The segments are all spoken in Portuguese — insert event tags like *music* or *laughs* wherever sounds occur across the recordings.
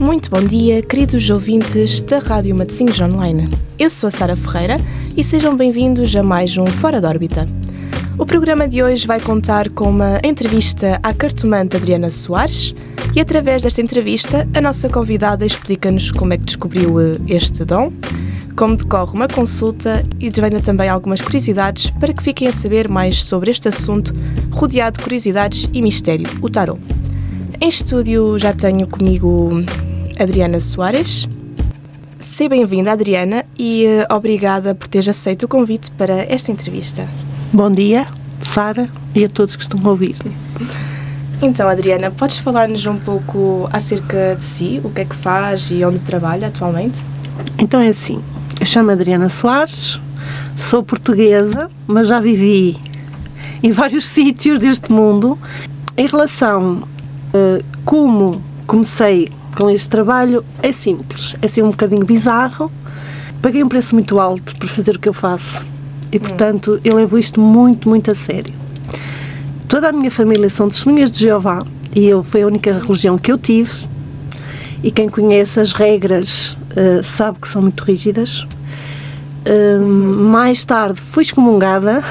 Muito bom dia, queridos ouvintes da Rádio Matosinhos Online. Eu sou a Sara Ferreira e sejam bem-vindos a mais um Fora da Órbita. O programa de hoje vai contar com uma entrevista à cartomante Adriana Soares e, através desta entrevista, a nossa convidada explica-nos como é que descobriu eh, este dom, como decorre uma consulta e desvenda também algumas curiosidades para que fiquem a saber mais sobre este assunto rodeado de curiosidades e mistério, o tarot. Em estúdio já tenho comigo Adriana Soares. Seja bem-vinda, Adriana, e uh, obrigada por teres aceito o convite para esta entrevista. Bom dia, Sara, e a todos que estão a ouvir. Então, Adriana, podes falar-nos um pouco acerca de si, o que é que faz e onde trabalha atualmente? Então é assim, eu chamo Adriana Soares, sou portuguesa, mas já vivi em vários *laughs* sítios deste mundo. Em relação uh, como comecei com este trabalho é simples, é assim um bocadinho bizarro. Paguei um preço muito alto por fazer o que eu faço e, portanto, eu levo isto muito, muito a sério. Toda a minha família são testemunhas de Jeová e eu foi a única religião que eu tive. E quem conhece as regras uh, sabe que são muito rígidas. Uh, mais tarde fui excomungada,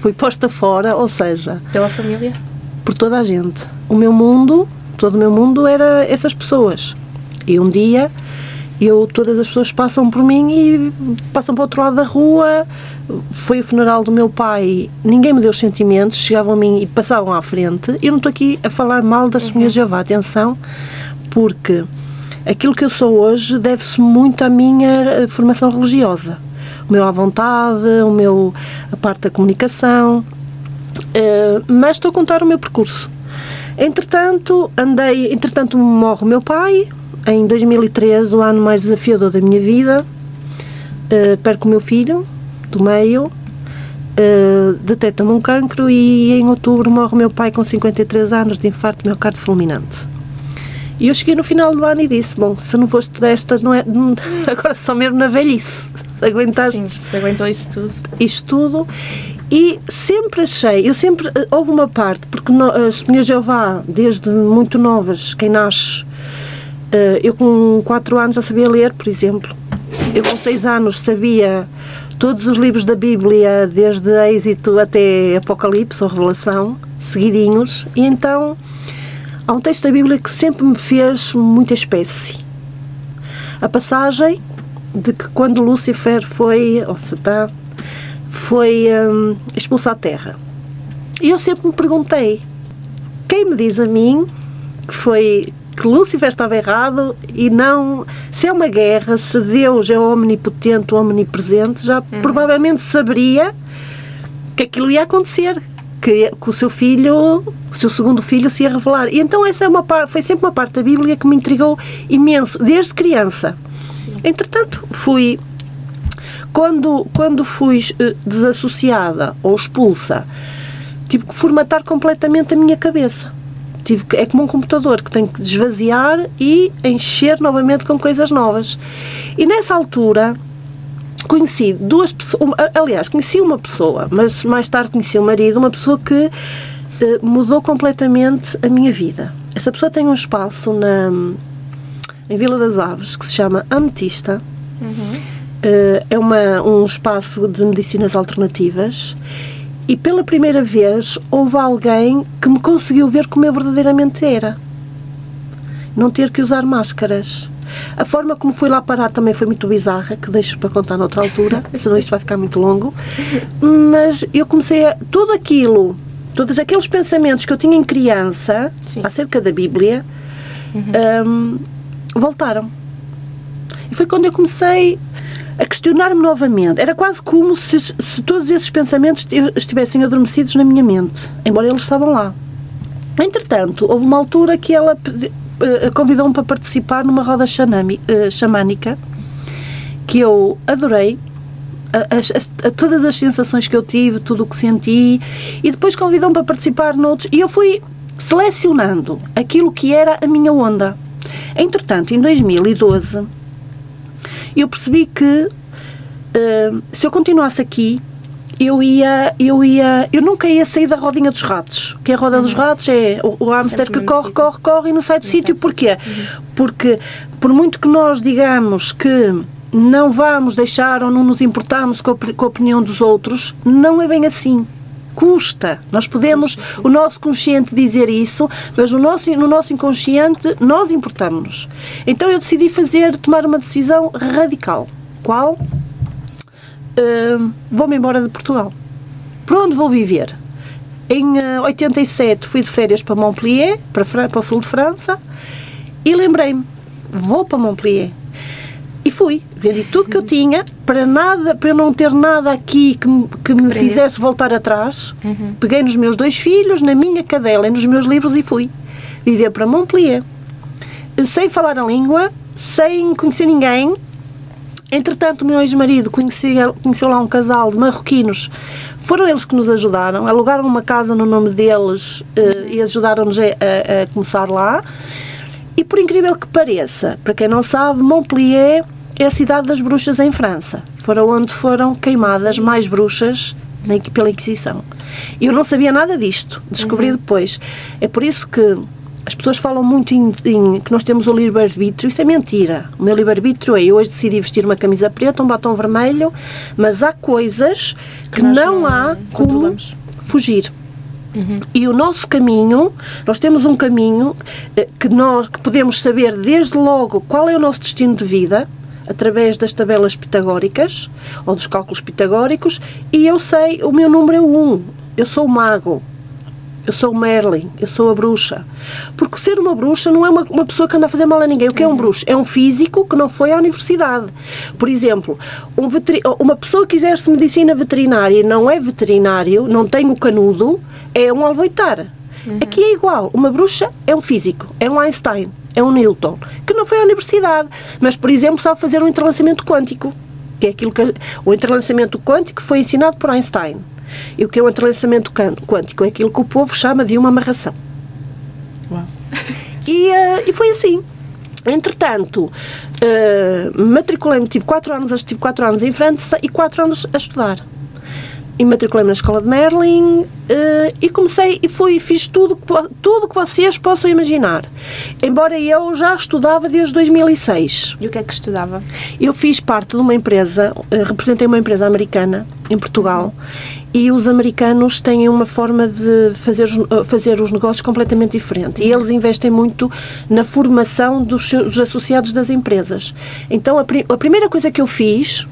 fui posta fora, ou seja. Pela família? Por toda a gente. O meu mundo todo o meu mundo era essas pessoas. E um dia eu todas as pessoas passam por mim e passam para o outro lado da rua. Foi o funeral do meu pai, ninguém me deu os sentimentos, chegavam a mim e passavam à frente. Eu não estou aqui a falar mal das uhum. minhas Jeová, atenção, porque aquilo que eu sou hoje deve-se muito à minha eh, formação religiosa. O meu à vontade, o meu, a parte da comunicação, uh, mas estou a contar o meu percurso. Entretanto, andei, entretanto morre o meu pai, em 2013, o ano mais desafiador da minha vida. Uh, perco o meu filho, do meio, uh, detecta-me um cancro e em outubro morre o meu pai com 53 anos de infarto miocárdio fulminante. E eu cheguei no final do ano e disse: Bom, se não foste destas, não é. *laughs* Agora só mesmo na velhice. Aguentaste. Sim, se aguentou isso tudo. Isto tudo. E sempre achei, eu sempre, eh, houve uma parte, porque no, as minhas Jeová, desde muito novas, quem nasce, eh, eu com 4 anos já sabia ler, por exemplo. Eu com 6 anos sabia todos os livros da Bíblia, desde Êxito até Apocalipse ou Revelação, seguidinhos, e então há um texto da Bíblia que sempre me fez muita espécie. A passagem de que quando Lúcifer foi, ou Satã, foi um, expulso à terra. E eu sempre me perguntei: quem me diz a mim que foi que Lúcifer estava errado e não. Se é uma guerra, se Deus é omnipotente, omnipresente, já uhum. provavelmente saberia que aquilo ia acontecer. Que, que, o seu filho, o seu segundo filho, se ia revelar. E então essa é uma parte, foi sempre uma parte da Bíblia que me intrigou imenso, desde criança. Sim. Entretanto, fui quando, quando fui uh, desassociada ou expulsa, tive que formatar completamente a minha cabeça. Tive que, é como um computador que tem que desvaziar e encher novamente com coisas novas. E nessa altura conheci duas pessoas, aliás, conheci uma pessoa, mas mais tarde conheci o marido, uma pessoa que uh, mudou completamente a minha vida. Essa pessoa tem um espaço na, em Vila das Aves que se chama Ametista. Uhum Uh, é uma, um espaço de medicinas alternativas e pela primeira vez houve alguém que me conseguiu ver como eu verdadeiramente era. Não ter que usar máscaras. A forma como fui lá parar também foi muito bizarra, que deixo para contar noutra altura, *laughs* senão isto vai ficar muito longo. Mas eu comecei a. Tudo aquilo, todos aqueles pensamentos que eu tinha em criança Sim. acerca da Bíblia, uhum. um, voltaram. E foi quando eu comecei a questionar-me novamente. Era quase como se, se todos esses pensamentos estivessem adormecidos na minha mente, embora eles estavam lá. Entretanto, houve uma altura que ela uh, convidou-me para participar numa roda uh, xamânica que eu adorei. A, a, a, todas as sensações que eu tive, tudo o que senti, e depois convidou-me para participar noutros, e eu fui selecionando aquilo que era a minha onda. Entretanto, em 2012, eu percebi que uh, se eu continuasse aqui, eu ia, eu ia, eu nunca ia sair da rodinha dos ratos. Que a roda uhum. dos ratos é o, o hamster que corre, sítio. corre, corre e não sai do sítio. Porquê? Uhum. Porque por muito que nós digamos que não vamos deixar ou não nos importamos com a, com a opinião dos outros, não é bem assim custa. Nós podemos, o nosso consciente dizer isso, mas no nosso, no nosso inconsciente nós importamos-nos. Então eu decidi fazer, tomar uma decisão radical. Qual? Uh, Vou-me embora de Portugal. Por onde vou viver? Em uh, 87 fui de férias para Montpellier, para, para o sul de França, e lembrei-me, vou para Montpellier. E fui, vendi tudo que eu tinha, para nada, para não ter nada aqui que, me, que me fizesse voltar atrás. Uhum. Peguei nos meus dois filhos, na minha cadela e nos meus livros e fui viver para Montpellier. Sem falar a língua, sem conhecer ninguém, Entretanto, o meu ex-marido conheceu, conheceu lá um casal de marroquinos. Foram eles que nos ajudaram, alugaram uma casa no nome deles uh, e ajudaram-nos a, a, a, começar lá. E por incrível que pareça, para quem não sabe, Montpellier é a cidade das bruxas em França. Foram onde foram queimadas mais bruxas pela Inquisição. Eu não sabia nada disto, descobri uhum. depois. É por isso que as pessoas falam muito em, em que nós temos o livre-arbítrio, isso é mentira. O meu livre-arbítrio é eu hoje decidi vestir uma camisa preta, um batom vermelho, mas há coisas que, que não, não há como fugir. Uhum. E o nosso caminho, nós temos um caminho eh, que nós que podemos saber desde logo qual é o nosso destino de vida, através das tabelas pitagóricas ou dos cálculos pitagóricos, e eu sei, o meu número é 1. Um. Eu sou mago eu sou o Merlin, eu sou a bruxa. Porque ser uma bruxa não é uma, uma pessoa que anda a fazer mal a ninguém. O que é um bruxo? É um físico que não foi à universidade. Por exemplo, um uma pessoa que exerce medicina veterinária e não é veterinário, não tem o canudo, é um alvoitar. Uhum. Aqui é igual. Uma bruxa é um físico, é um Einstein, é um Newton, que não foi à universidade, mas, por exemplo, sabe fazer um entrelaçamento quântico. Que é aquilo que. O entrelaçamento quântico foi ensinado por Einstein. E o que é o entrelaçamento quântico? É aquilo que o povo chama de uma amarração. Uau. E, uh, e foi assim. Entretanto, uh, matriculei-me, tive quatro anos, tive quatro anos em França e quatro anos a estudar. E matriculei-me na escola de Merlin uh, e comecei e fui, fiz tudo, tudo que vocês possam imaginar. Embora eu já estudava desde 2006. E o que é que estudava? Eu fiz parte de uma empresa, uh, representei uma empresa americana em Portugal uhum e os americanos têm uma forma de fazer, eh, fazer os negócios completamente diferente. E eles investem muito na formação dos, dos associados das empresas. Então, a, a, primeira coisa que eu fiz,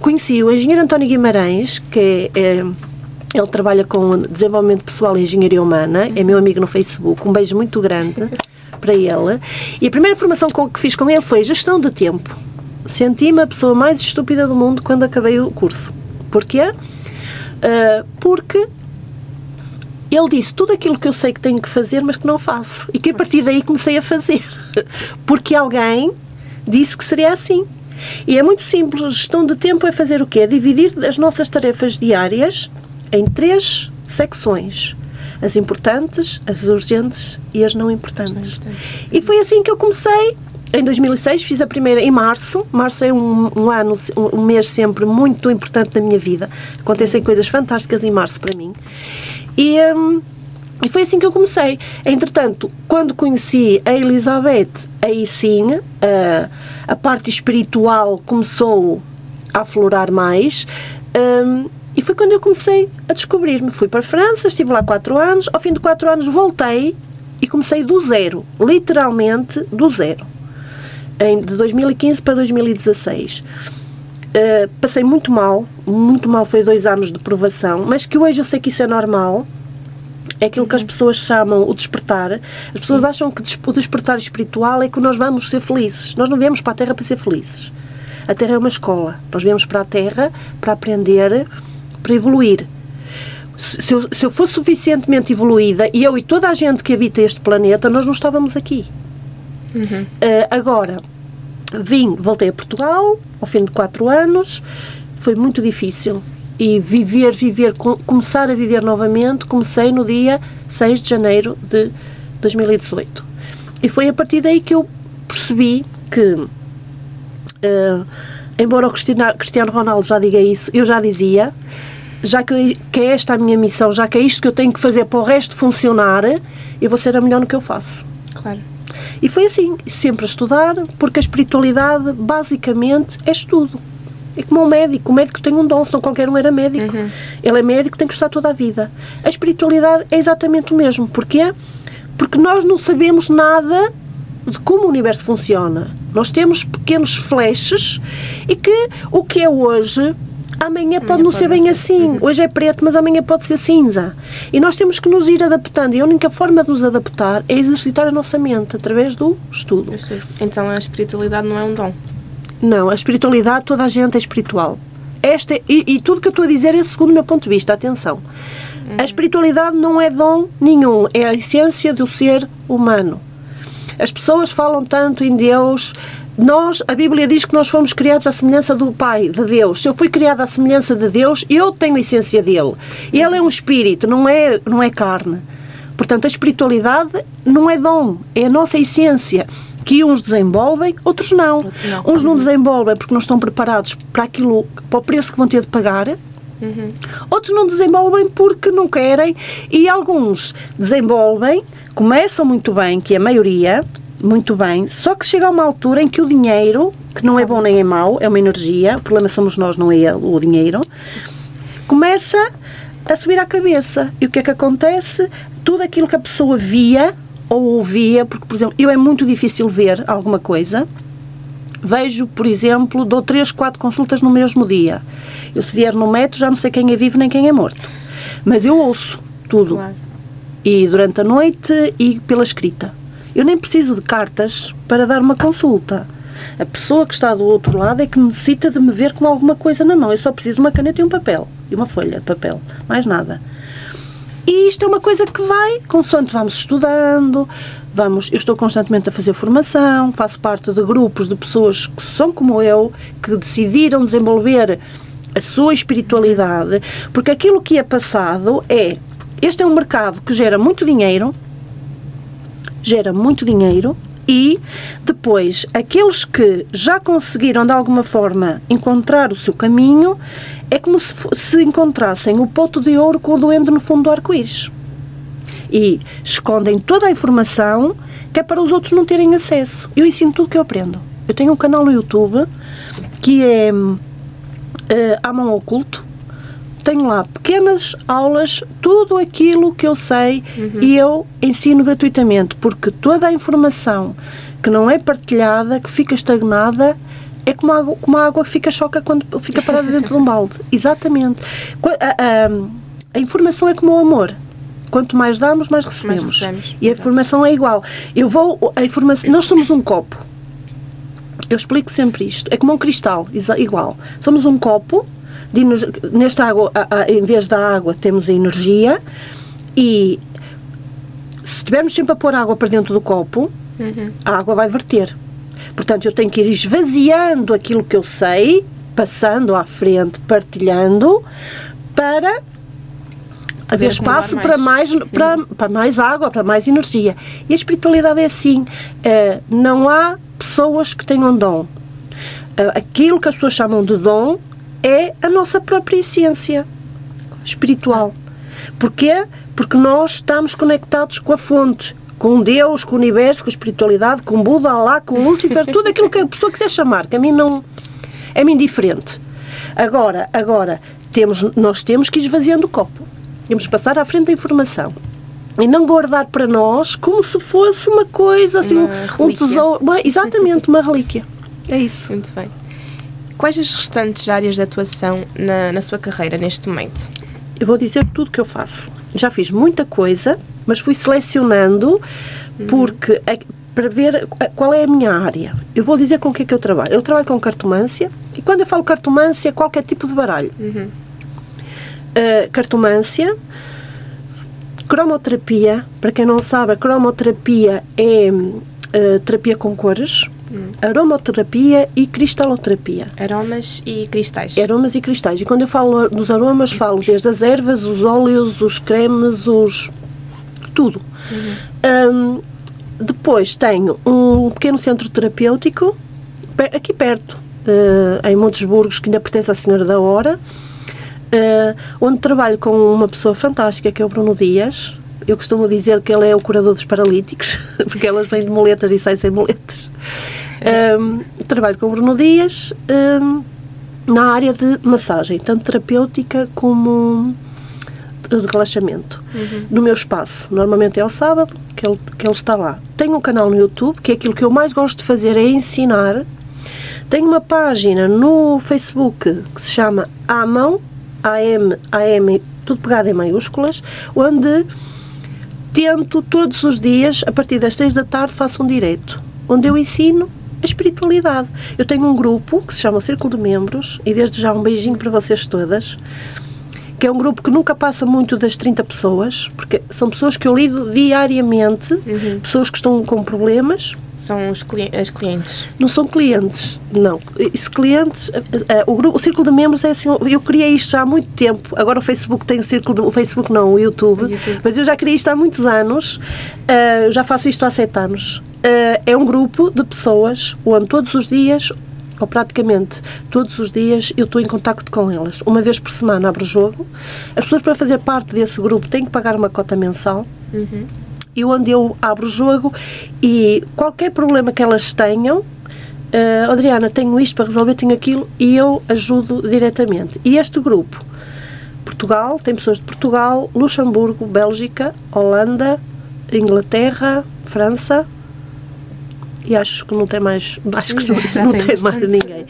conheci o engenheiro António Guimarães, que é, ele trabalha com desenvolvimento pessoal e engenharia humana, é meu amigo no Facebook, um beijo muito grande para ele. E a primeira formação que fiz com ele foi gestão de tempo. Senti-me a pessoa mais estúpida do mundo quando acabei o curso. Porquê? Uh, porque ele disse tudo aquilo que eu sei que tenho que fazer, mas que não faço. E que a partir daí comecei a fazer. *laughs* Porque alguém disse que seria assim. E é muito simples. Gestão de tempo é fazer o quê? É dividir as nossas tarefas diárias em três secções. As importantes, as urgentes e as não importantes. E foi assim que eu comecei em 2006 fiz a primeira em março. Março é um, um ano, um mês sempre muito importante na minha vida. Acontecem coisas fantásticas em março para mim. E, um, e foi assim que eu comecei. Entretanto, quando conheci a Elizabeth, aí sim, a, a parte espiritual começou a aflorar mais. Um, e foi quando eu comecei a descobrir-me. Fui para a França, estive lá quatro anos. Ao fim de quatro anos voltei e comecei do zero, literalmente do zero em, de 2015 para 2016. Uh, eh, passei muito mal, muito mal, foi dois anos de provação, mas que hoje eu sei que isso é normal, é aquilo que as pessoas chamam o despertar. As pessoas acham que o despertar espiritual é que nós vamos ser felizes. Nós não viemos para a Terra para ser felizes. A Terra é uma escola. Nós viemos para a Terra para aprender, para evoluir. Se eu, se eu fosse suficientemente evoluída, e eu e toda a gente que habita este planeta, nós não estávamos aqui. Uhum. Uh, agora, vim, voltei a Portugal, ao fim de quatro anos, foi muito difícil. E viver, viver, começar a viver novamente, comecei no dia 6 de janeiro de 2018. E foi a partir daí que eu percebi que, uh, embora o Cristiano Ronaldo já diga isso, eu já dizia, já que, que é esta a minha missão, já que é isto que eu tenho que fazer para o resto funcionar, eu vou ser a melhor no que eu faço. Claro. E foi assim, sempre a estudar, porque a espiritualidade basicamente é estudo. É como um médico. O médico tem um dom, senão qualquer um era médico. Uhum. Ele é médico, tem que estar toda a vida. A espiritualidade é exatamente o mesmo. Porquê? Porque nós não sabemos nada de como o universo funciona. Nós temos pequenos flashes e que o que é hoje amanhã pode não pode ser bem ser. assim. Uhum. Hoje é preto, mas amanhã pode ser cinza. E nós temos que nos ir adaptando. E a única forma de nos adaptar é exercitar a nossa mente através do estudo. Então a espiritualidade não é um dom. Não, a espiritualidade, toda a gente é espiritual. Esta, e, e tudo que eu estou a dizer é segundo o meu ponto de vista, atenção. A espiritualidade não é dom nenhum, é a essência do ser humano. As pessoas falam tanto em Deus. Nós, a Bíblia diz que nós fomos criados à semelhança do Pai, de Deus. Se eu fui criada à semelhança de Deus, eu tenho a essência dele. Ele é um espírito, não é, não é carne. Portanto, a espiritualidade não é dom, é a nossa essência. Que uns desenvolvem, outros não. Outros não. Uns não desenvolvem porque não estão preparados para aquilo, para o preço que vão ter de pagar. Outros não desenvolvem porque não querem e alguns desenvolvem, começam muito bem, que é a maioria, muito bem, só que chega a uma altura em que o dinheiro, que não é bom nem é mau, é uma energia, o problema somos nós, não é o dinheiro, começa a subir à cabeça. E o que é que acontece? Tudo aquilo que a pessoa via ou ouvia, porque, por exemplo, eu é muito difícil ver alguma coisa, vejo, por exemplo, dou três, quatro consultas no mesmo dia. Eu se vier no metro já não sei quem é vivo nem quem é morto. Mas eu ouço tudo. Claro. E durante a noite e pela escrita. Eu nem preciso de cartas para dar uma consulta. A pessoa que está do outro lado é que necessita de me ver com alguma coisa na mão. Eu só preciso de uma caneta e um papel. E uma folha de papel. Mais nada. E isto é uma coisa que vai, consoante vamos estudando, vamos, eu estou constantemente a fazer formação, faço parte de grupos de pessoas que são como eu, que decidiram desenvolver a sua espiritualidade, porque aquilo que é passado é, este é um mercado que gera muito dinheiro, gera muito dinheiro e depois aqueles que já conseguiram de alguma forma encontrar o seu caminho é como se, se encontrassem o pote de ouro com o doente no fundo do arco-íris. E escondem toda a informação que é para os outros não terem acesso. Eu ensino tudo que eu aprendo. Eu tenho um canal no YouTube que é eh, A Mão Oculto. Tenho lá pequenas aulas, tudo aquilo que eu sei e eu ensino gratuitamente, porque toda a informação que não é partilhada, que fica estagnada, é como a água, como a água que fica choca quando fica parada dentro de um balde. Exatamente. A, a- a informação é como o amor. Quanto mais damos, mais recebemos. recebemos, E a exato. informação é igual. Eu vou. A informação, nós somos um copo. Eu explico sempre isto. É como um cristal, igual. Somos um copo, de nesta água, a- a- em vez da água, temos a energia e se estivermos sempre a pôr água para dentro do copo, a água vai verter. Portanto, eu tenho que ir esvaziando aquilo que eu sei, passando à frente, partilhando, para haver espaço acumular para mais, para, para mais água, para mais energia. E a espiritualidade é assim. eh, não há pessoas que tenham dom. Eh, aquilo que as pessoas chamam de dom é a nossa própria essência espiritual. Porquê? Porque nós estamos conectados com a fonte, com Deus, com o universo, com a espiritualidade, com Buda, Alá, com Lúcifer, tudo aquilo que a pessoa quiser chamar, que a mim não é-me indiferente. Agora, agora temos, nós temos que ir esvaziando o copo. Temos que passar à frente da informação. E não guardar para nós como se fosse uma coisa assim, Uma um relíquia. tesouro. uma- exatamente, uma relíquia. É isso. Muito bem. Quais as restantes áreas de atuação na, na sua carreira neste momento? Eu vou dizer tudo que eu faço. Já fiz muita coisa, mas fui selecionando porque é- para ver a- qual é a minha área. Eu vou dizer com o que é que eu trabalho. Eu trabalho com cartomância e quando eu falo cartomância, é qualquer tipo de baralho. Uh, cartomância, cromoterapia. Para quem não sabe, a cromoterapia é uh, terapia com cores, aromaterapia e cristaloterapia. Aromas e cristais. Aromas e cristais. E quando eu falo dos aromas, falo desde as ervas, os óleos, os cremes, os. Tudo. Hum, depois tenho um pequeno centro terapêutico, aqui perto, eh, em Montes Burgos, que ainda pertence à Senhora da Hora. uh, onde trabalho com uma pessoa fantástica que é o Bruno Dias. Eu costumo dizer que ele é o curador dos paralíticos, *laughs* porque elas vêm de moletas e saem sem moletas. Um, trabalho com o Bruno Dias um, na área de massagem, tanto terapêutica como de relaxamento. Uhum. No meu espaço, normalmente é ao sábado que ele, que ele está lá. Tenho um canal no YouTube, que é aquilo que eu mais gosto de fazer, é ensinar. Tenho uma página no Facebook que se chama Amão, AM, AM, tudo pegado em maiúsculas, onde tento todos os dias, a partir das seis da tarde, faço um direito, onde eu ensino a espiritualidade. Eu tenho um grupo que se chama o Círculo de Membros, e desde já um beijinho para vocês todas, que é um grupo que nunca passa muito das 30 pessoas, porque são pessoas que eu lido diariamente, uhum. pessoas que estão com problemas. São os cli as clientes? Não são clientes, não. Isso, clientes, eh, eh, o, grupo, o círculo de membros é assim, eu criei isto já há muito tempo, agora o Facebook tem o círculo, de, o Facebook não, o YouTube, o YouTube. mas eu já criei isto há muitos anos, uh, já faço isto há sete anos. É um grupo de pessoas onde todos os dias ou praticamente todos os dias eu estou em contacto com elas. Uma vez por semana abro jogo. As pessoas para fazer parte desse grupo têm que pagar uma cota mensal. Uhum. E onde eu abro jogo e qualquer problema que elas tenham, uh, Adriana, tenho isto para resolver, tenho aquilo, e eu ajudo diretamente. E este grupo, Portugal, tem pessoas de Portugal, Luxemburgo, Bélgica, Holanda, Inglaterra, França, e acho que não tem mais, acho que *laughs* não, não tem, mais ninguém.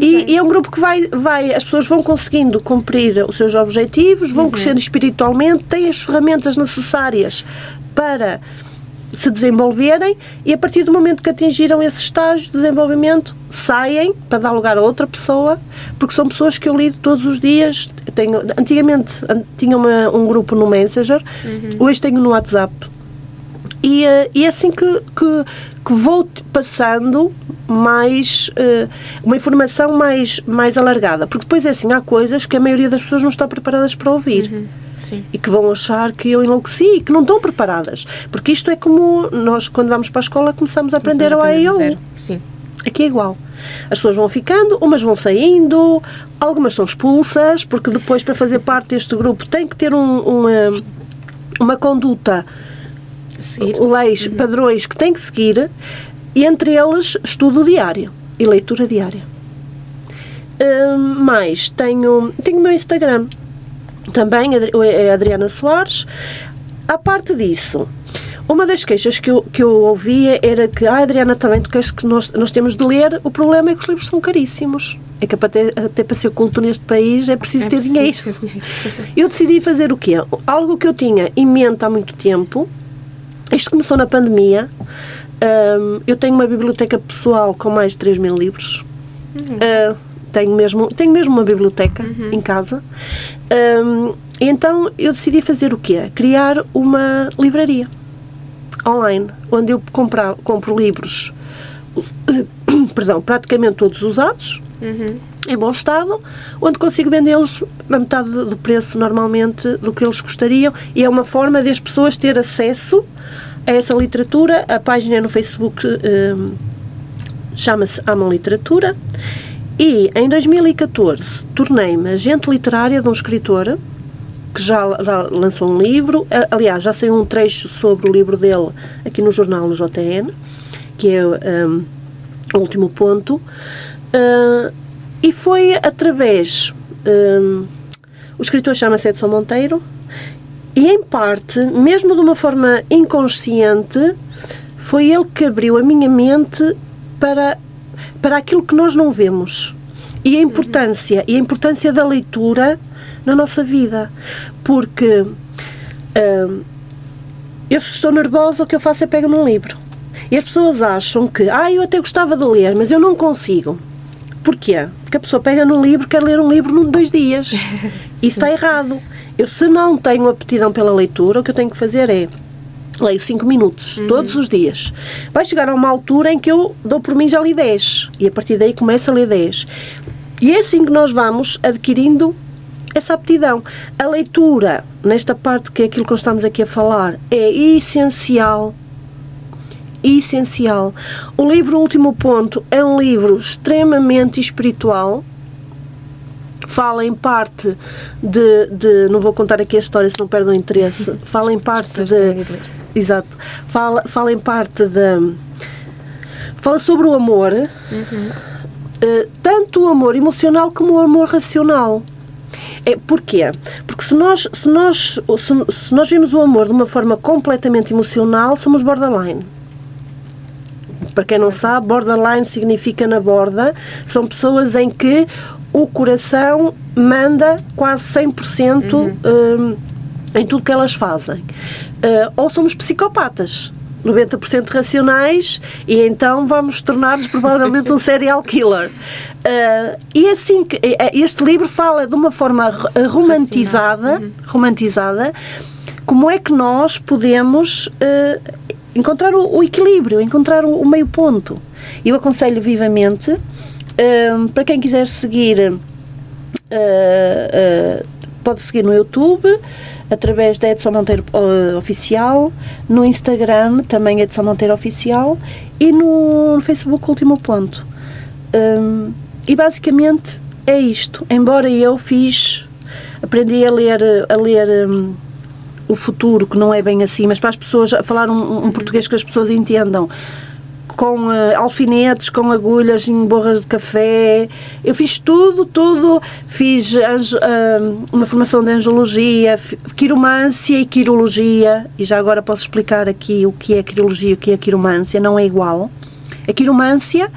E, e, é um grupo que vai, vai, as pessoas vão conseguindo cumprir os seus objetivos, vão uhum. crescendo espiritualmente, têm as ferramentas necessárias para se desenvolverem e a partir do momento que atingiram esse estágio de desenvolvimento saem para dar lugar a outra pessoa porque são pessoas que eu lido todos os dias tenho, antigamente tinha uma, um grupo no Messenger uhum. hoje tenho no WhatsApp e, eh, e é assim que, que, que vou passando mais uh, uma informação mais, mais alargada. Porque depois é assim, há coisas que a maioria das pessoas não está preparadas para ouvir. Uhum. E que vão achar que eu enlouqueci e que não estão preparadas. Porque isto é como nós, quando vamos para a escola, começamos a aprender o A e o Sim. Aqui é igual. As pessoas vão ficando, umas vão saindo, algumas são expulsas, porque depois, para fazer parte deste grupo, tem que ter um, uma, uma conduta seguir. leis, uhum. padrões que tem que seguir, e entre eles estudo diário e leitura diária. Hum, mais, tenho, tenho o meu Instagram, também é Adriana Soares. A parte disso, uma das queixas que eu, que eu ouvia era que, ah, Adriana, também tu queres que nós, nós temos de ler, o problema é que os livros são caríssimos. É que até, até para ser culto neste país é preciso, é ter, preciso dinheiro. ter dinheiro. Eu decidi fazer o quê? Algo que eu tinha em mente há muito tempo, isto começou na pandemia. Um, eu tenho uma biblioteca pessoal com mais de 3 mil livros. Uhum. Uh, tenho, mesmo, tenho mesmo uma biblioteca uhum. em casa. Um, então eu decidi fazer o quê? Criar uma livraria online, onde eu comprar, compro livros, *coughs* perdão, praticamente todos usados. Uhum em bom estado, onde consigo vendê-los a metade do preço normalmente do que eles gostariam e é uma forma de as pessoas ter acesso a essa literatura. A página no Facebook um, chama-se Amam Literatura e em 2014 tornei-me agente literária de um escritor que já, lançou um livro, aliás, já saiu um trecho sobre o livro dele aqui no jornal JN, que é um, o último ponto. Uh, e foi através. Um, o escritor chama-se Edson Monteiro, e em parte, mesmo de uma forma inconsciente, foi ele que abriu a minha mente para, para aquilo que nós não vemos. E a importância, e a importância da leitura na nossa vida. Porque um, eu estou nervosa, o que eu faço é pego num livro. E as pessoas acham que, ah, eu até gostava de ler, mas eu não consigo. Porquê? Porque a pessoa pega num livro, quer ler um livro num dois dias. *laughs* Isso está errado. Eu, se não tenho aptidão pela leitura, o que eu tenho que fazer é leio 5 minutos, uhum. todos os dias. Vai chegar a uma altura em que eu dou por mim já li 10. E a partir daí começo a ler 10. E é assim que nós vamos adquirindo essa aptidão. A leitura, nesta parte que é aquilo que nós estamos aqui a falar, é essencial essencial. O livro Último Ponto é um livro extremamente espiritual, fala em parte de, de, Não vou contar aqui a história se não perdem o interesse. *laughs* Fala em parte de. Exato. Fala, fala em parte de. Fala sobre o amor, uhum. uh, tanto o amor emocional como o amor racional. É, porquê? Porque se nós, se, nós, se, se nós vemos o amor de uma forma completamente emocional, somos borderline. Para quem não sabe, borderline significa na borda. São pessoas em que o coração manda quase 100% uhum. um, em tudo que elas fazem. Uh, ou somos psicopatas. 90% racionais e então vamos tornar-nos provavelmente um serial killer. Uh, e assim que este livro fala de uma forma romantizada, uhum. romantizada, como é que nós podemos uh, encontrar o, o, equilíbrio, encontrar o, o meio ponto. Eu aconselho vivamente um, para quem quiser seguir, uh, uh, pode seguir no YouTube, através da Edson Monteiro uh, Oficial, no Instagram também Edson Monteiro Oficial e no, Facebook Último Ponto. Um, e basicamente é isto. Embora eu fiz, aprendi a ler, a ler um, o futuro, que não é bem assim, mas para as pessoas, falar um, um português que as pessoas entendam com uh, alfinetes, com agulhas em borras de café. Eu fiz tudo, tudo. Fiz uh, uma formação de angiologia, quiromância e quirologia. E já agora posso explicar aqui o que é quirologia e o que é quiromância. Não é igual. A quiromância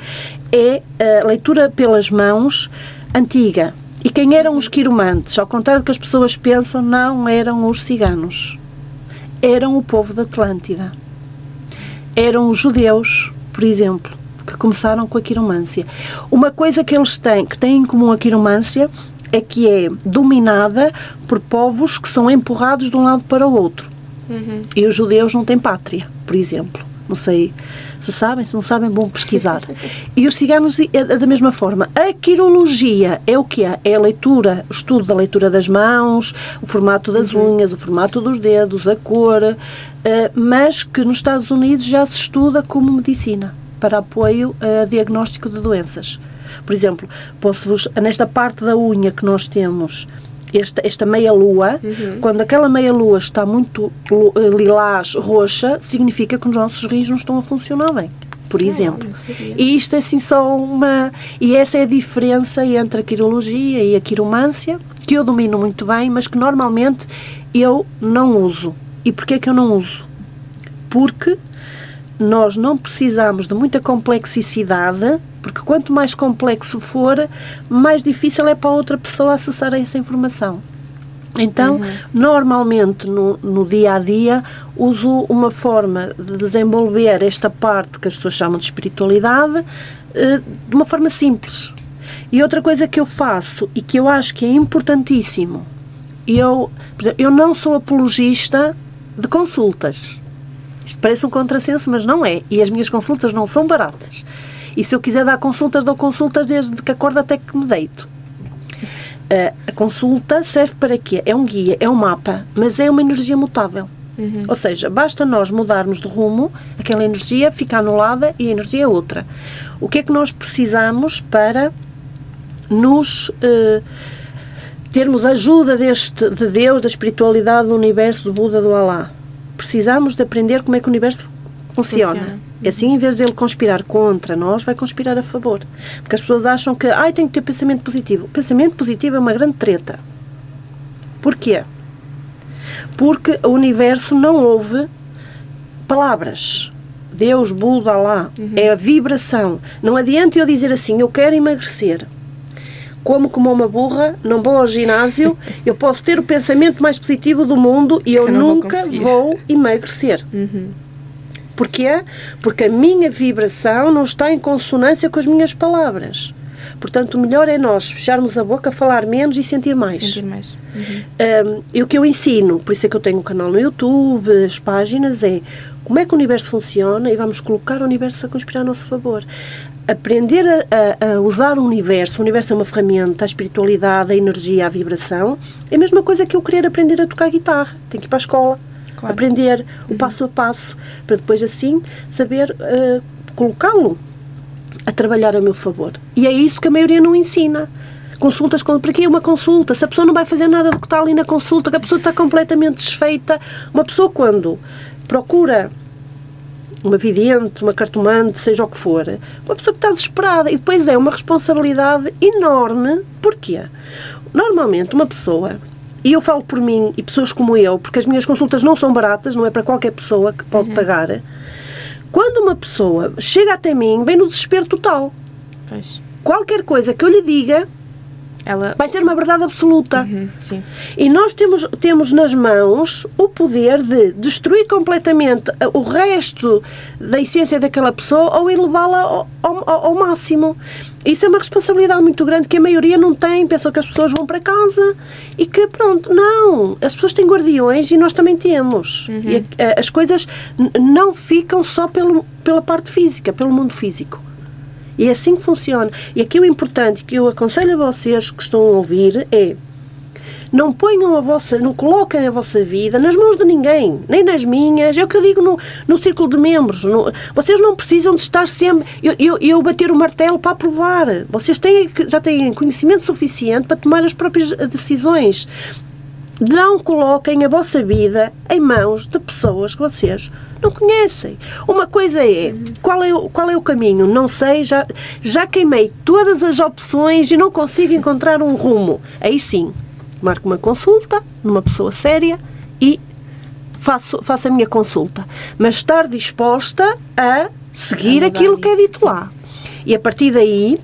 é a leitura pelas mãos antiga. E quem eram os quiromantes? Ao contrário do que as pessoas pensam, não eram os ciganos. Eram o povo da Atlântida. Eram os judeus por exemplo, que começaram com a quiromância. Uma coisa que eles têm, que têm em comum a quiromância, é que é dominada por povos que são empurrados de um lado para o outro. Uhum. E os judeus não têm pátria, por exemplo. Não sei se sabem, se não sabem, bom pesquisar. e os ciganos é da mesma forma. A quirologia é o que é? É a leitura, o estudo da leitura das mãos, o formato das uhum. unhas, o formato dos dedos, a cor, uh, mas que nos Estados Unidos já se estuda como medicina para apoio a diagnóstico de doenças. Por exemplo, posso-vos, nesta parte da unha que nós temos, esta, esta meia-lua, uhum. quando aquela meia-lua está muito eh, lilás, roxa, significa que os nossos rins não estão a funcionar bem, por exemplo. e isto é assim só uma. E essa é a diferença entre a quirologia e a quiromância, que eu domino muito bem, mas que normalmente eu não uso. E porquê é que eu não uso? Porque nós não precisamos de muita complexidade, porque quanto mais complexo for, mais difícil é para outra pessoa acessar essa informação. Então, uhum. normalmente no, no, dia a dia, uso uma forma de desenvolver esta parte que as pessoas chamam de espiritualidade eh, de uma forma simples. E outra coisa que eu faço e que eu acho que é importantíssimo, eu, exemplo, eu não sou apologista de consultas. Isto parece um contrassenso, mas não é. E as minhas consultas não são baratas. E se eu quiser dar consultas, dou consultas desde que acordo até que me deito. Uh, a consulta serve para quê? É um guia, é um mapa, mas é uma energia mutável. Uhum. Ou seja, basta nós mudarmos de rumo, aquela energia fica anulada e a energia é outra. O que é que nós precisamos para nos uh, termos ajuda deste, de Deus, da espiritualidade, do universo, do Buda, do Alá? precisamos de aprender como é que o universo funciona. funciona. E assim, em vez de ele conspirar contra nós, vai conspirar a favor. Porque as pessoas acham que, ai, tem que ter pensamento positivo. O pensamento positivo é uma grande treta. Porquê? Porque o universo não ouve palavras. Deus, Buda, lá. Uhum. É a vibração. Não adianta eu dizer assim, eu quero emagrecer como como uma burra, não vou ao ginásio, *laughs* eu posso ter o pensamento mais positivo do mundo e eu, eu nunca vou, vou, emagrecer. Uhum. Porquê? Porque a minha vibração não está em consonância com as minhas palavras. Portanto, o melhor é nós fecharmos a boca, falar menos e sentir mais. Sentir mais. Uhum. Um, e o que eu ensino, por isso é que eu tenho um canal no YouTube, as páginas, é como é que o universo funciona e vamos colocar o universo a conspirar a nosso favor aprender a, a, usar o universo, o universo é uma ferramenta, a espiritualidade, a energia, a vibração, é a mesma coisa que eu querer aprender a tocar guitarra. Tenho que ir para a escola, claro. aprender o passo a passo, para depois assim saber uh, colocá-lo a trabalhar a meu favor. E é isso que a maioria não ensina. consultas, para que uma consulta? Se a pessoa não vai fazer nada do que está ali na consulta, que a pessoa está completamente desfeita. Uma pessoa quando procura uma vidente, uma cartomante, seja o que for, uma pessoa que está desesperada e depois é uma responsabilidade enorme. Porquê? Normalmente uma pessoa e eu falo por mim e pessoas como eu, porque as minhas consultas não são baratas, não é para qualquer pessoa que pode uhum. pagar. Quando uma pessoa chega até mim, vem no desespero total. Pois. Qualquer coisa que eu lhe diga, ela... vai ser uma verdade absoluta. Uhum, e nós temos, temos nas mãos o poder de destruir completamente o resto da essência daquela pessoa ou elevá-la ao, ao, ao, máximo. Isso é uma responsabilidade muito grande que a maioria não tem. Pensam que as pessoas vão para casa e que pronto. Não! As pessoas têm guardiões e nós também temos. Uhum. E a, as coisas não ficam só pelo, pela parte física, pelo mundo físico. E é assim que funciona. E aqui o importante que eu aconselho a vocês que estão a ouvir é não ponham a vossa, não coloquem a vossa vida nas mãos de ninguém, nem nas minhas. É o que eu digo no, no círculo de membros. No, vocês não precisam de estar sempre. Eu, eu, eu bater o martelo para aprovar. Vocês têm, já têm conhecimento suficiente para tomar as próprias decisões. Não coloquem a vossa vida em mãos de pessoas que vocês não conhecem. Uma coisa é, qual é, qual é o caminho? Não sei, já, já queimei todas as opções e não consigo encontrar um rumo. Aí sim, marco uma consulta numa pessoa séria e faço, faço a minha consulta. Mas estar disposta a seguir aquilo isso, que é dito sim. lá. E a partir daí,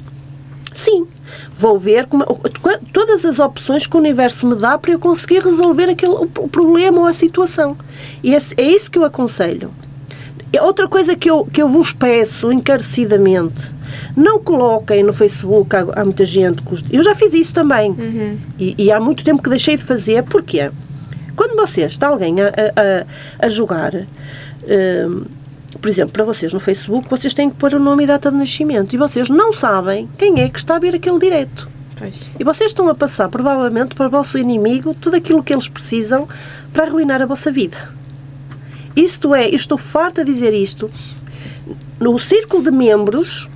sim, vou ver como, todas as opções que o universo me dá para eu conseguir resolver aquele, o problema ou a situação. E é, é isso que eu aconselho. Outra coisa que eu, que eu vos peço encarecidamente, não coloquem no Facebook, há, há muita gente, eu já fiz isso também, uhum. e, e, há muito tempo que deixei de fazer, porquê? Quando vocês, está alguém a, a, a jogar, hum, por exemplo, para vocês no Facebook, vocês têm que pôr o nome e data de nascimento e vocês não sabem quem é que está a ver aquele direto. Pois. E vocês estão a passar, provavelmente, para o vosso inimigo tudo aquilo que eles precisam para arruinar a vossa vida. Isto é, eu estou farta de dizer isto. No círculo de membros,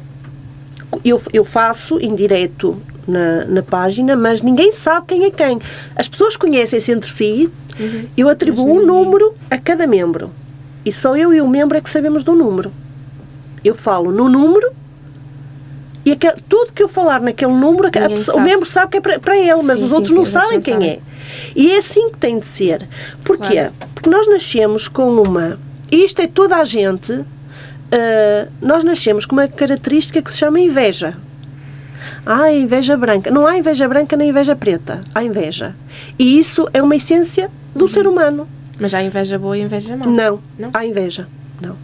eu, eu faço em direto na, na página, mas ninguém sabe quem é quem. As pessoas conhecem-se entre si, uhum. eu atribuo um número a cada membro. E só eu e o membro é que sabemos do número. Eu falo no número e aquele, tudo que eu falar naquele número, pessoa, o membro sabe que é para, para ele, mas sim, os outros sim, não sim, sabem quem é. E é assim que tem de ser. Porquê? Claro. Porque nós nascemos com uma. Isto é toda a gente. Uh, nós nascemos com uma característica que se chama inveja. Há inveja branca. Não há inveja branca nem inveja preta. Há inveja. E isso é uma essência do uhum. ser humano. Mas há inveja boa e inveja má? Não, não? há inveja. Não.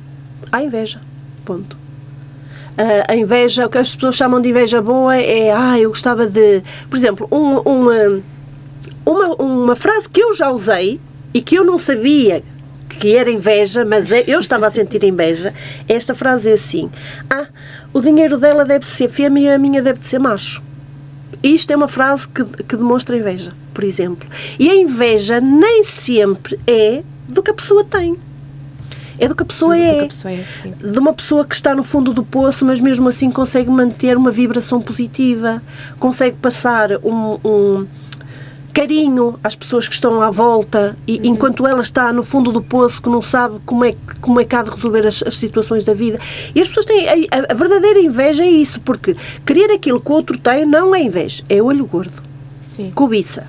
Há inveja. Ponto. Uh, a inveja, o que as pessoas chamam de inveja boa é, ah, eu gostava de. Por exemplo, um, um, uma, uma frase que eu já usei e que eu não sabia que era inveja, mas é, eu estava a sentir inveja. Esta frase é assim: Ah, o dinheiro dela deve ser fêmea e a minha deve ser macho. Isto é uma frase que, que demonstra inveja, por exemplo. E a inveja nem sempre é do que a pessoa tem. É do que a pessoa, é. A pessoa é de uma pessoa que está no fundo do poço, mas mesmo assim consegue manter uma vibração positiva, consegue passar um, um carinho às pessoas que estão à volta e uhum. enquanto ela está no fundo do poço que não sabe como é, como é que há de resolver as, as situações da vida. E as pessoas têm... A, a, verdadeira inveja é isso, porque querer aquilo que o outro tem não é inveja, é olho gordo. Sim. Cobiça.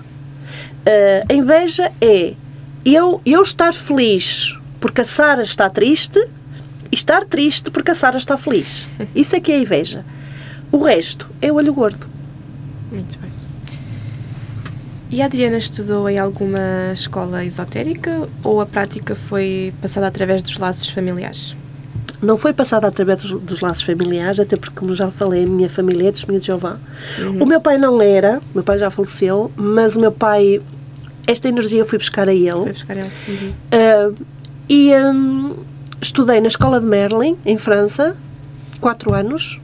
Uh, a inveja é eu, eu estar feliz porque a Sara está triste e estar triste porque a Sara está feliz. *laughs* Isso é que é a inveja. O resto é olho gordo. Muito bem. E a Adriana estudou em alguma escola esotérica ou a prática foi passada através dos laços familiares? Não foi passada através dos, dos laços familiares, até porque, como já falei, a minha família é testemunha de Jeová. Uhum. O meu pai não era, meu pai já faleceu, mas o meu pai, esta energia eu fui buscar a ele. Foi buscar ele. Uhum. Uh, e um, estudei na escola de Merlin, em França, quatro anos,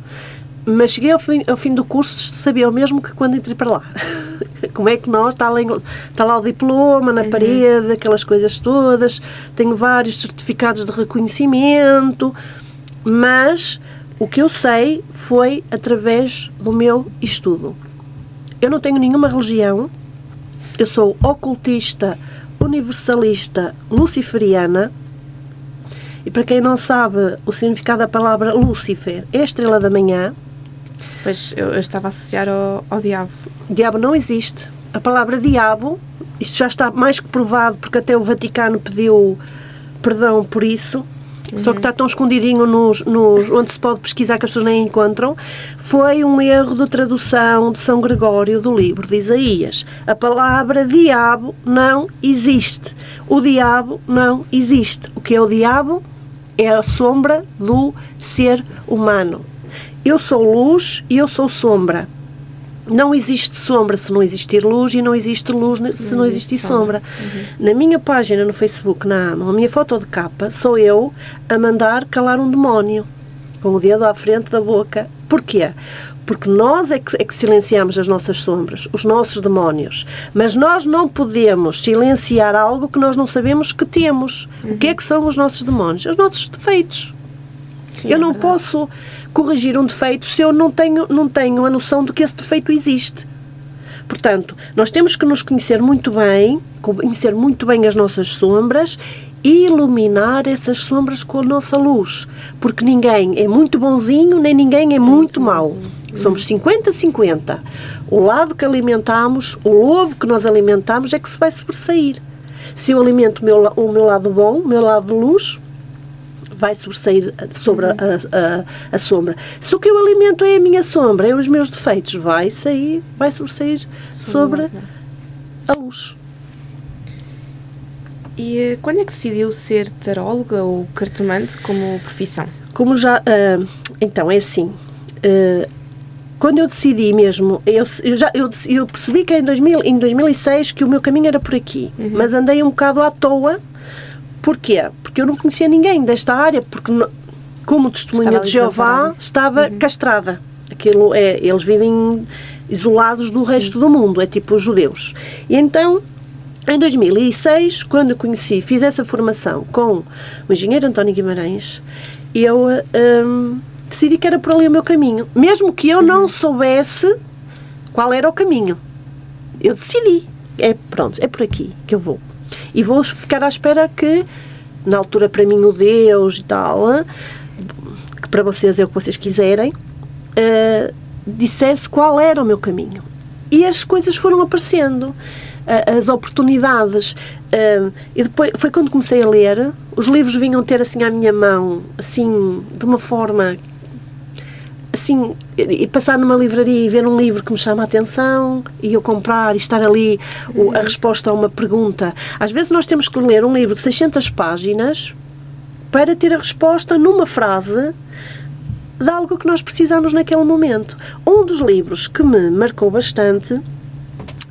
mas cheguei ao fim, ao fim do curso, sabia o mesmo que quando entrei para lá. *laughs* Como é que nós, está lá, está lá o diploma na uhum. parede, aquelas coisas todas, tenho vários certificados de reconhecimento, mas o que eu sei foi através do meu estudo. Eu não tenho nenhuma religião. Eu sou ocultista, universalista, luciferiana. E para quem não sabe o significado da palavra Lúcifer, é a estrela da manhã. Pois eu, eu estava a associar ao, ao diabo. Diabo não existe. A palavra diabo, isto já está mais que provado, porque até o Vaticano pediu perdão por isso. Só que está tão escondidinho nos, nos, onde se pode pesquisar que as pessoas nem encontram. Foi um erro de tradução de São Gregório do livro de Isaías. A palavra diabo não existe. O diabo não existe. O que é o diabo? É a sombra do ser humano. Eu sou luz e eu sou sombra. Não existe sombra se não existir luz e não existe luz se não existir sombra. Uhum. Na minha página no Facebook, na AMA, a minha foto de capa, sou eu a mandar calar um demónio com o dedo à frente da boca. Porquê? Porque nós é que, é que silenciamos as nossas sombras, os nossos demónios. Mas nós não podemos silenciar algo que nós não sabemos que temos. Uhum. O que é que são os nossos demónios? Os nossos defeitos. Sim, eu é não posso corrigir um defeito se eu não tenho, não tenho a noção de que esse defeito existe. Portanto, nós temos que nos conhecer muito bem, conhecer muito bem as nossas sombras e iluminar essas sombras com a nossa luz. Porque ninguém é muito bonzinho, nem ninguém é muito, muito mau. Somos 50-50. O lado que alimentamos, o lobo que nós alimentamos é que se vai sobressair. Se eu alimento o meu, o meu lado bom, o meu lado de luz, vai sobressair sobre a, a, a, sombra. Se o que eu alimento é a minha sombra, é os meus defeitos, vai sair, vai sobressair sobre a luz. E eh, quando é que decidiu ser taróloga ou cartomante como profissão? Como já. Uh, então, é assim. Uh, quando eu decidi mesmo, eu, eu, já, eu, eu percebi que em, 2000, em 2006 que o meu caminho era por aqui, uhum. mas andei um bocado à toa Porquê? Porque eu não conhecia ninguém desta área, porque como testemunha de Jeová estava uhum. castrada. Aquilo é, eles vivem isolados do Sim. resto do mundo, é tipo os judeus. E então, em 2006, quando conheci, fiz essa formação com o engenheiro António Guimarães, eu hum, decidi que era por ali o meu caminho, mesmo que eu uhum. não soubesse qual era o caminho. Eu decidi, é pronto, é por aqui que eu vou e vou ficar à espera que, na altura, para mim, o Deus e tal, que para vocês é o que vocês quiserem, uh, dissesse qual era o meu caminho. E as coisas foram aparecendo, uh, as oportunidades. Uh, e depois foi quando comecei a ler, os livros vinham ter assim à minha mão, assim, de uma forma assim, e passar numa livraria e ver um livro que me chama a atenção e eu comprar e estar ali o, a resposta a uma pergunta. Às vezes nós temos que ler um livro de 600 páginas para ter a resposta numa frase de algo que nós precisamos naquele momento. Um dos livros que me marcou bastante,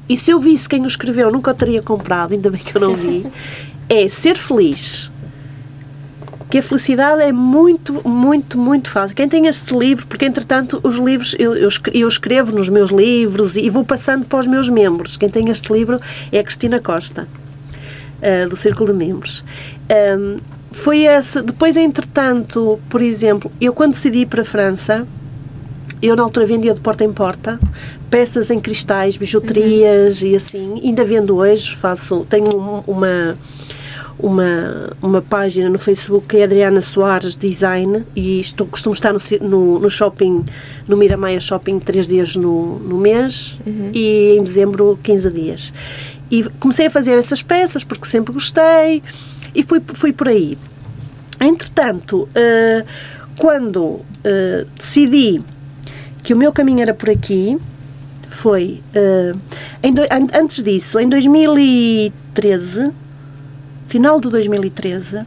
e se eu visse quem o escreveu, nunca o teria comprado, ainda bem que eu não vi, *laughs* é Ser Feliz que a felicidade é muito, muito, muito fácil. Quem tem este livro, porque entretanto os livros, eu, eu, escrevo nos meus livros e vou passando para os meus membros. Quem tem este livro é a Cristina Costa, uh, do Círculo de Membros. Um, foi esse. Depois, entretanto, por exemplo, eu quando decidi ir para a França, eu na altura vendia de porta em porta peças em cristais, bijuterias uhum. e assim. Ainda vendo hoje, faço, tenho uma uma, uma página no Facebook que é Adriana Soares Design e estou, costumo estar no, no, no shopping, no Miramaia Shopping, três dias no, no mês uhum. e em dezembro 15 dias. E comecei a fazer essas peças porque sempre gostei e fui, fui por aí. Entretanto, uh, quando uh, decidi que o meu caminho era por aqui, foi uh, do, antes disso, em 2013 final de 2013,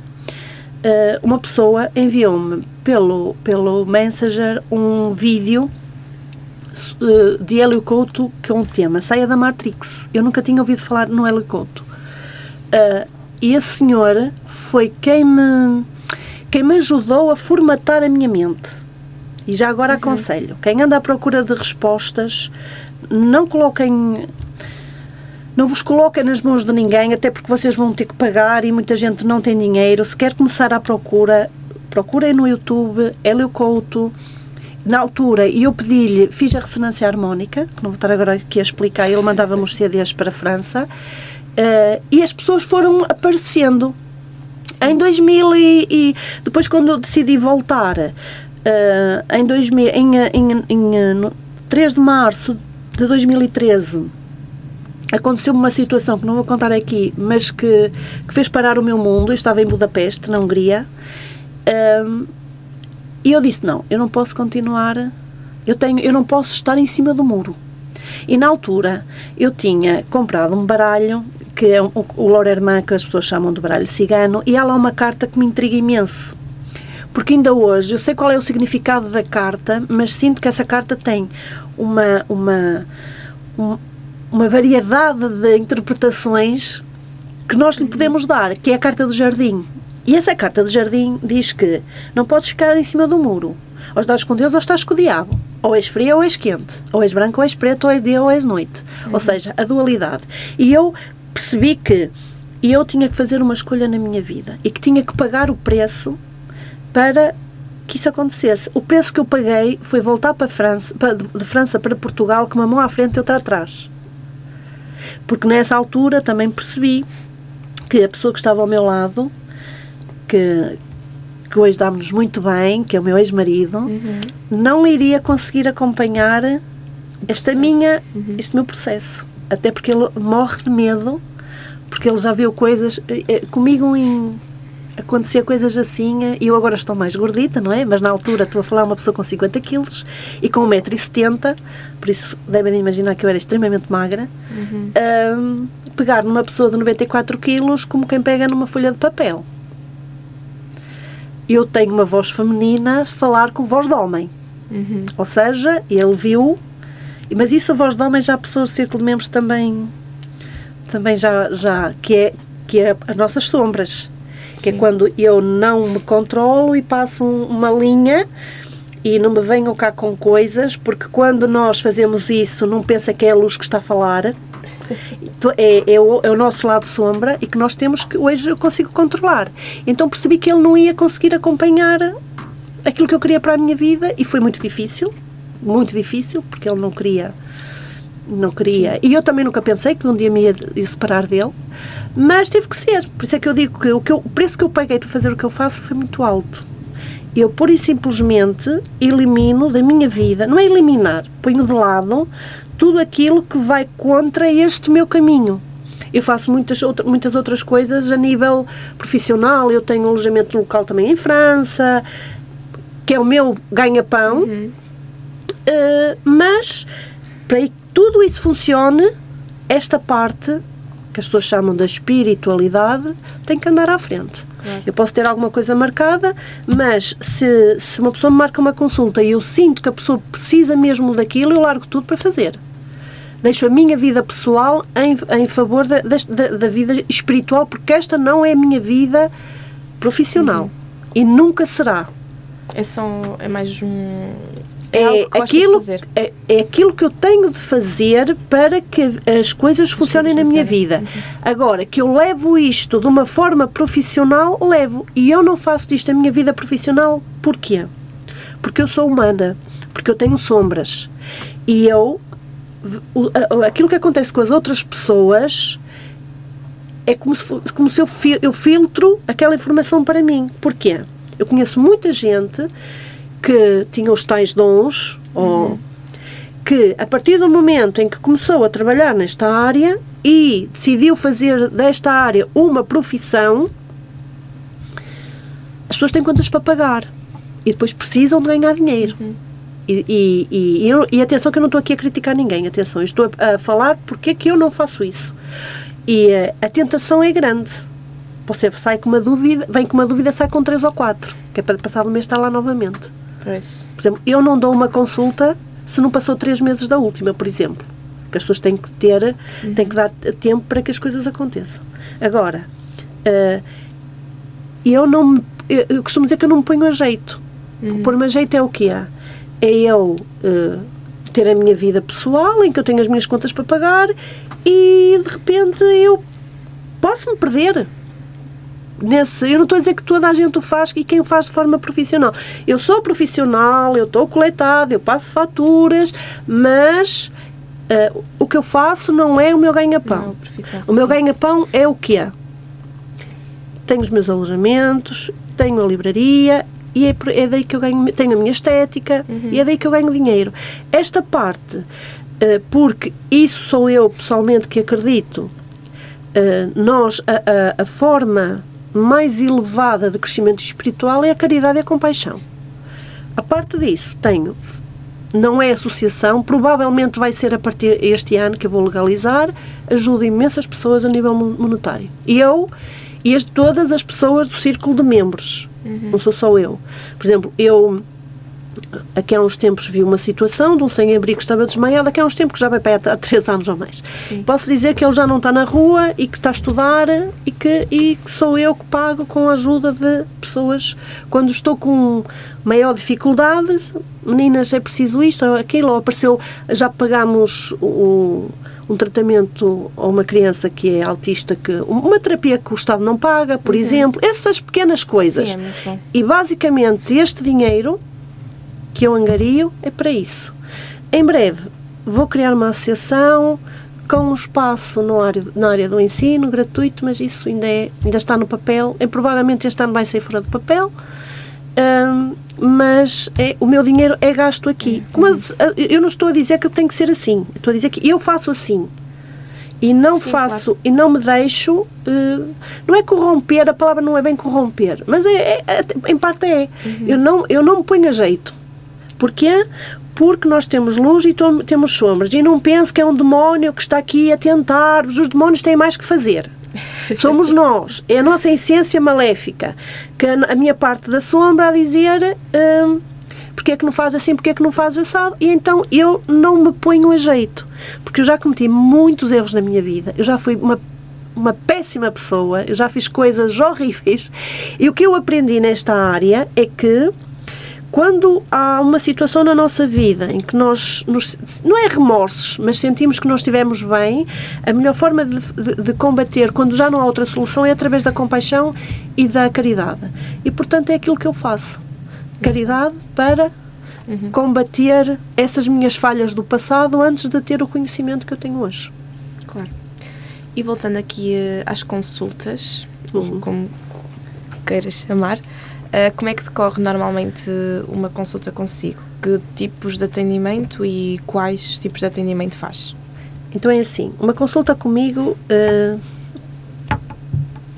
eh, uma pessoa enviou-me pelo, pelo Messenger um vídeo eh, de Hélio Couto que é um tema, Saia da Matrix. Eu nunca tinha ouvido falar no Hélio Couto. Uh, e esse senhor foi quem me, quem me ajudou a formatar a minha mente. E já agora uhum. aconselho, quem anda à procura de respostas, não coloquem não vos coloquem nas mãos de ninguém, até porque vocês vão ter que pagar e muita gente não tem dinheiro. Se quer começar à procura, procurem no YouTube Hélio Couto na altura, eu pedi-lhe, fiz a ressonância harmónica, que não vou estar agora aqui a explicar, ele mandava-me os CDs para a França, uh, e as pessoas foram aparecendo. Em 2000 e, e depois quando eu decidi voltar, uh, em, 2000, em, em, em, no 3 de março de 2013, aconteceu-me uma situação que não vou contar aqui, mas que, que fez parar o meu mundo. Eu estava em Budapeste, na Hungria, um, e eu disse: não, eu não posso continuar, eu, tenho, eu não posso estar em cima do muro. E na altura eu tinha comprado um baralho, que é o, o Lorerman, que as pessoas chamam de baralho cigano, e há lá uma carta que me intriga imenso. Porque ainda hoje eu sei qual é o significado da carta, mas sinto que essa carta tem uma, uma, uma variedade de interpretações que nós lhe podemos dar, que é a carta do jardim. E essa carta do jardim diz que não podes ficar em cima do muro. Ou estás com Deus ou estás com o diabo. Ou és frio ou és quente. Ou és branco ou és preto, ou és dia ou és noite. Uhum. Ou seja, a dualidade. E eu percebi que eu tinha que fazer uma escolha na minha vida e que tinha que pagar o preço para que isso acontecesse. O preço que eu paguei foi voltar para a França, para, de França para Portugal com uma mão à frente e outra atrás. Porque nessa altura também percebi que a pessoa que estava ao meu lado que, que hoje dá-nos muito bem, que é o meu ex-marido, uhum. não iria conseguir acompanhar esta minha, uhum. este meu processo. Até porque ele morre de medo, porque ele já viu coisas eh, eh, comigo em acontecia coisas assim e eu agora estou mais gordita, não é? Mas na altura estou a falar uma pessoa com 50 quilos e com 1,70m, por isso devem imaginar que eu era extremamente magra. Uhum. Um, pegar numa pessoa de 94 quilos como quem pega numa folha de papel eu tenho uma voz feminina falar com voz de homem. Uhum. Ou seja, ele viu, mas isso a voz de homem já a pessoa do círculo de membros também, também já, já que é, que é as nossas sombras. Que é Sim. é quando eu não me controlo e passo um, uma linha e não me venham cá com coisas, porque quando nós fazemos isso, não pensa que é a luz que está a falar, é, é, o, é o nosso lado sombra e que nós temos que hoje eu consigo controlar. Então percebi que ele não ia conseguir acompanhar aquilo que eu queria para a minha vida e foi muito difícil, muito difícil, porque ele não queria não queria. Sim. E eu também nunca pensei que um dia me ia, ia, separar dele, mas teve que ser. Por isso é que eu digo que o, que eu, o preço que eu paguei para fazer o que eu faço foi muito alto. Eu, pura e simplesmente, elimino da minha vida, não é eliminar, ponho de lado tudo aquilo que vai contra este meu caminho. Eu faço muitas, outra, muitas outras coisas a nível profissional. Eu tenho um alojamento local também em França, que é o meu ganha-pão. Uhum. Uh, mas para tudo isso funcione, esta parte que as pessoas chamam da espiritualidade tem que andar à frente. Claro. Eu posso ter alguma coisa marcada, mas se, se uma pessoa me marca uma consulta e eu sinto que a pessoa precisa mesmo daquilo, eu largo tudo para fazer. Deixo a minha vida pessoal em, em favor da, da, da vida espiritual, porque esta não é a minha vida profissional. Uhum. E nunca será. É só. É mais um é, é aquilo, é, é, aquilo que eu tenho de fazer para que as coisas as funcionem coisas na minha vida. Uhum. Agora, que eu levo isto de uma forma profissional, levo. E eu não faço disto a minha vida profissional. Porquê? Porque eu sou humana. Porque eu tenho sombras. E eu. Aquilo que acontece com as outras pessoas é como se, como se eu, eu filtro aquela informação para mim. Porquê? Eu conheço muita gente que tinha os tais dons, uhum. ou que a partir do momento em que começou a trabalhar nesta área e decidiu fazer desta área uma profissão, as pessoas têm contas para pagar e depois precisam de ganhar dinheiro. Uhum. E, e, e, eu, e, atenção que eu não estou aqui a criticar ninguém, atenção, estou a, a falar porque é que eu não faço isso. E a, eh, a tentação é grande. Você sai com uma dúvida, vem com uma dúvida, sai com três ou quatro, que é para passar o mês estar lá novamente. Pois. Por exemplo, eu não dou uma consulta se não passou três meses da última, por exemplo. Que as pessoas têm que ter, uhum. têm que dar tempo para que as coisas aconteçam. Agora, uh, eu não me, eu costumo dizer que eu não me ponho a jeito. Uhum. Pôr-me a jeito é o quê? É eu uh, ter a minha vida pessoal, em que eu tenho as minhas contas para pagar e de repente eu posso me perder nesse. Eu não estou a dizer que toda a gente o faz e quem o faz de forma profissional. Eu sou profissional, eu estou coletado, eu passo faturas, mas uh, o que eu faço não é o meu ganha-pão. O meu ganha-pão é o quê? Tenho os meus alojamentos, tenho a livraria, e é, é, daí que eu ganho, tenho a minha estética uhum. e é daí que eu ganho dinheiro. Esta parte, uh, porque isso sou eu pessoalmente que acredito, uh, nós, a, a, a, forma mais elevada de crescimento espiritual é a caridade e a compaixão. A parte disso, tenho, não é associação, provavelmente vai ser a partir este ano que eu vou legalizar, ajuda imensas pessoas a nível monetário. E eu e as, todas as pessoas do círculo de membros, uhum. não sou só eu. Por exemplo, eu aqui há uns tempos vi uma situação de um sem-abrigo que estava desmaiado, aqui há uns tempos que já vai para há três anos ou mais. Sim. Posso dizer que ele já não está na rua e que está a estudar e que, e que sou eu que pago com a ajuda de pessoas. Quando estou com maior dificuldade, meninas, é preciso isto, aquilo, ou apareceu, já pagámos o um tratamento a uma criança que é autista, que uma terapia que o Estado não paga, por uhum. exemplo, essas pequenas coisas. Sim, é e basicamente este dinheiro que eu angario é para isso. Em breve vou criar uma associação com um espaço no área, na área do ensino gratuito, mas isso ainda, é, ainda está no papel. E, provavelmente este ano vai sair fora do papel. Um, mas é, o meu dinheiro é gasto aqui. Mas eu não estou a dizer que tem que ser assim. Estou a dizer que eu faço assim e não Sim, faço claro. e não me deixo uh, não é corromper a palavra não é bem corromper mas é, é, é em parte é uhum. eu não eu não me ponho a jeito Porquê? Porque nós temos luz e temos sombras. E não penso que é um demónio que está aqui a tentar. Os demónios têm mais que fazer. *laughs* Somos nós. É a nossa essência maléfica. Que a minha parte da sombra a dizer. Hum, porque é que não faz assim, porque é que não faz assado, e então eu não me ponho a jeito, porque eu já cometi muitos erros na minha vida, eu já fui uma, uma péssima pessoa, eu já fiz coisas *laughs* horríveis, e o que eu aprendi nesta área é que quando há uma situação na nossa vida em que nós, nos, não é remorsos, mas sentimos que não estivemos bem, a melhor forma de, de, de, combater, quando já não há outra solução, é através da compaixão e da caridade. E, portanto, é aquilo que eu faço. Caridade para uhum. combater essas minhas falhas do passado antes de ter o conhecimento que eu tenho hoje. Claro. E voltando aqui eh, às consultas, uhum. como queiras chamar, como é que decorre normalmente uma consulta consigo? Que tipos de atendimento e quais tipos de atendimento faz? Então é assim, uma consulta comigo uh,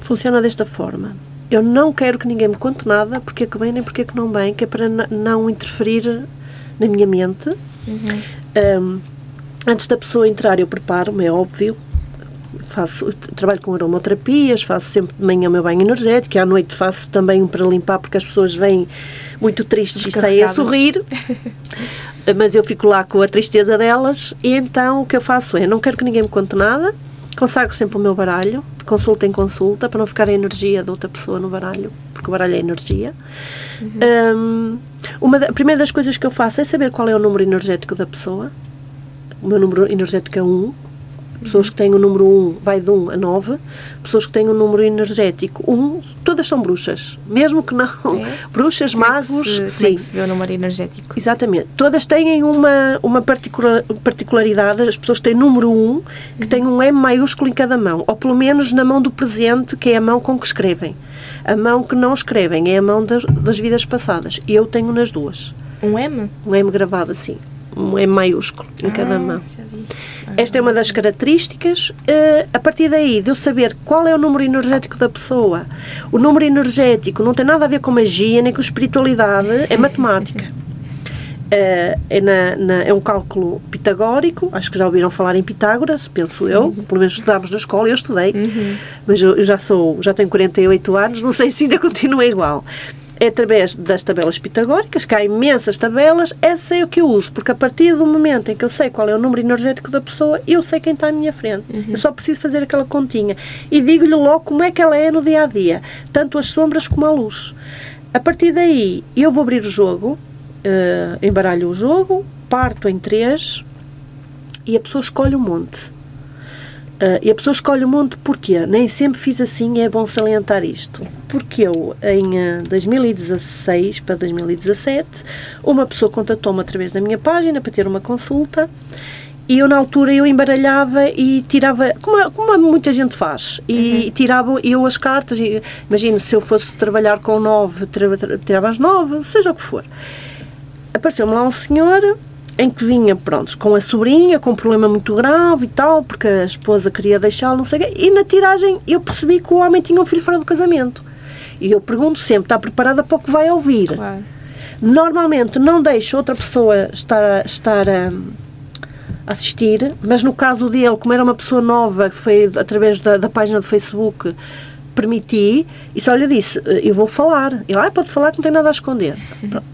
funciona desta forma. Eu não quero que ninguém me conte nada, porque é que bem nem porque é que não bem, que é para não interferir na minha mente. Uhum. Um, antes da pessoa entrar, eu preparo-me, é óbvio, faço, trabalho com aromaterapias, faço sempre de manhã o meu banho energético e à noite faço também um para limpar porque as pessoas vêm muito tristes e saem a sorrir. *laughs* mas eu fico lá com a tristeza delas e então o que eu faço é, não quero que ninguém me conte nada, consagro sempre o meu baralho, de consulta em consulta, para não ficar a energia de outra pessoa no baralho, porque o baralho é energia. Uhum. Um, uma da, a primeira das coisas que eu faço é saber qual é o número energético da pessoa. O meu número energético é 1, Pessoas que têm o número 1 vai de 1 a 9. Pessoas que têm o número energético 1, todas são bruxas. Mesmo que não. É. *laughs* Bruxas, como magos. É que se, sim. É que se vê o número energético? Exatamente. Todas têm uma, uma particular, particularidade. As pessoas têm número 1, que uhum. tem um M maiúsculo em cada mão. Ou pelo menos na mão do presente, que é a mão com que escrevem. A mão que não escrevem é a mão das, das vidas passadas. Eu tenho nas duas. Um M? Um M gravado assim um M maiúsculo em ah, cada mão. Ah, Esta é uma das características. Uh, a partir daí, de eu saber qual é o número energético da pessoa, o número energético não tem nada a ver com magia nem com espiritualidade, é *laughs* matemática. Uh, é, na, na, é, um cálculo pitagórico, acho que já ouviram falar em Pitágoras, penso Sim. eu, pelo menos estudámos na escola, eu estudei, uhum. mas eu, eu, já sou, já tenho 48 anos, não sei se ainda continua igual é através das tabelas pitagóricas, que há imensas tabelas, essa é o que eu uso, porque a partir do momento em que eu sei qual é o número energético da pessoa, eu sei quem está à minha frente. Uhum. Eu só preciso fazer aquela continha e digo-lhe logo como é que ela é no dia a dia, tanto as sombras como a luz. A partir daí, eu vou abrir o jogo, uh, embaralho o jogo, parto em três e a pessoa escolhe o um monte. Uh, e a pessoa escolhe o monte porquê? Nem sempre fiz assim, é bom salientar isto. Porque eu, em uh, 2016 para 2017, uma pessoa contatou-me através da minha página para ter uma consulta e eu, na altura, eu embaralhava e tirava, como, como muita gente faz, e uhum. tirava eu as cartas. Imagino, se eu fosse trabalhar com nove, tirava, tirava as nove, seja o que for. Apareceu-me lá um senhor em que vinha, pronto, com a sobrinha, com um problema muito grave e tal, porque a esposa queria deixá-lo, não sei o quê, e na tiragem eu percebi que o homem tinha um filho fora do casamento. E eu pergunto sempre, está preparada para o que vai ouvir? Claro. Normalmente não deixo outra pessoa estar, estar a, a assistir, mas no caso dele, como era uma pessoa nova, que foi através da, da página do Facebook, permiti e só lhe disse, eu vou falar. Ele, ah, pode falar que não tem nada a esconder.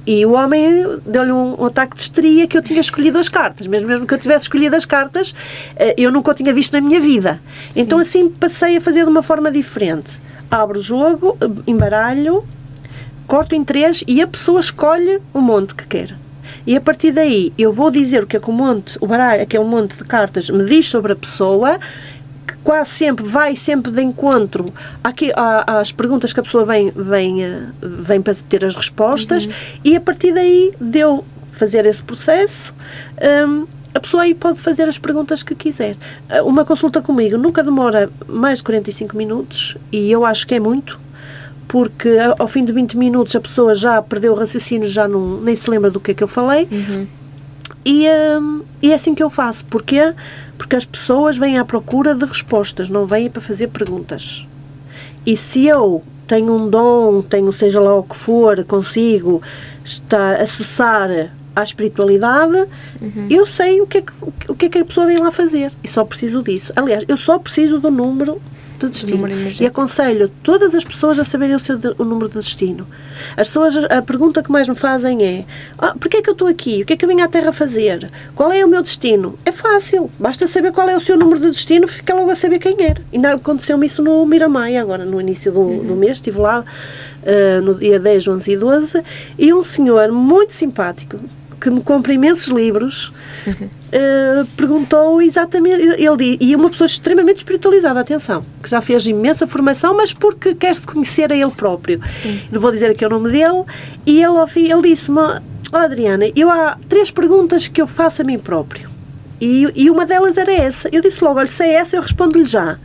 E o homem deu-lhe um, um, ataque de histeria que eu tinha escolhido as cartas. Mesmo, mesmo que eu tivesse escolhido as cartas, eh, eu nunca o tinha visto na minha vida. Sim. Então assim passei a fazer de uma forma diferente. Abro o jogo, embaralho, corto em três e a pessoa escolhe o monte que quer. E a partir daí eu vou dizer o que é que o monte, o baralho, aquele monte de cartas me diz sobre a pessoa quase sempre vai sempre de encontro aqui, às perguntas que a pessoa vem, vem, eh, vem para ter as respostas uhum. e a partir daí deu fazer esse processo um, a pessoa aí pode fazer as perguntas que quiser. Eh, uma consulta comigo nunca demora mais de 45 minutos e eu acho que é muito, porque ao fim de 20 minutos a pessoa já perdeu o raciocínio, já não, nem se lembra do que é que eu falei. Uhum. E, um, e é assim que eu faço. Porquê? Porque as pessoas vêm à procura de respostas, não vêm para fazer perguntas. E se eu tenho um dom, tenho seja lá o que for, consigo estar, acessar à espiritualidade, uhum. eu sei o que, é que, o que é que a pessoa vem lá fazer. E só preciso disso. Aliás, eu só preciso do número de destino. E aconselho todas as pessoas a saberem o seu o número de destino. As pessoas, a pergunta que mais me fazem é: ah, porquê é que eu estou aqui? O que é que eu vim à Terra fazer? Qual é o meu destino? É fácil, basta saber qual é o seu número de destino, fica logo a saber quem era. Ainda aconteceu-me isso no Miramai, agora no início do, uhum. do mês, estive lá uh, no dia 10, 11 e 12, e um senhor muito simpático, que me compra imensos livros, uh, *laughs* perguntou exatamente. Ele, e uma pessoa extremamente espiritualizada, atenção, que já fez imensa formação, mas porque quer-se conhecer a ele próprio. Sim. Não vou dizer aqui o nome dele. E ele, ao fim, ele disse-me: oh, Adriana, eu há três perguntas que eu faço a mim próprio. E, e uma delas era essa. Eu disse logo: olha, se é essa, eu respondo-lhe já.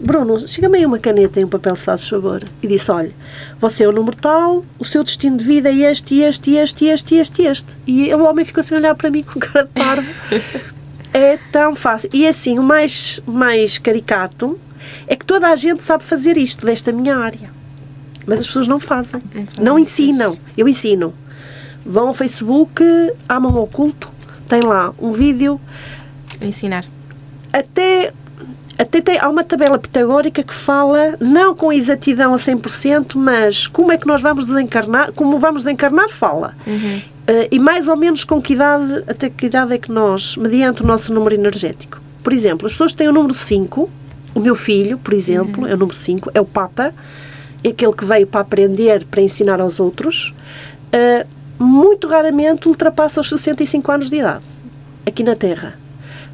Bruno, chega-me aí uma caneta e um papel, se fazes favor. E disse: Olha, você é o número tal, o seu destino de vida é este, este, este, este, este, este. E o homem ficou assim a olhar para mim com cara de parvo. *laughs* é tão fácil. E assim, o mais, mais caricato é que toda a gente sabe fazer isto, desta minha área. Mas as pessoas não fazem. Não ensinam. Eu ensino. Vão ao Facebook, amam o oculto, tem lá um vídeo. A ensinar. Até até tem, há uma tabela pitagórica que fala, não com exatidão a 100%, mas como é que nós vamos desencarnar, como vamos desencarnar, fala. Uhum. Uh, e mais ou menos com que idade, até que idade é que nós, mediante o nosso número energético. Por exemplo, as pessoas têm o número 5, o meu filho, por exemplo, uhum. é o número 5, é o Papa, é aquele que veio para aprender, para ensinar aos outros, uh, muito raramente ultrapassa os 65 anos de idade, aqui na Terra.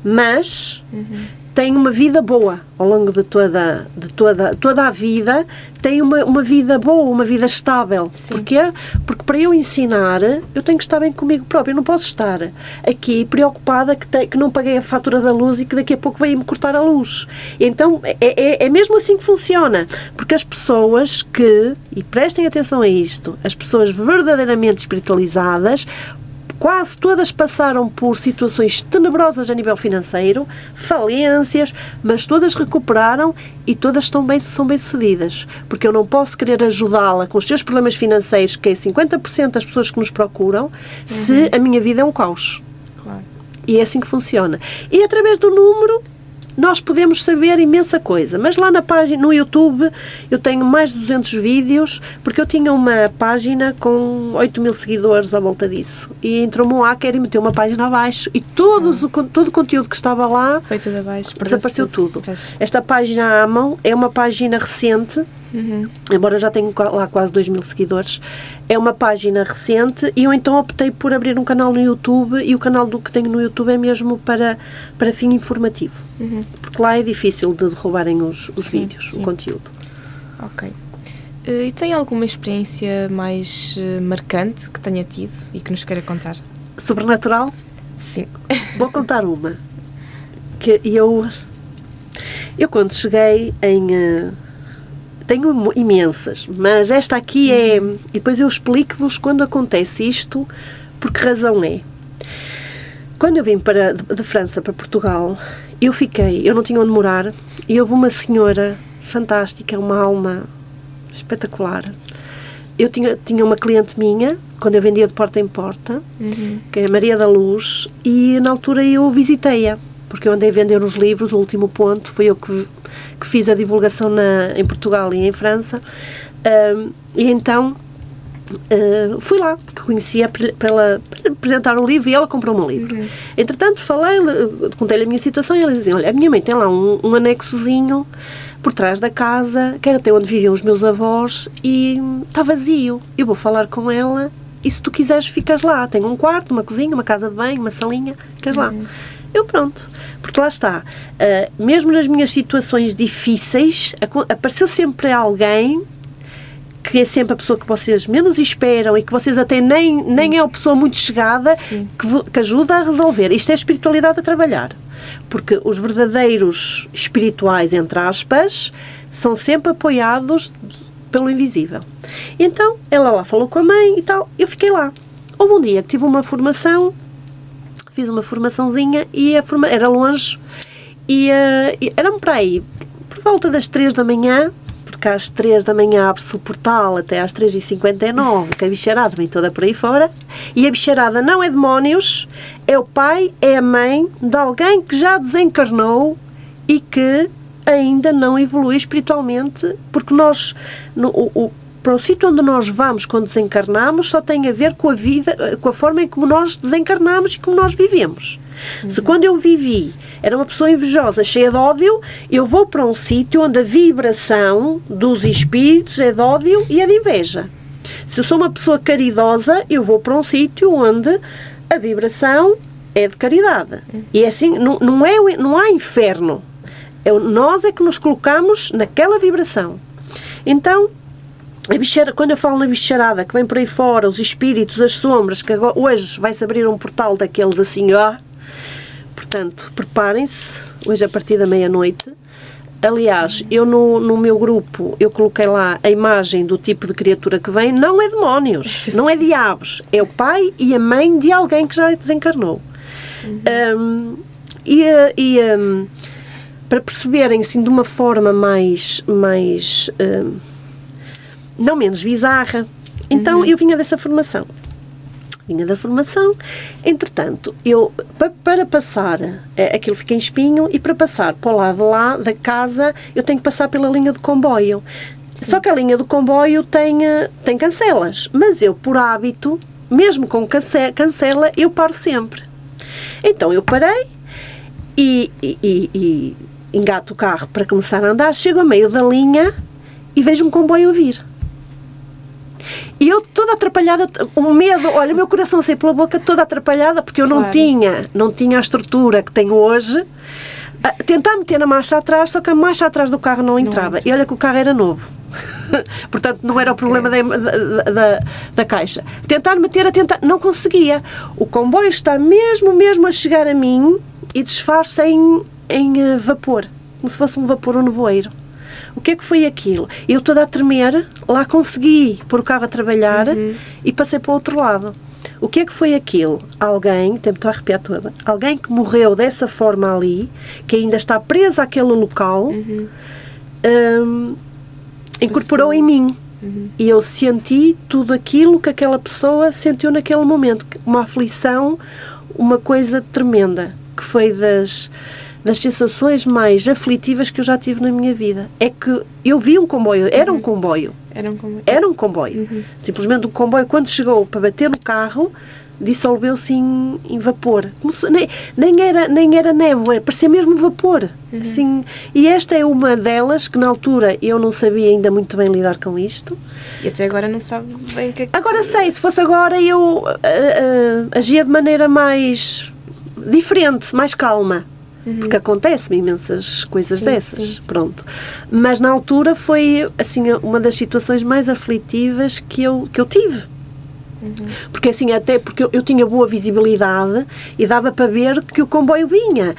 Mas uhum tem uma vida boa ao longo de toda, de toda, toda a vida, tem uma, uma vida boa, uma vida estável. Sim. Porquê? Porque para eu ensinar, eu tenho que estar bem comigo próprio. Eu não posso estar aqui preocupada que, te, que não paguei a fatura da luz e que daqui a pouco vem-me cortar a luz. Então, é, é, é mesmo assim que funciona. Porque as pessoas que, e prestem atenção a isto, as pessoas verdadeiramente espiritualizadas quase todas passaram por situações tenebrosas a nível financeiro, falências, mas todas recuperaram e todas estão bem, são bem-sucedidas. Porque eu não posso querer ajudá-la com os seus problemas financeiros, que é 50% das pessoas que nos procuram, uhum. se a minha vida é um caos. Claro. E é assim que funciona. E através do número, nós podemos saber imensa coisa. Mas lá na página, no YouTube, eu tenho mais de 200 vídeos, porque eu tinha uma página com 8 mil seguidores à volta disso. E entrou-me um hacker e meteu uma página abaixo. E todos, hum. o, todo o conteúdo que estava lá Foi tudo abaixo, desapareceu tudo. tudo. Esta página mão é uma página recente Uhum. Embora já tenha lá quase 2 mil seguidores, é uma página recente e eu então optei por abrir um canal no YouTube e o canal do que tenho no YouTube é mesmo para, para fim informativo. Uhum. Porque lá é difícil de derrubarem os, os sim, vídeos, sim. o conteúdo. Ok. Eh, e tem alguma experiência mais eh, marcante que tenha tido e que nos queira contar? Sobrenatural? Sim. *laughs* Vou contar uma. Que eu. Eu, quando cheguei em. Tenho imensas, mas esta aqui é. E depois eu explico-vos quando acontece isto, por que razão é. Quando eu vim para, de, de França para Portugal, eu fiquei, eu não tinha onde morar, e houve uma senhora fantástica, uma alma espetacular. Eu tinha, tinha uma cliente minha, quando eu vendia de porta em porta, uhum. que é a Maria da Luz, e na altura eu visitei-a, porque eu andei a vender os livros, o último ponto, foi eu que que fiz a divulgação na, em Portugal e em França. E então uh, fui lá, porque conhecia para apresentar o livro e ela comprou-me um livro. Uhum. Entretanto, falei, contei-lhe a minha situação e ela dizia: Olha, a minha mãe tem lá um, um anexozinho por trás da casa, que era até onde viviam os meus avós, e está vazio. Eu vou falar com ela e se tu quiseres, ficas lá. Tem um quarto, uma cozinha, uma casa de banho, uma salinha, ficas uhum. lá. Eu pronto, porque lá está, uh, mesmo nas minhas situações difíceis, apareceu sempre alguém que é sempre a pessoa que vocês menos esperam e que vocês até nem, nem é uma pessoa muito chegada que, que, ajuda a resolver. Isto é espiritualidade a trabalhar. Porque os verdadeiros espirituais, entre aspas, são sempre apoiados pelo invisível. Então, ela lá falou com a mãe e tal, eu fiquei lá. Houve um dia que tive uma formação fiz uma formaçãozinha e a forma, era longe e, uh, e era para aí, por volta das 3 da manhã, porque às 3 da manhã abre-se o portal até às 3h59, que a bicharada vem toda por aí fora, e a bicharada não é demónios, é o pai, é a mãe de alguém que já desencarnou e que ainda não evolui espiritualmente, porque nós, no, o, para o sítio onde nós vamos quando desencarnamos só tem a ver com a vida, com a forma em como nós desencarnamos e como nós vivemos. Uhum. Se quando eu vivi era uma pessoa invejosa, cheia de ódio, eu vou para um sítio onde a vibração dos espíritos é de ódio e é de inveja. Se eu sou uma pessoa caridosa, eu vou para um sítio onde a vibração é de caridade. Uhum. E é assim, não, não, é, não há inferno. É, nós é que nos colocamos naquela vibração. Então, a bichara, quando eu falo na bicharada que vem por aí fora, os espíritos, as sombras, que agora, hoje vai-se abrir um portal daqueles assim, ó. Portanto, preparem-se, hoje a partir da meia-noite. Aliás, eu no, no meu grupo, eu coloquei lá a imagem do tipo de criatura que vem, não é demónios, *laughs* não é diabos, é o pai e a mãe de alguém que já desencarnou. Uhum. Um, e, e um, para perceberem assim de uma forma mais, mais um, não menos bizarra. Então uhum. eu vinha dessa formação. Vinha da formação. Entretanto, eu, para, para passar, é, aquilo fica em espinho, e para passar para o lado lá da casa, eu tenho que passar pela linha de comboio. Sim. Só que a linha do comboio tem, eh, tem cancelas. Mas eu, por hábito, mesmo com cancela, eu paro sempre. Então eu parei e, e, e, e engato o carro para começar a andar, chego a meio da linha e vejo um comboio a vir. E eu toda atrapalhada, o medo, olha, o meu coração saiu pela boca toda atrapalhada porque eu não claro. tinha, não tinha a estrutura que tenho hoje. tentar meter a marcha atrás, só que a marcha atrás do carro não entrava. Não. E olha que o carro era novo. *laughs* Portanto, não era o problema okay. da, da, da, da, caixa. Tentar meter a tentar, não conseguia. O comboio está mesmo, mesmo a chegar a mim e disfarça em, em eh, vapor, como se fosse um vapor ou um nevoeiro. O que é que foi aquilo? Eu toda a tremer, lá consegui pôr o carro a trabalhar uhum. e passei para o outro lado. O que é que foi aquilo? Alguém, até me estou a arrepiar toda, alguém que morreu dessa forma ali, que ainda está presa àquele local, uhum. um, incorporou em mim. Uhum. E eu senti tudo aquilo que aquela pessoa sentiu naquele momento. Uma aflição, uma coisa tremenda, que foi das das sensações mais aflitivas que eu já tive na minha vida. É que eu vi um comboio, era um uhum. comboio. Era um comboio. Era um comboio. Uhum. Simplesmente o comboio, quando chegou para bater no carro, dissolveu-se em, em, vapor. Se, nem, nem, era, nem era névoa, parecia mesmo vapor. Uhum. Assim, e esta é uma delas que na altura eu não sabia ainda muito bem lidar com isto. E até agora não sabe bem o que é que... Agora sei, se fosse agora eu uh, uh, agia de maneira mais diferente, mais calma. Uhum. Porque acontece-me imensas coisas sim, dessas. Sim. Pronto. Mas na altura foi assim uma das situações mais aflitivas que eu, que eu tive. Uhum. Porque assim, até porque eu, eu, tinha boa visibilidade e dava para ver que o comboio vinha.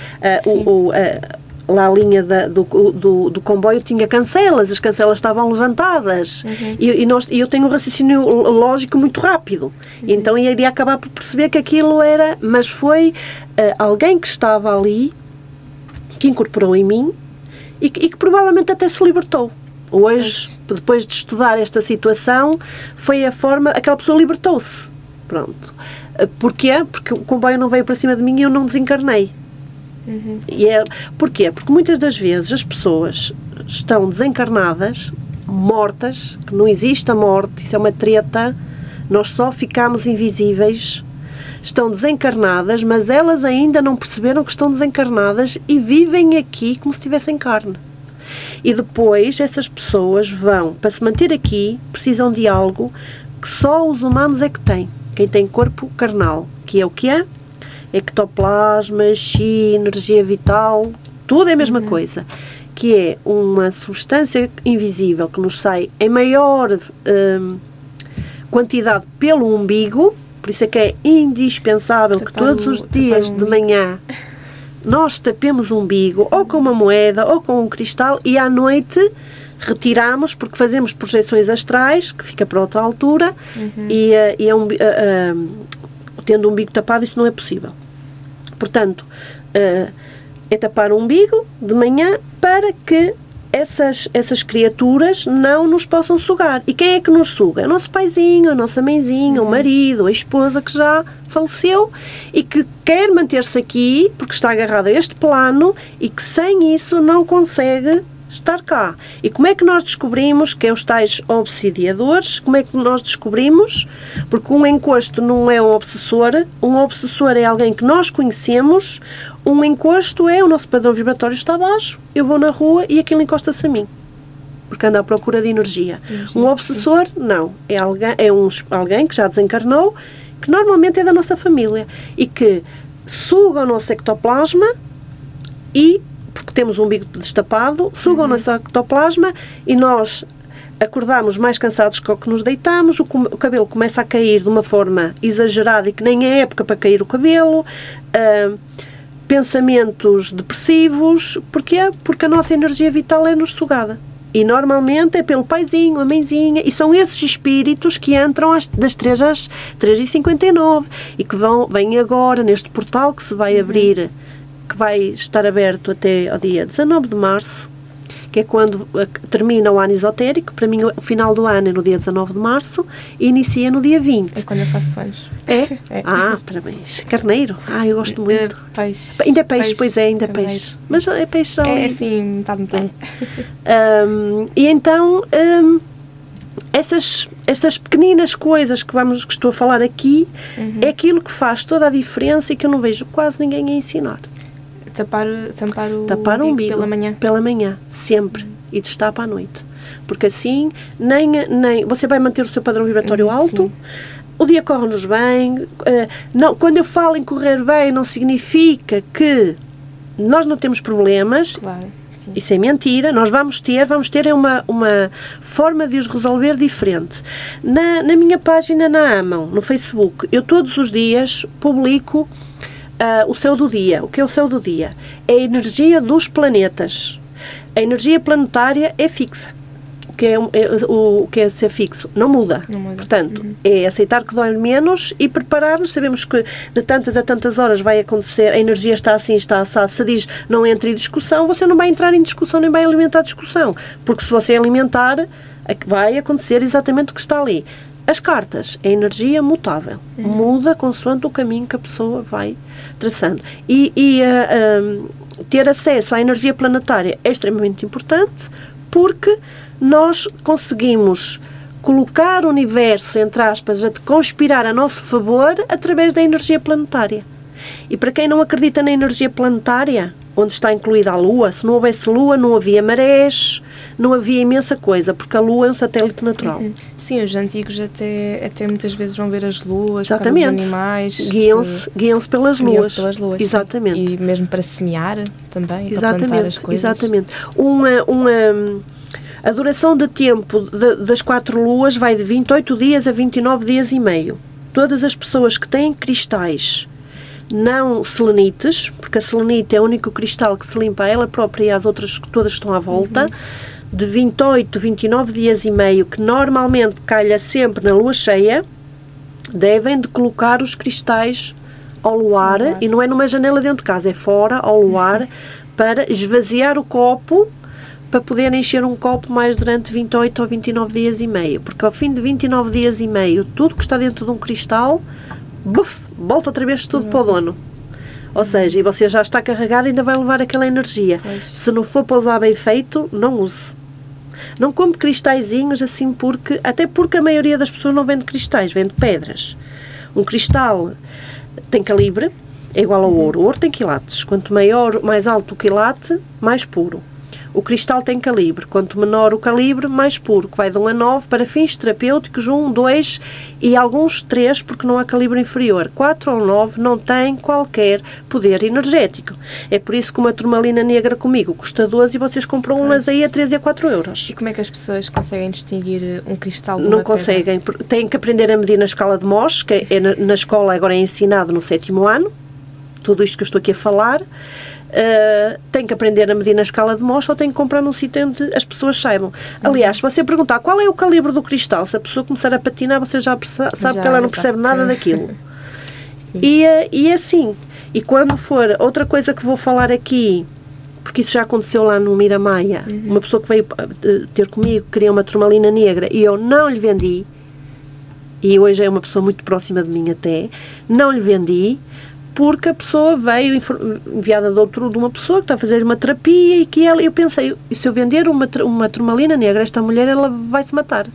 Uh, o, o uh, lá a linha da, do, do, do, comboio tinha cancelas, as cancelas estavam levantadas uhum. e, e, nós, eu tenho um raciocínio lógico muito rápido, uhum. então eu iria acabar por perceber que aquilo era, mas foi uh, alguém que estava ali que incorporou em mim e que, e que provavelmente até se libertou. Hoje, depois de estudar esta situação, foi a forma. aquela pessoa libertou-se. Pronto. Eh, porquê? Porque o comboio não veio para cima de mim e eu não desencarnei. Uhum. E é, porquê? Porque muitas das vezes as pessoas estão desencarnadas, mortas, que não existe a morte, isso é uma treta, nós só ficamos invisíveis estão desencarnadas, mas elas ainda não perceberam que estão desencarnadas e vivem aqui como se tivessem carne. E depois essas pessoas vão, para se manter aqui, precisam de algo que só os humanos é que têm. Quem tem corpo carnal, que é o que é? Ectoplasma, chi, energia vital, tudo é a mesma uhum. coisa. Que é uma substância invisível que nos sai em maior hum, quantidade pelo umbigo, por isso é que é indispensável tapar que todos os dias de manhã nós tapemos o umbigo, ou com uma moeda, ou com um cristal, e à noite retiramos, porque fazemos projeções astrais, que fica para outra altura, uhum. e, uh, e é um, uh, uh, tendo o umbigo tapado, isso não é possível. Portanto, é tapar o umbigo de manhã para que essas, essas criaturas não nos possam sugar. E quem é que nos suga? É o nosso paizinho, a nossa mãezinha, uhum. o marido, a esposa que já faleceu e que quer manter-se aqui porque está agarrado a este plano e que sem isso não consegue estar cá. E como é que nós descobrimos que é os tais obsidiadores? Como é que nós descobrimos? Porque um encosto não é um obsessor, um obsessor é alguém que nós conhecemos, um encosto é o nosso padrão vibratório está abaixo, eu vou na rua e aquilo encosta-se a mim. Porque anda à procura de energia. um obsessor, não. É alguém, é um, alguém que já desencarnou, que normalmente é da nossa família e que suga o nosso ectoplasma e porque temos um umbigo destapado, sugam uhum. nosso ectoplasma e nós acordamos mais cansados que o que nos deitamos, o, o, cabelo começa a cair de uma forma exagerada e que nem é época para cair o cabelo, uh, pensamentos depressivos, porquê? Porque a nossa energia vital é-nos sugada. E normalmente é pelo paizinho, a mãezinha, e são esses espíritos que entram às, das 3 às 3h59 e que vão, vêm agora neste portal que se vai uhum. abrir que vai estar aberto até ao dia 19 de março, que é quando eh, termina o ano esotérico. Para mim, o final do ano é no dia 19 de março e inicia no dia 20. É quando eu faço anos. É? é. Ah, parabéns. Carneiro? Ah, eu gosto muito. Uh, peixe. Ainda é peixe, peixe pois é, ainda é peixe. Mas é peixe só. É assim, metade, metade. É. um, e então. Um, essas, essas pequeninas coisas que, vamos, que estou a falar aqui uhum. é aquilo que faz toda a diferença e que eu não vejo quase ninguém a ensinar. Tapar, tampar o, tapar o umbigo pela manhã? Pela manhã, sempre. E destapa à noite. Porque assim, nem, nem você vai manter o seu padrão vibratório uhum, alto, sim. o dia corre-nos bem. Uh, não, quando eu falo em correr bem, não significa que nós não temos problemas. Claro. Sim. Isso é mentira, nós vamos ter, vamos ter é uma, uma forma de os resolver diferente. Na, na minha página na Amam, no Facebook, eu todos os dias publico uh, o céu do dia. O que é o céu do dia? É a energia dos planetas. A energia planetária é fixa. O que é, é o, o que é ser fixo? Não muda. Não muda. Portanto, uhum. é aceitar que dói menos e preparar-nos. Sabemos que de tantas a tantas horas vai acontecer, a energia está assim, está assado. Se diz não entre em discussão, você não vai entrar em discussão nem vai alimentar a discussão. Porque se você alimentar, vai acontecer exatamente o que está ali. As cartas é energia mutável, uhum. muda consoante o caminho que a pessoa vai traçando. E, e uh, ter acesso à energia planetária é extremamente importante porque nós conseguimos colocar o universo, entre aspas, a conspirar a nosso favor através da energia planetária. E para quem não acredita na energia planetária, onde está incluída a Lua, se não houvesse Lua, não havia marés, não havia imensa coisa, porque a Lua é um satélite natural. Uhum. Sim, os antigos até, até muitas vezes vão ver as luas, Exatamente. dos animais. Guiam-se guiam pelas luas. pelas luas. Exatamente. Sim. E mesmo para semear também, Exatamente. para plantar as coisas. Exatamente. Uma, uma, a duração de tempo de, das quatro luas vai de 28 dias a 29 dias e meio. Todas as pessoas que têm cristais não selenites, porque a selenite é o único cristal que se limpa a ela própria e as outras que todas estão à volta, uhum. de 28, 29 dias e meio, que normalmente calha sempre na lua cheia, devem de colocar os cristais ao luar, e não é numa janela dentro de casa, é fora, ao luar, para esvaziar o copo para poder encher um copo mais durante 28 ou 29 dias e meio, porque ao fim de 29 dias e meio, tudo que está dentro de um cristal buf, volta outra vez tudo para o dono. Ou seja, e você já está carregado e ainda vai levar aquela energia. Pois. Se não for para usar bem feito, não use. Não compre cristalzinhos assim porque, até porque a maioria das pessoas não vende cristais, vende pedras. Um cristal tem calibre, é igual ao ouro. O ouro tem quilates. Quanto maior, mais alto o quilate, mais puro. O cristal tem calibre. Quanto menor o calibre, mais puro, que vai de 1 a 9 para fins terapêuticos, 1, 2 e alguns 3, porque não há calibre inferior. 4 ou 9 não tem qualquer poder energético. É por isso que uma turmalina negra comigo custa 12 e vocês compram umas aí a 3 e a 4 euros. E como é que as pessoas conseguem distinguir eh, um cristal de Não conseguem. Pedra? Têm que aprender a medir na escala de Mohs, que é na, na escola agora é ensinado no sétimo ano. Tudo isto que eu estou aqui a falar uh, tem que aprender a medir na escala de Mohs ou tem que comprar num sítio onde as pessoas saibam. Aliás, se você perguntar qual é o calibre do cristal, se a pessoa começar a patinar, você já sabe já, que ela não percebe nada daquilo. *laughs* e, uh, e é assim. E quando for, outra coisa que vou falar aqui, porque isso já aconteceu lá no Miramaia, uhum. uma pessoa que veio uh, ter comigo queria uma turmalina negra e eu não lhe vendi, e hoje é uma pessoa muito próxima de mim até, não lhe vendi, porque a pessoa veio enviada de, outro, de uma pessoa que está a fazer uma terapia e que ela, eu pensei, se eu vender uma, uma turmalina negra, esta mulher ela vai se matar.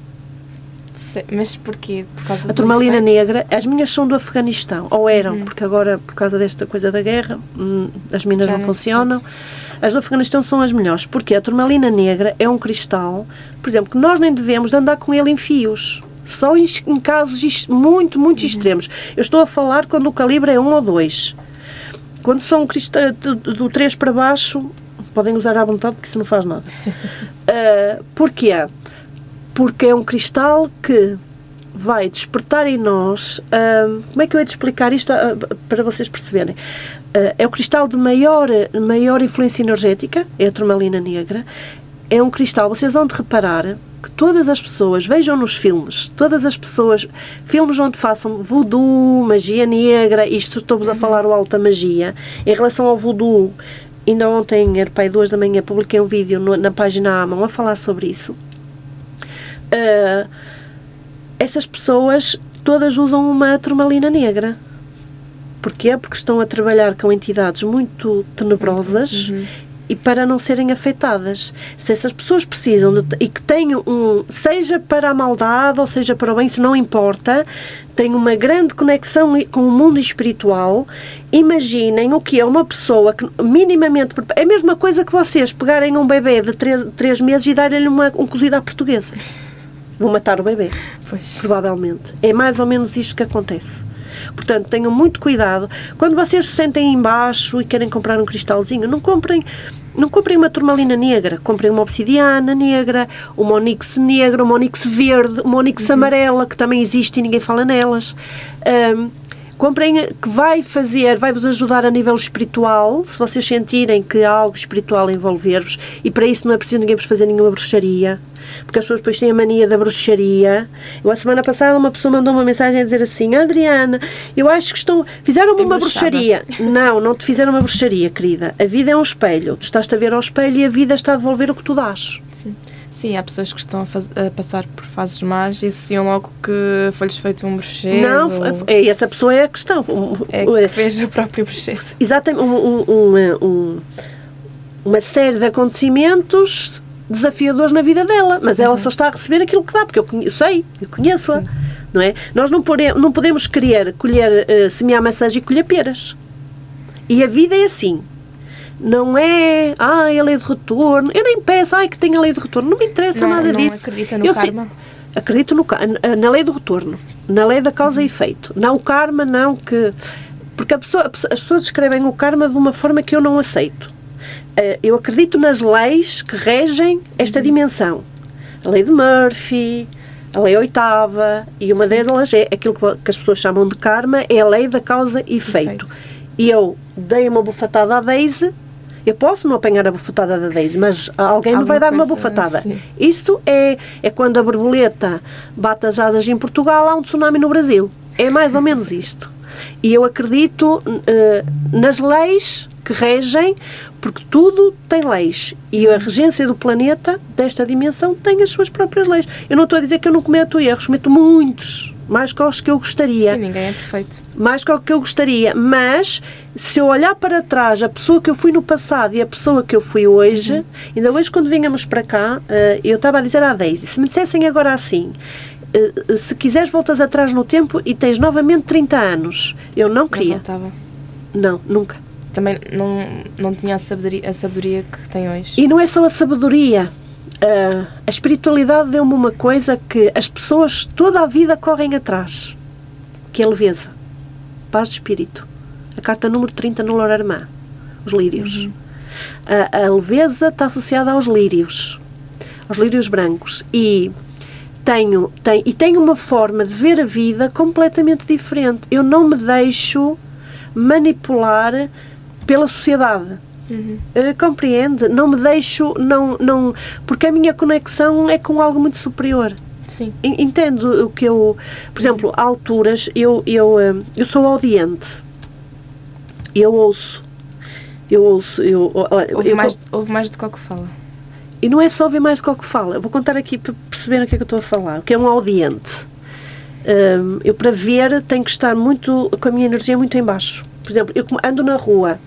Mas porquê? Por causa a turmalina negra, as minhas são do Afeganistão, ou eram, uhum. porque agora, por causa desta coisa da guerra, hum, as minas Já não funcionam. As do Afeganistão são as melhores, porque a turmalina negra é um cristal, por exemplo, que nós nem devemos de andar com ele em fios. Só em, em casos muito, muito uhum. extremos. Eu estou a falar quando o calibre é 1 ou 2. Quando são cristais do 3 para baixo, podem usar à vontade, porque isso não faz nada. Uh, *laughs* porquê? Porque é um cristal que vai despertar em nós. Uh, como é que eu ia te explicar isto uh, para vocês perceberem? Uh, é o cristal de maior, maior influência energética, é a turmalina negra. É um cristal, vocês vão de reparar que todas as pessoas vejam nos filmes, todas as pessoas, filmes onde façam voodoo, magia negra, isto estamos a uhum. falar o alta magia, em relação ao voodoo, ainda ontem, era pai duas da manhã, publiquei um vídeo no, na página Amon a falar sobre isso. Uh, essas pessoas todas usam uma turmalina negra. Porquê? Porque estão a trabalhar com entidades muito tenebrosas uhum e para não serem afetadas. Se essas pessoas precisam de, e que tenham um, seja para a maldade ou seja para o bem, isso não importa, têm uma grande conexão com o mundo espiritual, imaginem o que é uma pessoa que minimamente. É a mesma coisa que vocês pegarem um bebê de 3, meses e darem-lhe um cozido à portuguesa. Vão matar o bebê. Pois. Provavelmente. É mais ou menos isto que acontece. Portanto, tenham muito cuidado. Quando vocês se sentem embaixo e querem comprar um cristalzinho, não comprem não comprem uma turmalina negra, comprem uma obsidiana negra, uma onix negra, uma onix verde, uma onix uhum. amarela, que também existe e ninguém fala nelas. Um, comprem que vai fazer, vai-vos ajudar a nível espiritual, se vocês sentirem que há algo espiritual a envolver-vos, e para isso não é preciso ninguém vos fazer nenhuma bruxaria porque as pessoas depois têm a mania da bruxaria. Eu, a semana passada, uma pessoa mandou uma mensagem a dizer assim: Adriana, eu acho que estão. Fizeram-me uma bruxaria. Não, não te fizeram uma bruxaria, querida. A vida é um espelho. Tu estás a ver ao espelho e a vida está a devolver o que tu dás. Sim. Sim, há pessoas que estão a, faz, a, passar por fases más e associam logo que foi-lhes feito um bruxeiro. Não, é, essa pessoa é a questão. É que fez o próprio bruxeiro. *laughs* Exatamente. Um, um, um, uma série de acontecimentos desafiadores na vida dela, mas ela só está a receber aquilo que dá, porque eu conheço, sei, eu conheço-a. Não é? Nós não, podemos, não podemos querer colher, uh, semear maçãs e colher peras. E a vida é assim. Não é, ah, a lei de retorno. Eu nem peço, ai, que tenha a lei de retorno. Não me interessa Não, nada não disso. acredita no eu karma? Sei, acredito no, na lei do retorno, na lei da causa e efeito. Não o karma, não que. Porque pessoa- as pessoas descrevem o karma de uma forma que eu não aceito. Eh, Eu acredito nas leis que regem esta dimensão. A lei de Murphy, a lei oitava, e uma delas é aquilo que as pessoas chamam de karma, é a lei da causa e efeito. Efeito. E eu dei uma bufetada à Daisy, eu posso não apanhar a bufetada da Daisy, mas alguém me Alguma vai dar uma bufetada. sim. Isto é, é quando a borboleta bate as asas em Portugal, há um tsunami no Brasil. É mais ou menos isto. E eu acredito eh, nas leis que regem, porque tudo tem leis. E a regência do planeta, desta dimensão, tem as suas próprias leis. Eu não estou a dizer que eu não cometo erros, cometo muitos, mais que os que eu gostaria Sim, ninguém é perfeito. mais que o que eu gostaria, mas se eu olhar para trás a pessoa que eu fui no passado e a pessoa que eu fui hoje, ainda hoje quando vínhamos para cá, eh, eu estava a dizer à Daisy, se me dissessem agora assim, eh, se quiseres voltas atrás no tempo e tens novamente 30 anos, eu não Não queria. voltava. Não, nunca. Também não, não tinha a sabedoria, a sabedoria que tem hoje. E não é só a sabedoria. ah, a espiritualidade deu-me uma coisa que as pessoas toda a vida correm atrás, que é a leveza, paz de espírito. A carta número 30 no Lorarmã, os lírios. A, a leveza está associada aos lírios, aos lírios brancos. E tenho, tem, e tenho uma forma de ver a vida completamente diferente. Eu não me deixo manipular pela sociedade. Eh, compreende? Não me deixo, não, não, porque a minha conexão é com algo muito superior. Sim. En- Entendo o que eu, por exemplo, há alturas eu, eu, eh, eu sou audiente, eu ouço, eu ouço, eu, Houve, eu- mais, houve mais do que o que fala. e não é só ouvir mais do que o que fala. Eu vou contar aqui para perceberem o que é que eu estou a falar. O que é um audiente? Hum, eu, para ver, tenho que estar muito com a minha energia muito em baixo. Por exemplo, eu ando na rua,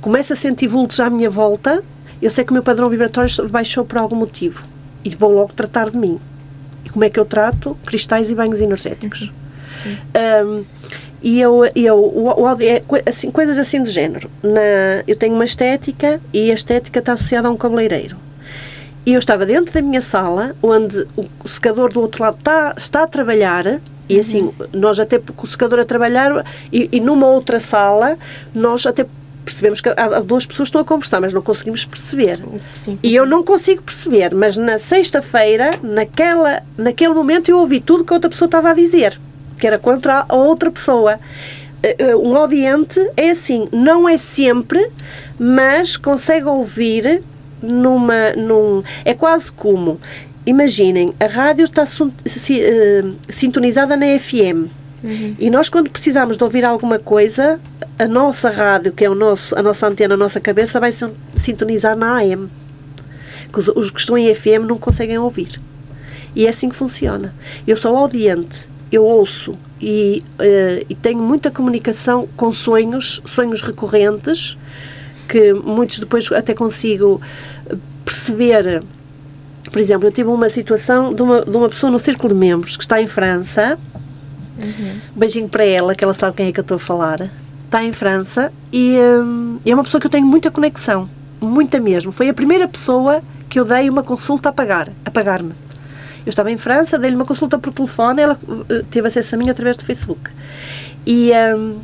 começo a sentir vultos à minha volta, eu sei que o meu padrão vibratório baixou por algum motivo. E vou logo tratar de mim. E como é que eu trato? Cristais e banhos energéticos. Hum, e eu, eu o, o é assim, coisas assim do género. Na, eu tenho uma estética e a estética está associada a um cabeleireiro. E eu estava dentro da minha sala, onde o, o secador do outro lado está, está a trabalhar, e assim, nós até com o secador a trabalhar, e, e numa outra sala, nós até percebemos que há, duas pessoas que estão a conversar, mas não conseguimos perceber. Sim. E eu não consigo perceber, mas na sexta-feira, naquela, naquele momento, eu ouvi tudo que a outra pessoa estava a dizer, que era contra a outra pessoa. Eh, eh, Um audiente é assim, não é sempre, mas consegue ouvir numa. Num, é quase como. Imaginem, a rádio está eh, sintonizada na FM. E nós, quando precisamos de ouvir alguma coisa, a nossa rádio, que é o nosso, a nossa antena, a nossa cabeça, vai sin- sintonizar na AM. Que os, os que estão em FM não conseguem ouvir. E é assim que funciona. Eu sou audiente, eu ouço e, eh, e tenho muita comunicação com sonhos, sonhos recorrentes, que muitos depois até consigo perceber. Por exemplo, eu tive uma situação de uma, de uma pessoa no círculo de membros que está em França. Um beijinho para ela, que ela sabe quem é que eu estou a falar. Está em França e hum, é uma pessoa que eu tenho muita conexão, muita mesmo. Foi a primeira pessoa que eu dei uma consulta a pagar, a pagar-me. Eu estava em França, dei-lhe uma consulta por telefone, ela eh, teve acesso a mim através do Facebook. E hum,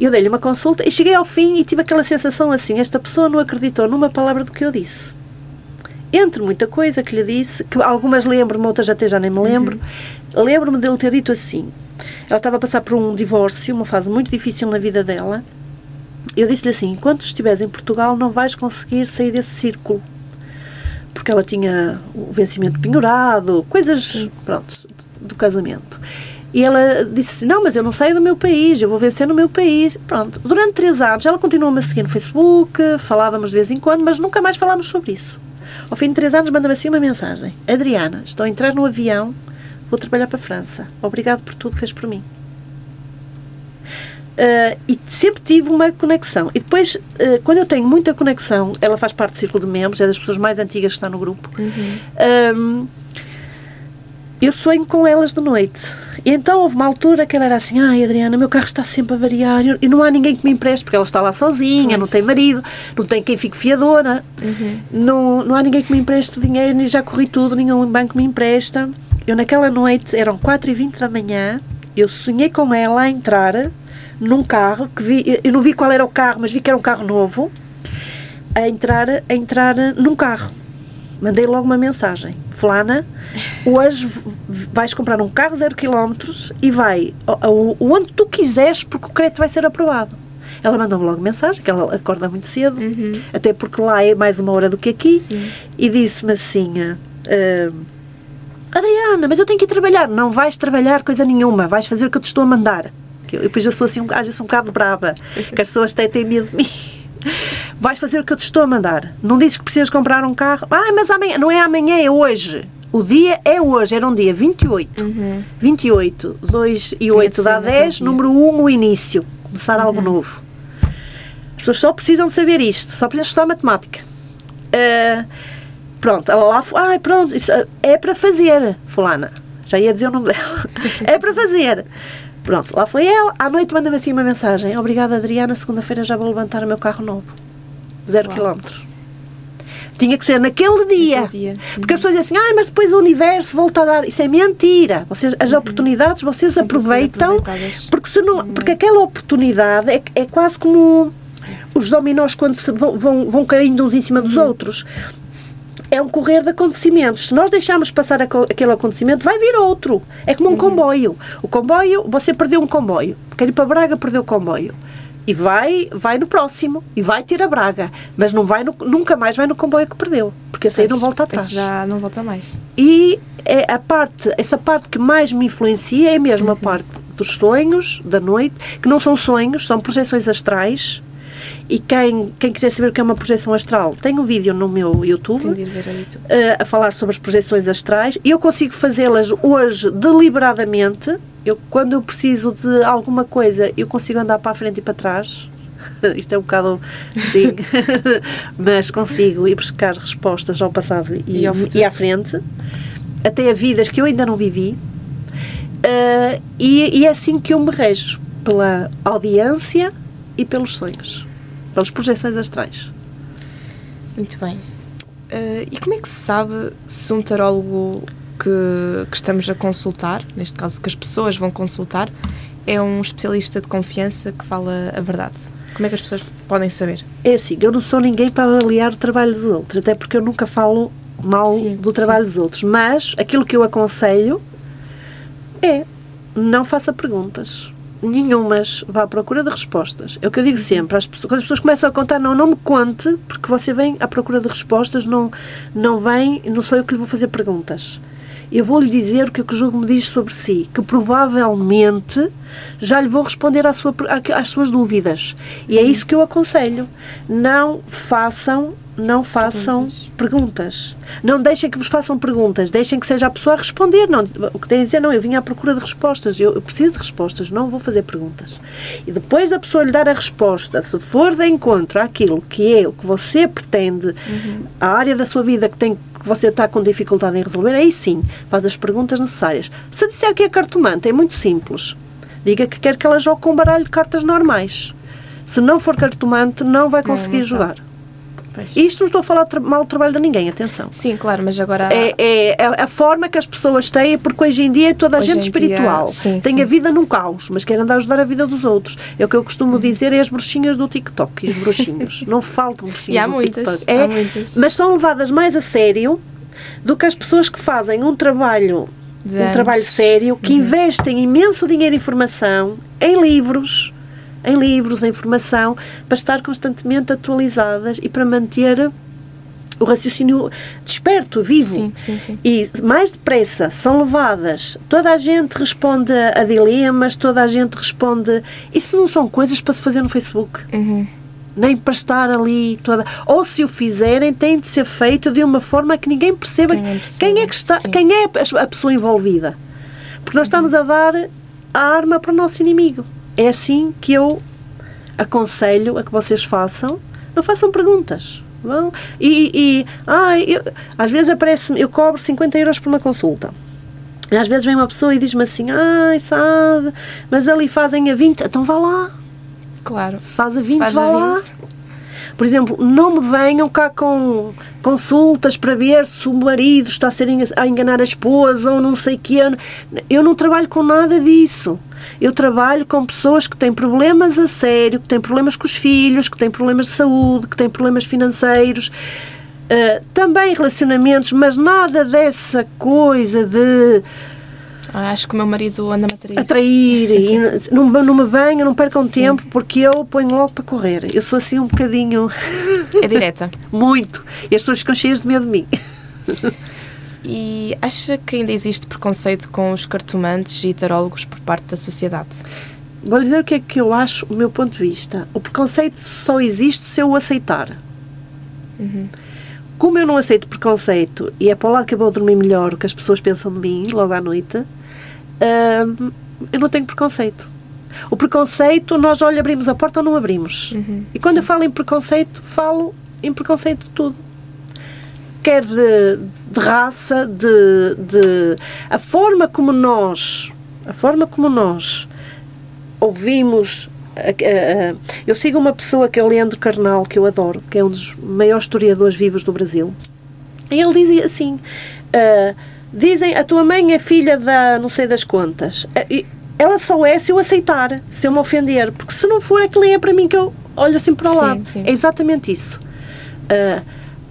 eu dei-lhe uma consulta e cheguei ao fim e tive aquela sensação assim: esta pessoa não acreditou numa palavra do que eu disse. Entre muita coisa que lhe disse, que algumas lembro-me, outras até já nem me lembro, lembro-me dele ter dito assim. Ela estava a passar por um divórcio, uma fase muito difícil na vida dela. Eu disse-lhe assim: enquanto estiveres em Portugal, não vais conseguir sair desse círculo. Porque ela tinha o vencimento penhorado, coisas, pronto, do casamento. E ela disse assim, não, mas eu não saio do meu país, eu vou vencer no meu país. Pronto, durante três anos ela continuou-me a seguir no Facebook, falávamos de vez em quando, mas nunca mais falámos sobre isso. Ao fim de três anos manda-me assim uma mensagem. Adriana, estou a entrar no avião, vou trabalhar para a França. Obrigado por tudo que fez por mim. Uh, e sempre tive uma conexão. E depois, uh, quando eu tenho muita conexão, ela faz parte do círculo de membros, é das pessoas mais antigas que está no grupo. Uhum. Um, eu sonho com elas de noite. E então houve uma altura que ela era assim: ai Adriana, meu carro está sempre a variar e não há ninguém que me empreste, porque ela está lá sozinha, pois. não tem marido, não tem quem fique fiadora, uhum. não, não há ninguém que me empreste dinheiro, e já corri tudo, nenhum banco me empresta. Eu naquela noite, eram 4h20 da manhã, eu sonhei com ela a entrar num carro, que vi, eu não vi qual era o carro, mas vi que era um carro novo, a entrar, a entrar num carro mandei logo uma mensagem. Fulana, hoje vais comprar um carro zero quilómetros e vai onde tu quiseres porque o crédito vai ser aprovado. Ela mandou-me logo mensagem, que ela acorda muito cedo, uhum. até porque lá é mais uma hora do que aqui, Sim. e disse-me assim: uh, Adriana, mas eu tenho que ir trabalhar. Não vais trabalhar coisa nenhuma, vais fazer o que eu te estou a mandar. Eu, depois eu sou assim, às vezes um bocado brava, que as pessoas até têm medo de mim. Vais fazer o que eu te estou a mandar. Não dizes que precisas comprar um carro. Ah, mas amanhã. Não é amanhã, é hoje. O dia é hoje, era um dia 28. Uhum. 28, 2 e 8 dá 10, número 1, o início. Começar uhum. algo novo. As pessoas só precisam de saber isto, só precisam estudar matemática. Uh, pronto, ela lá foi. Ai, pronto, isso é para fazer, Fulana. Já ia dizer o nome dela. *laughs* é para fazer. Pronto, lá foi ela. À noite manda-me assim uma mensagem. Obrigada, Adriana. Segunda-feira já vou levantar o meu carro novo. Zero Uau. quilómetros. Tinha que ser naquele dia. dia. Porque as pessoas dizem assim, ah, mas depois o universo volta a dar. Isso é mentira. Vocês, as uhum. oportunidades vocês Sempre aproveitam. Porque, se não, uhum. porque aquela oportunidade é, é quase como os dominós quando se vão, vão, vão caindo uns em cima dos uhum. outros é um correr de acontecimentos. Se nós deixarmos passar aquele acontecimento, vai vir outro. É como um uhum. comboio. O comboio, você perdeu um comboio. Quer ir para Braga, perdeu o comboio. E vai, vai no próximo. E vai ter a Braga. Mas não vai no, nunca mais vai no comboio que perdeu. Porque esse aí não volta atrás. Esse já não volta mais. E é a parte, essa parte que mais me influencia é mesmo uhum. a parte dos sonhos da noite, que não são sonhos, são projeções astrais e quem, quem quiser saber o que é uma projeção astral, tem um vídeo no meu YouTube, YouTube. Uh, a falar sobre as projeções astrais. E eu consigo fazê-las hoje deliberadamente. Eu, quando eu preciso de alguma coisa, eu consigo andar para a frente e para trás. *laughs* Isto é um bocado sim, *laughs* mas consigo ir buscar respostas ao passado e, e, e à frente, até a vidas que eu ainda não vivi. Uh, e, e é assim que eu me rejo pela audiência e pelos sonhos pelas projeções astrais. Muito bem. Uh, e como é que se sabe se um tarólogo que, que estamos a consultar, neste caso que as pessoas vão consultar, é um especialista de confiança que fala a verdade? Como é que as pessoas podem saber? É assim, eu não sou ninguém para avaliar o trabalho dos outros, até porque eu nunca falo mal sim, do trabalho sim. dos outros, mas aquilo que eu aconselho é não faça perguntas nenhumas vá à procura de respostas. É o que eu digo sempre. As pessoas, quando as pessoas começam a contar, não, não me conte, porque você vem à procura de respostas, não, não vem, não sou eu que lhe vou fazer perguntas. Eu vou-lhe dizer o que o jogo me diz sobre si, que provavelmente já lhe vou responder à sua, às suas dúvidas. E é isso que eu aconselho. Não façam não façam perguntas. perguntas. Não deixem que vos façam perguntas, deixem que seja a pessoa a responder. Não, o que têm a dizer, não, eu vim à procura de respostas, eu, eu, preciso de respostas, não vou fazer perguntas. E depois da pessoa lhe dar a resposta, se for de encontro àquilo que é o que você pretende, uhum. a área da sua vida que tem que você está com dificuldade em resolver, aí sim, faz as perguntas necessárias. Se disser que é cartomante, é muito simples. Diga que quer que ela jogue com um baralho de cartas normais. Se não for cartomante, não vai conseguir não jogar. Pois. Isto não estou a falar mal do trabalho de ninguém, atenção. Sim, claro, mas agora. É, é, é a forma que as pessoas têm, porque hoje em dia é toda a hoje gente espiritual. Dia, sim, tem sim. a vida num caos, mas quer andar a ajudar a vida dos outros. É o que eu costumo dizer: é as bruxinhas do TikTok e os bruxinhos. *laughs* não faltam bruxinhas e há do muitas, TikTok. É, há muitas. Mas são levadas mais a sério do que as pessoas que fazem um trabalho. um trabalho sério, que uhum. investem imenso dinheiro em formação, em livros, em livros, em formação, para estar constantemente atualizadas e para manter o raciocínio desperto, vivo. Sim, sim, sim. E mais depressa são levadas. Toda a gente responde a dilemas, toda a gente responde. Isso não são coisas para se fazer no Facebook. Uhum. Nem para estar ali toda. Ou se o fizerem, tem de ser feito de uma forma que ninguém perceba quem é, quem é que está, sim. quem é a pessoa envolvida. Porque nós estamos a dar a arma para o nosso inimigo é assim que eu aconselho a que vocês façam. Não façam perguntas. Vão. E, e ah, eu, às vezes aparece eu cobro 50 euros por uma consulta. E às vezes vem uma pessoa e diz-me assim, ai, sabe, mas ali fazem a 20, então vá lá. Claro. Se faz a 20, faz vá a lá. 20. Por exemplo, não me venham cá com consultas para ver se o marido está a, ser a enganar a esposa ou não sei o quê. Eu não trabalho com nada disso. Eu trabalho com pessoas que têm problemas a sério, que têm problemas com os filhos, que têm problemas de saúde, que têm problemas financeiros. ah, também relacionamentos, mas nada dessa coisa de acho que o meu marido anda-me a trair. atrair e *laughs* não, não me venham, não percam tempo, porque eu ponho logo para correr. Eu sou assim um bocadinho. É direta. *laughs* Muito. E as pessoas ficam cheias de medo de mim. E acha que ainda existe preconceito com os cartomantes e tarólogos por parte da sociedade? Vou dizer o que é que eu acho, o meu ponto de vista. O preconceito só existe se eu o aceitar. Como eu não aceito preconceito e é para o lado que eu vou dormir melhor o que as pessoas pensam de mim logo à noite, hum, eu não tenho preconceito. O preconceito, nós ou lhe abrimos a porta ou não abrimos. E quando eu falo em preconceito, falo em preconceito de tudo. Quer de, de raça, de, de. A forma como nós. A forma como nós ouvimos. eu sigo uma pessoa que é o Leandro Carnal, que eu adoro, que é um dos maiores historiadores vivos do Brasil. E ele dizia assim: ah, dizem a tua mãe é filha da não sei das quantas. Ah, e Ela só é se eu aceitar, se eu me ofender, porque se não for, aquilo nem é para mim que eu olho assim para o Sim, lado. sim. É exatamente isso. Ah,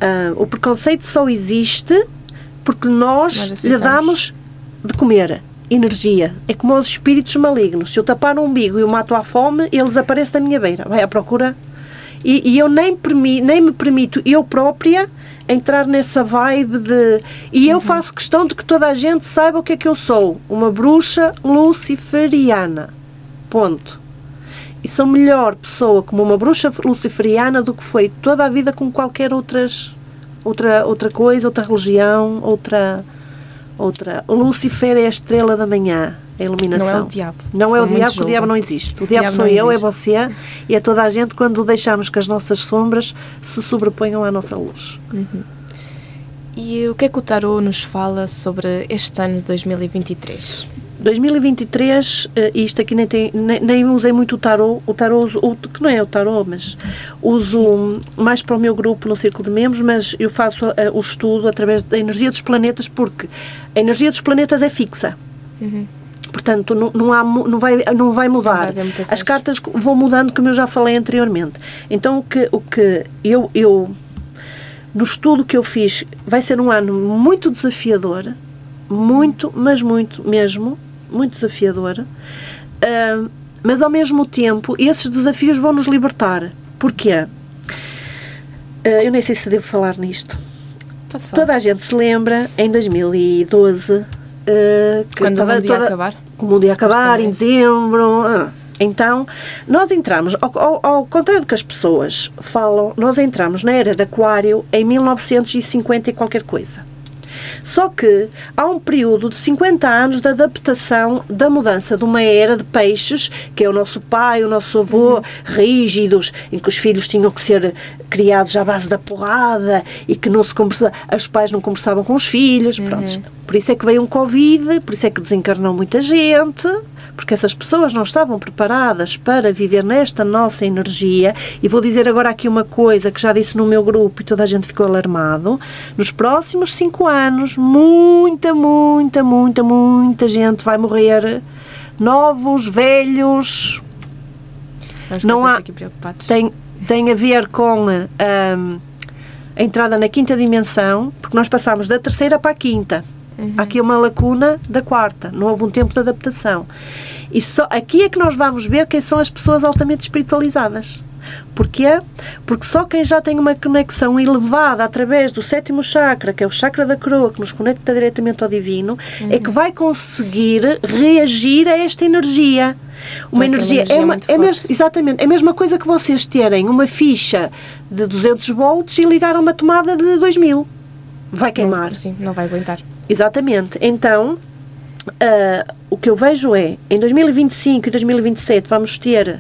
ah, o preconceito só existe porque nós, Nós lhe damos de comer energia. É como os espíritos malignos. Se eu tapar o umbigo e o mato à fome, eles aparecem na minha beira. Vai à procura. E, e eu nem, permi, nem me permito, eu própria, entrar nessa vibe de. E eu faço questão de que toda a gente saiba o que é que eu sou. Uma bruxa luciferiana. Ponto. E sou melhor pessoa como uma bruxa luciferiana do que foi toda a vida com qualquer outras, outra, outra coisa, outra religião, outra. Outra. Lúcifer é a estrela da manhã, a iluminação. Não é o diabo. Não é o diabo, que o diabo não existe. O diabo, diabo sou eu, é você e é toda a gente quando deixamos que as nossas sombras se sobreponham à nossa luz. E o que é que o tarô nos fala sobre este ano de 2023? 2023, eh, isto aqui nem, tem, nem, nem usei muito o tarô, o tarô uso, o, que não é o tarô, mas uso mais para o meu grupo no círculo de membros, mas eu faço eh, o estudo através da energia dos planetas, porque a energia dos planetas é fixa. Portanto, não, não, há, não, vai, não vai Não mudar. vai mutações. As cartas vão mudando, como eu já falei anteriormente. Então, o que, o que eu, eu, no estudo que eu fiz, vai ser um ano muito desafiador, muito, mas muito mesmo, muito desafiador. Ah, mas, ao mesmo tempo, esses desafios vão nos libertar. Porquê? Ah, eu nem sei se devo falar nisto. Falar. Toda a gente se lembra, em 2012, eh, que Quando o estava mundo ia toda- acabar? que o mundo ia acabar em dezembro. ah. Então, nós entramos, ao, ao- ao contrário do que as pessoas falam, nós entramos na era de Aquário em 1950 e qualquer coisa. Só que há um período de 50 anos de adaptação da mudança de uma era de peixes, que é o nosso pai, o nosso avô, rígidos, em que os filhos tinham que ser criados à base da porrada e que não se conversa, os pais não conversavam com os filhos. Pronto. Por isso é que veio um Covid, por isso é que desencarnou muita gente, porque essas pessoas não estavam preparadas para viver nesta nossa energia. E vou dizer agora aqui uma coisa que já disse no meu grupo e toda a gente ficou alarmado. Nos próximos cinco anos, muita, muita, muita, muita gente vai morrer. Novos, velhos, não há- tem, tem a ver com hum, a entrada na quinta dimensão, porque nós passamos da terceira para a quinta. Há aqui uma lacuna da quarta, não houve um tempo de adaptação. E só, aqui é que nós vamos ver quem são as pessoas altamente espiritualizadas. Porquê? Porque só quem já tem uma conexão elevada através do sétimo chakra, que é o chakra da coroa, que nos conecta diretamente ao divino, é que vai conseguir reagir a esta energia. Uma uma energia, energia é, uma, é mes- forte. exatamente, é a mesma coisa que vocês terem uma ficha de 200 volts e ligar a uma tomada de 2000. Vai queimar. Não, sim, não vai aguentar. Exatamente. Então, uh, o que eu vejo é, em 2025 e 2027 vamos ter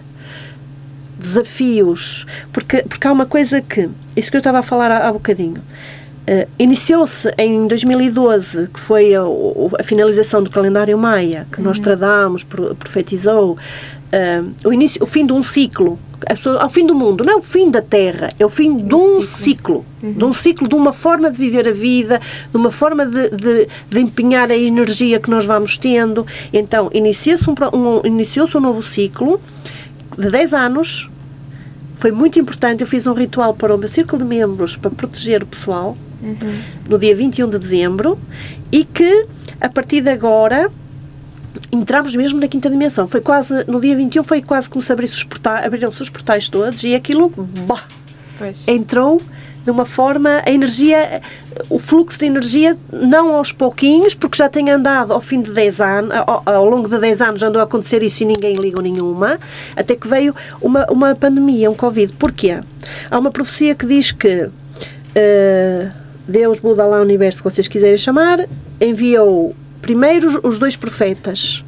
desafios, porque, porque há uma coisa que, isso que eu estava a falar há, há bocadinho, uh, iniciou-se em 2012, que foi a, a, finalização do calendário Maia, que uhum. Nostradamus profetizou, uh, o, início, o fim de um ciclo, ao fim do mundo, não é o fim da Terra, é o fim de um, ciclo, ciclo uhum. de um ciclo, de uma forma de viver a vida, de uma forma de, de, de empenhar a energia que nós vamos tendo. Então, iniciou-se um, um, iniciou um novo ciclo de 10 anos, foi muito importante. Eu fiz um ritual para o meu círculo de membros para proteger o pessoal uhum. no dia 21 de dezembro e que a partir de agora entramos mesmo na quinta dimensão. Foi quase, no dia 21 foi quase como se abrisse os portais, abriram-se os portais todos e aquilo bah, entrou de uma forma, a energia, o fluxo de energia, não aos pouquinhos, porque já tem andado ao fim de 10 anos, ao, ao longo de 10 anos andou a acontecer isso e ninguém ligou nenhuma, até que veio uma, uma pandemia, um Covid. Porquê? Há uma profecia que diz que uh, Deus, Buda, lá, Universo, que vocês quiserem chamar, enviou primeiro os dois profetas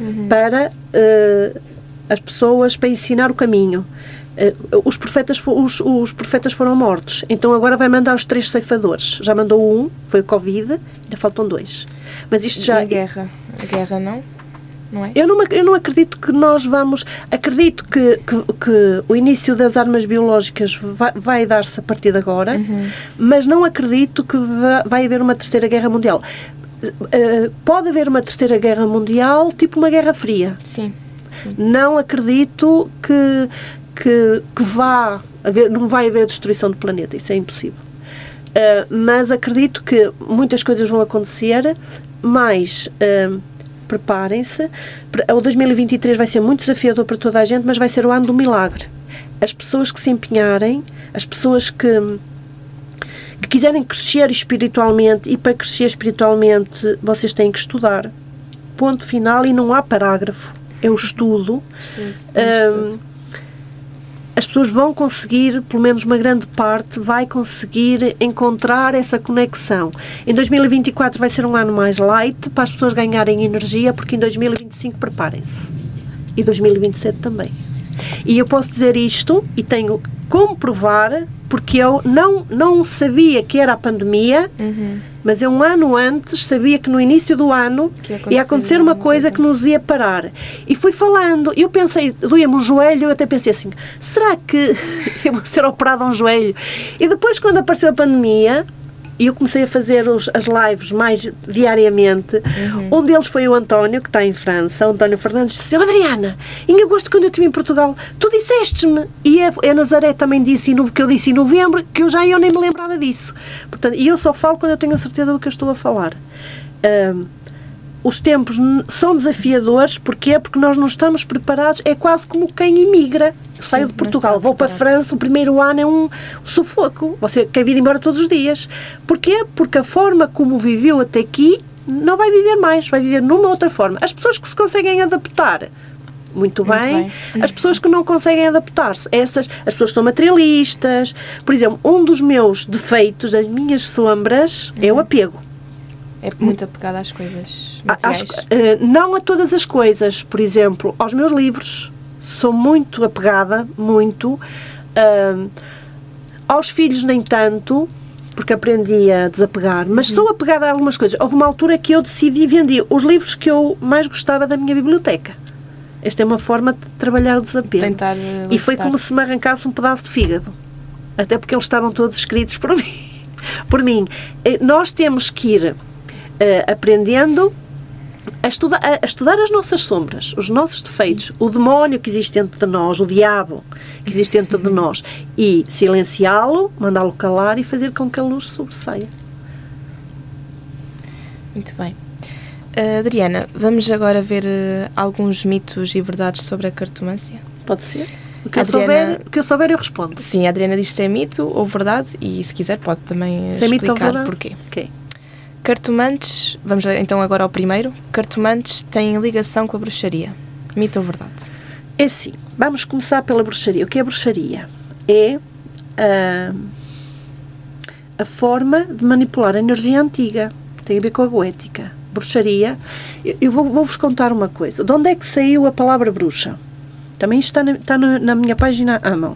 uhum. para uh, as pessoas, para ensinar o caminho. Uh, os, profetas, os, os, profetas foram mortos, então agora vai mandar os três ceifadores. Já mandou um, foi o Covid, ainda faltam dois. Mas isto já. E a guerra? A guerra não? Não é? eu, não, eu não acredito que nós vamos. Acredito que, que, que o início das armas biológicas vai, vai dar-se a partir de agora, uhum. mas não acredito que vai, vai haver uma terceira guerra mundial. Uh, pode haver uma terceira guerra mundial, tipo uma guerra fria. Sim. Sim. Não acredito que, que, que vá haver, não vai haver destruição do planeta, isso é impossível. Uh, mas acredito que muitas coisas vão acontecer, mas uh, preparem-se. O 2023 vai ser muito desafiador para toda a gente, mas vai ser o ano do milagre. As pessoas que se empenharem, as pessoas que que quiserem crescer espiritualmente e para crescer espiritualmente vocês têm que estudar. Ponto final e não há parágrafo. É o estudo. um, as pessoas vão conseguir, pelo menos uma grande parte, vai conseguir encontrar essa conexão. Em 2024 vai ser um ano mais light para as pessoas ganharem energia, porque em 2025 preparem-se. E 2027 também. E eu posso dizer isto e tenho como provar porque eu não, não sabia que era a pandemia, uhum. mas eu um ano antes sabia que no início do ano ia acontecer uma coisa que nos ia parar. E fui falando, eu pensei, doía-me o joelho, eu até pensei assim, será que *laughs* eu vou ser operada a um joelho? E depois, quando apareceu a pandemia, e eu comecei a fazer os, as lives mais diariamente. Uhum. Um deles foi o António, que está em França, o António Fernandes, disse: Adriana, em agosto, quando eu estive em Portugal, tu disseste-me, e a, a, Nazaré também disse, que eu disse em novembro, que eu já eu nem me lembrava disso. Portanto, e eu só falo quando eu tenho a certeza do que eu estou a falar. Um, os tempos são desafiadores, porquê? Porque nós não estamos preparados, é quase como quem imigra. Saio de Portugal, vou para a França, o primeiro ano é um sufoco. Você quer vir embora todos os dias. Porquê? Porque a forma como viveu até aqui não vai viver mais, vai viver numa outra forma. As pessoas que se conseguem adaptar, muito bem. muito bem. As pessoas que não conseguem adaptar-se, essas, as pessoas que são materialistas. Por exemplo, um dos meus defeitos, as minhas sombras, uhum. é o uhum. apego. É muito apegada às coisas materiais? uh, não a todas as coisas. Por exemplo, aos meus livros. Sou muito apegada, muito. Uh, aos filhos, nem tanto, porque aprendi a desapegar. Mas uhum. sou apegada a algumas coisas. Houve uma altura que eu decidi vender os livros que eu mais gostava da minha biblioteca. Esta é uma forma de trabalhar o desapego. Tentar e foi como se me arrancasse um pedaço de fígado. Até porque eles estavam todos escritos por *laughs* mim. por mim. Eh, nós temos que ir aprendendo a estudar, a estudar as nossas sombras, os nossos defeitos, Sim. o demónio que existe dentro de nós, o diabo que existe dentro de nós, e silenciá-lo, mandá-lo calar e fazer com que a luz sobressaia. Muito bem. Uh, Adriana, vamos agora ver uh, alguns mitos e verdades sobre a cartomância? Pode ser. O que, Adriana, eu souber, o que eu souber, eu respondo. Sim, a Adriana diz se é mito ou verdade e, se quiser, pode também se explicar é mito ou verdade? porquê. Ok. Cartomantes, vamos então agora ao primeiro. Cartomantes têm ligação com a bruxaria. Mito ou verdade? É sim. Vamos começar pela bruxaria. O que é bruxaria? É uh, a forma de manipular a energia antiga. Tem a ver com a goética. bruxaria, eu, eu vou- vou-vos contar uma coisa. De onde é que saiu a palavra bruxa? Também está na, está na- na minha página mão.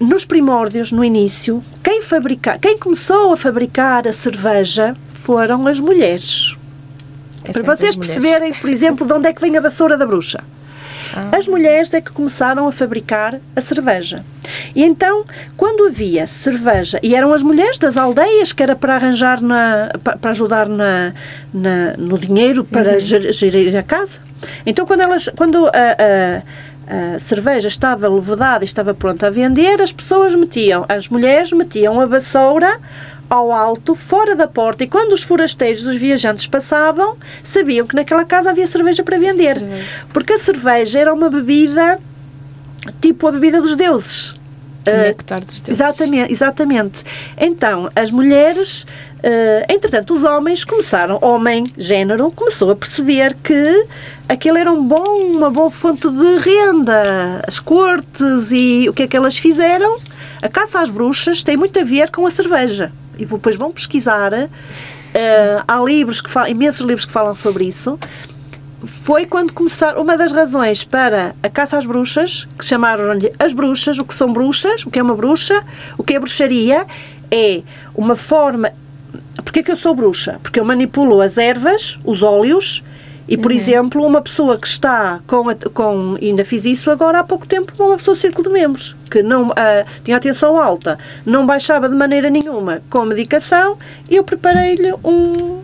Nos primórdios, no início, quem, fabrica, quem começou a fabricar a cerveja foram as mulheres. É Para vocês perceberem, por exemplo, de onde é que vem a vassoura da bruxa. Ah. As mulheres é que começaram a fabricar a cerveja. E então, quando havia cerveja, e eram as mulheres das aldeias que era para arranjar, na, pa- para ajudar na, na- no dinheiro para Uhum. ger- gerir a casa. Então, quando, elas, quando a, a- a cerveja estava levedada e estava pronta a vender, as pessoas metiam, as mulheres metiam a vassoura ao alto, fora da porta, e quando os forasteiros, os viajantes passavam, sabiam que naquela casa havia cerveja para vender. Cerveja. Porque a cerveja era uma bebida tipo a bebida dos deuses. O Ah, néctar dos deuses. Exatamente, exatamente. Então, as mulheres, eh, entretanto, os homens começaram, homem, género, começou a perceber que aquilo era um bom, uma boa fonte de renda. As cortes e o que é que elas fizeram? A caça às bruxas tem muito a ver com a cerveja. E depois vão pesquisar. eh, há livros que falam, imensos livros que falam sobre isso foi quando começaram. Uma das razões para a caça às bruxas, que chamaram-lhe as bruxas, o que são bruxas, o que é uma bruxa, o que é bruxaria, é uma forma. Porquê que eu sou bruxa? Porque eu manipulo as ervas, os óleos. E, por exemplo, uma pessoa que está com, a- com. Ainda fiz isso agora há pouco tempo com uma pessoa do círculo de membros, que não ah, tinha a tensão alta, não baixava de maneira nenhuma com a medicação, e eu preparei-lhe um,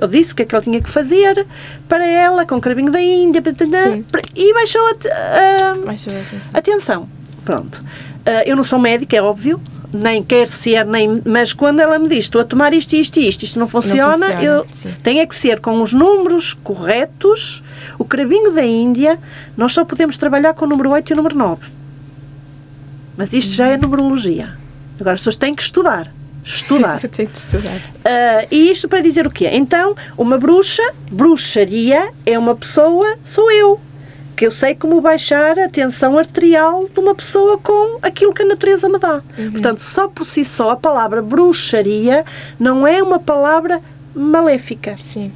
eu disse o que é que ela tinha que fazer para ela, com o carabinho da Índia, Sim. e baixou a, Mais sobre a atenção. Atenção, pronto. Ah, eu não sou médica, é óbvio, nem quero ser, nem, mas quando ela me diz estou a tomar isto, isto e isto, isto não funciona, funciona, eu sim. tem é que ser com os números corretos. O cravinho da Índia, nós só podemos trabalhar com o número 8 e o número 9. Mas isto já é numerologia. Agora as pessoas têm que estudar. Estudar. *laughs* Tenho de estudar. Ah, e isto para dizer o quê? Então, uma bruxa, bruxaria, é uma pessoa, sou eu. Que eu sei como baixar a tensão arterial de uma pessoa com aquilo que a natureza me dá. Portanto, só por si só, a palavra bruxaria não é uma palavra maléfica. Sim.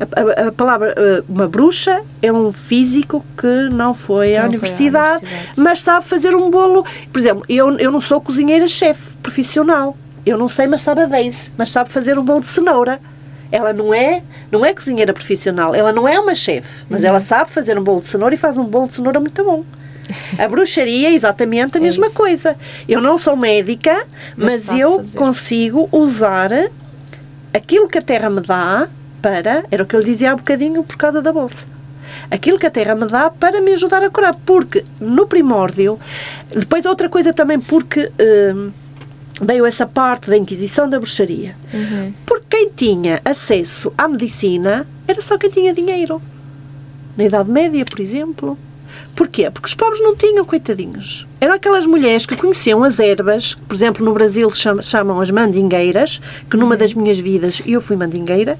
A, a- a palavra eh, uma bruxa é um físico que não foi à Não foi à universidade, universidade. mas sabe fazer um bolo. Por exemplo, eu, eu não sou cozinheira-chefe profissional. Eu não sei, mas sabe a Daisy, mas sabe fazer um bolo de cenoura. Ela não é, não é cozinheira profissional, ela não é uma chefe, mas Uhum. ela sabe fazer um bolo de cenoura e faz um bolo de cenoura muito bom. A bruxaria é exatamente a É mesma isso. coisa. Eu não sou médica, Mas mas, eu fazer. consigo usar aquilo que a terra me dá para, era o que eu lhe dizia há bocadinho por causa da bolsa. Aquilo que a terra me dá para me ajudar a curar, porque no primórdio, depois outra coisa também porque hum, veio essa parte da Inquisição da bruxaria. Uhum. Porque quem tinha acesso à medicina era só quem tinha dinheiro. Na Idade Média, por exemplo. Porquê? Porque os pobres não tinham, coitadinhos. Eram aquelas mulheres que conheciam as ervas, por exemplo, no Brasil chamam as mandingueiras, que numa das minhas vidas eu fui mandingueira,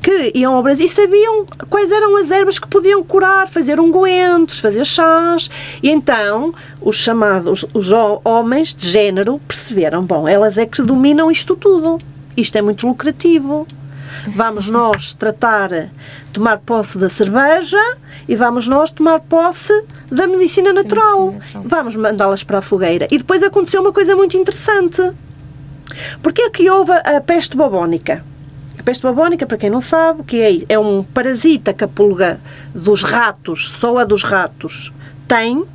que iam ao Brasil e sabiam quais eram as ervas que podiam curar, fazer ungüentos, fazer chás. E então os chamados os ho- homens de género perceberam: bom, elas é que dominam isto tudo. Isto é muito lucrativo. Vamos nós tratar, tomar posse da cerveja e vamos nós tomar posse da medicina natural. medicina natural. Vamos mandá-las para a fogueira. E depois aconteceu uma coisa muito interessante. Porque é que houve a a peste bubónica? A peste bubónica, para quem não sabe, que é, é um parasita que a pulga dos ratos, só a dos ratos, tem,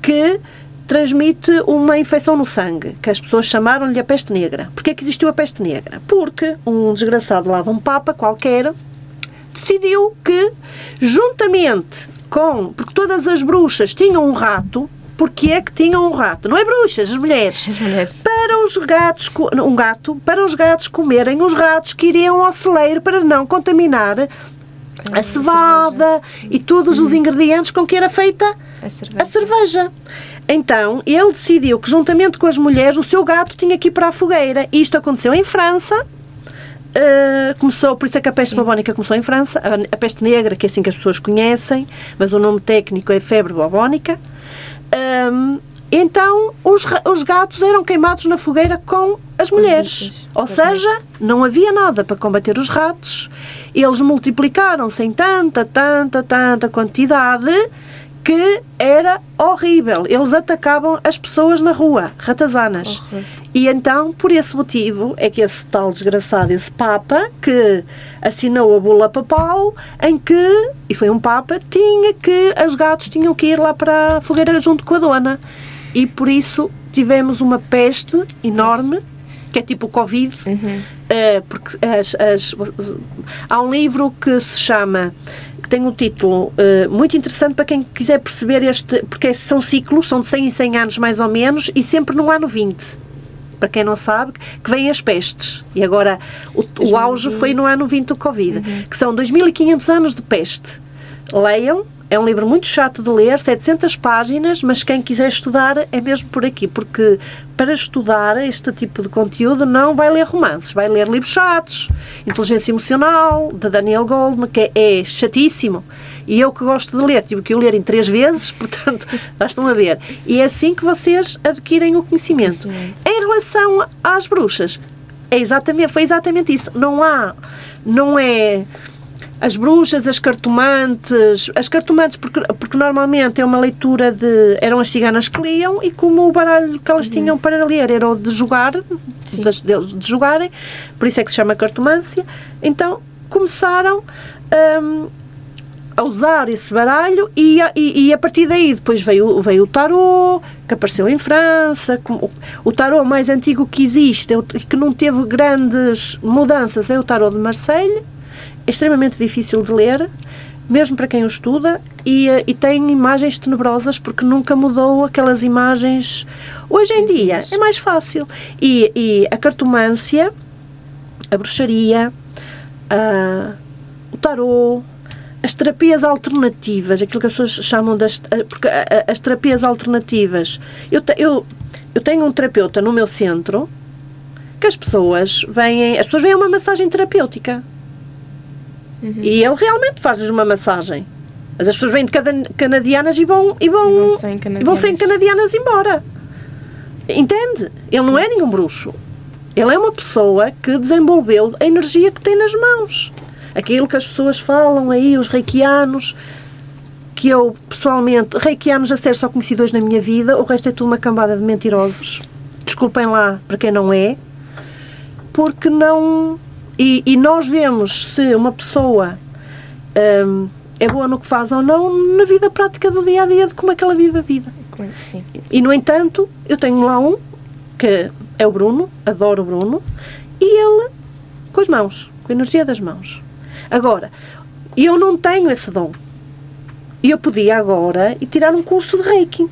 que transmite uma infecção no sangue, que as pessoas chamaram-lhe a peste negra. Porquê é que existiu a peste negra? Porque um desgraçado lá de um papa qualquer decidiu que, juntamente com... Porque todas as bruxas tinham um rato, porque é que tinham um rato? Não é bruxas, as mulheres As mulheres. para os gatos, um gato, para os gatos comerem os ratos que iriam ao celeiro para não contaminar a cevada e todos os ingredientes com que era feita A cerveja. a cerveja. Então, ele decidiu que, juntamente com as mulheres, o seu gato tinha que ir para a fogueira. Isto aconteceu em França. Uh, começou, por isso é que a peste Sim. bubónica começou em França, a, a peste negra, que é assim que as pessoas conhecem, mas o nome técnico é febre bubónica. Um, então, os, os gatos eram queimados na fogueira com as mulheres. Ou seja, não havia nada para combater os ratos. Eles multiplicaram-se em tanta, tanta, tanta quantidade que era horrível. Eles atacavam as pessoas na rua, ratazanas. E então, por esse motivo, é que esse tal desgraçado, esse Papa, que assinou a bula papal, em que, e foi um Papa, tinha que, os gatos tinham que ir lá para a fogueira junto com a dona. E por isso tivemos uma peste enorme, que é tipo o Covid, uhum. uh, porque as, as, há um livro que se chama que tem um título uh, muito interessante para quem quiser perceber este, porque são ciclos, são de 100 em 100 anos mais ou menos, e sempre no ano 20. Para quem não sabe, que vêm as pestes. E agora o, o auge foi no ano 20 do Covid, uhum. que são 2500 anos de peste. Leiam, é um livro muito chato de ler, 700 páginas, mas quem quiser estudar é mesmo por aqui, porque para estudar este tipo de conteúdo não vai ler romances, vai ler livros chatos, Inteligência Emocional, de Daniel Goldman, que é, é chatíssimo. E eu que gosto de ler, tive que o ler em três vezes, *laughs* portanto, já estão a ver. E é assim que vocês adquirem o conhecimento. Em relação às bruxas, é exatamente, foi exatamente isso. Não há, não é as bruxas, as cartomantes, as cartomantes porque, porque normalmente é uma leitura de, eram as ciganas que liam e como o baralho que elas uhum. tinham para ler era o de jogar, das, deles de jogarem, por isso é que se chama cartomância, então começaram um, a usar esse baralho e, e, e, a partir daí depois veio, veio o tarô, que apareceu em França, como, o tarô mais antigo que existe, é que não teve grandes mudanças, é o tarô de Marseille, é extremamente difícil de ler, mesmo para quem o estuda, e, eh, e tem imagens tenebrosas porque nunca mudou aquelas imagens. Hoje em dia é mais fácil. E, e a cartomância, a bruxaria, a, o tarô, as terapias alternativas, aquilo que as pessoas chamam das. Eh, porque as terapias alternativas. Eu, eu, eu tenho um terapeuta no meu centro que as pessoas vêm. As pessoas vêm a uma massagem terapêutica. Uhum. E ele realmente faz-lhes uma massagem. Mas as pessoas vêm de canadianas e vão, e vão, e vão, sem, canadianas. E vão sem canadianas embora. Entende? Ele não é nenhum bruxo. Ele é uma pessoa que desenvolveu a energia que tem nas mãos. Aquilo que as pessoas falam aí, os reikianos, que eu pessoalmente, reikianos a ser só conheci dois na minha vida, o resto é tudo uma cambada de mentirosos. Desculpem lá para quem não é, porque não e, e nós vemos se uma pessoa um, é boa no que faz ou não na vida prática do dia a dia de como é que ela vive a vida. Sim. E no entanto, eu tenho lá um que é o Bruno, adoro o Bruno, e ele com as mãos, com a energia das mãos. Agora, eu não tenho esse dom. E eu podia agora e tirar um curso de Reiki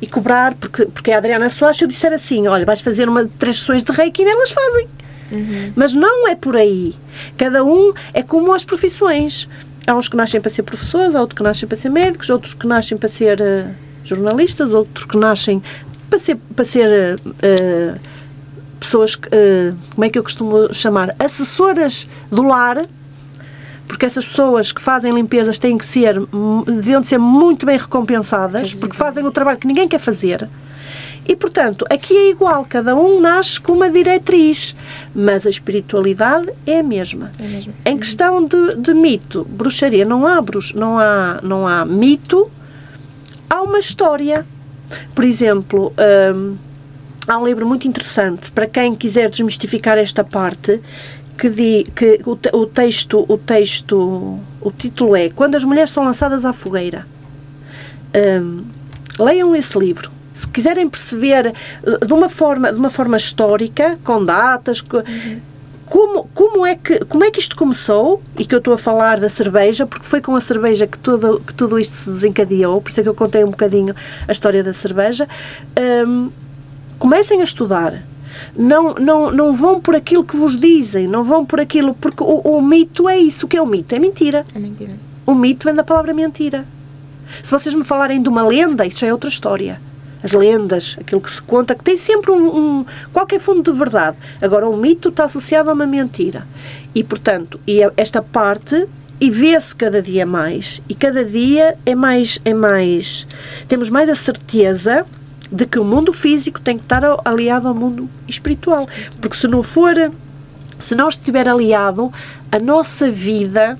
e cobrar, porque, porque a Adriana Soares, eu disser assim: olha, vais fazer uma, três sessões de Reiki e elas fazem. Uhum. Mas não é por aí. Cada um é como as profissões. Há uns que nascem para ser professores, há outros que nascem para ser médicos, outros que nascem para ser uh, jornalistas, outros que nascem para ser, para ser uh, pessoas, uh, como é que eu costumo chamar? Assessoras do lar, porque essas pessoas que fazem limpezas têm que ser, deviam de ser muito bem recompensadas, porque fazem o trabalho que ninguém quer fazer. E, portanto, aqui é igual, cada um nasce com uma diretriz, mas a espiritualidade é a mesma. É mesmo. Em questão de, de, mito, bruxaria, não há, brux, não, há, não há mito, há uma história. Por exemplo, hum, há um livro muito interessante para quem quiser desmistificar esta parte, que, di, que o, o texto, o texto, o título é Quando as mulheres são lançadas à fogueira. Hum, leiam esse livro se quiserem perceber de uma forma, de uma forma histórica, com datas, uhum. como, como, é que, como é que isto começou, e que eu estou a falar da cerveja, porque foi com a cerveja que tudo, que tudo isto se desencadeou, por isso é que eu contei um bocadinho a história da cerveja. Um, comecem a estudar. Não, não, não vão por aquilo que vos dizem, não vão por aquilo, porque o, o mito é isso. O que é o mito? É mentira. É mentira. O mito vem da palavra mentira. Se vocês me falarem de uma lenda, isso já é outra história as lendas, aquilo que se conta, que tem sempre um, um qualquer fundo de verdade. Agora, um mito está associado a uma mentira. E, portanto, e esta parte e vê-se cada dia mais e cada dia é mais é mais temos mais a certeza de que o mundo físico tem que estar aliado ao mundo espiritual. Porque se não for, se não estiver aliado, a nossa vida,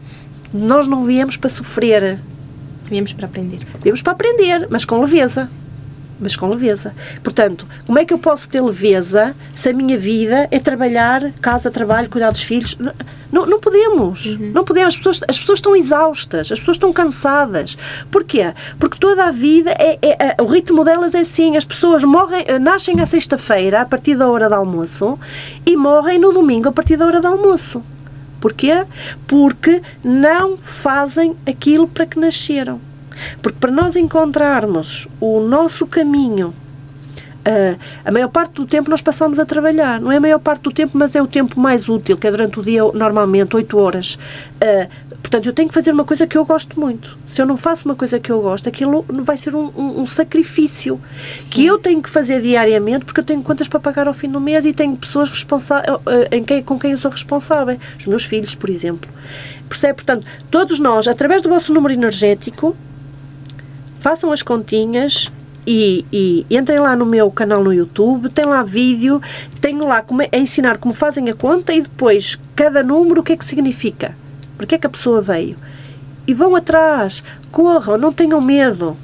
nós não viemos para sofrer. Viemos para aprender. Viemos para aprender, mas com leveza mas com leveza. Portanto, como é que eu posso ter leveza se a minha vida é trabalhar, casa, trabalho, cuidar dos filhos? Não, não podemos. Uhum. Não podemos. As pessoas, as pessoas estão exaustas, as pessoas estão cansadas. Porquê? Porque toda a vida, é, é, é, o ritmo delas é assim. As pessoas morrem, eh, nascem à sexta-feira, a partir da hora do almoço, e morrem no domingo, a partir da hora do almoço. Porquê? Porque não fazem aquilo para que nasceram. Porque para nós encontrarmos o nosso caminho, uh, a maior parte do tempo nós passamos a trabalhar. Não é a maior parte do tempo, mas é o tempo mais útil, que é durante o dia, normalmente, 8 horas. Uh, portanto, eu tenho que fazer uma coisa que eu gosto muito. Se eu não faço uma coisa que eu gosto, aquilo vai ser um, um, um sacrifício Sim. que eu tenho que fazer diariamente, porque eu tenho contas para pagar ao fim do mês e tenho pessoas responsáveis, em quem, com quem eu sou responsável. Os meus filhos, por exemplo. Percebe? Portanto, todos nós, através do vosso número energético, façam as continhas e, e, entrem lá no meu canal no YouTube, tem lá vídeo, tenho lá como, é, a ensinar como fazem a conta e depois cada número o que é que significa, porque é que a pessoa veio. E vão atrás, corram, não tenham medo.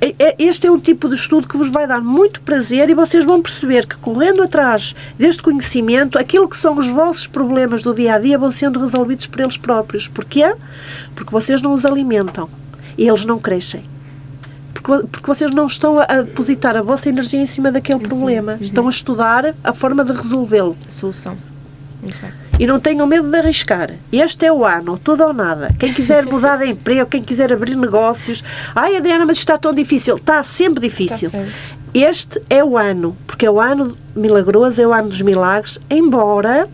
É, é, este é um tipo de estudo que vos vai dar muito prazer e vocês vão perceber que correndo atrás deste conhecimento, aquilo que são os vossos problemas do dia a dia vão sendo resolvidos por eles próprios. Porquê? Porque vocês não os alimentam e eles não crescem porque, porque vocês não estão a, depositar a vossa energia em cima daquele Sim. problema. Uhum. Estão a estudar a forma de resolvê-lo. Solução. Muito bem. E não tenham medo de arriscar. Este é o ano, tudo ou nada. Quem quiser mudar de emprego, quem quiser abrir negócios. Ai, Adriana, mas está tão difícil. Está sempre difícil. Está. Este é o ano, porque é o ano milagroso, é o ano dos milagres, embora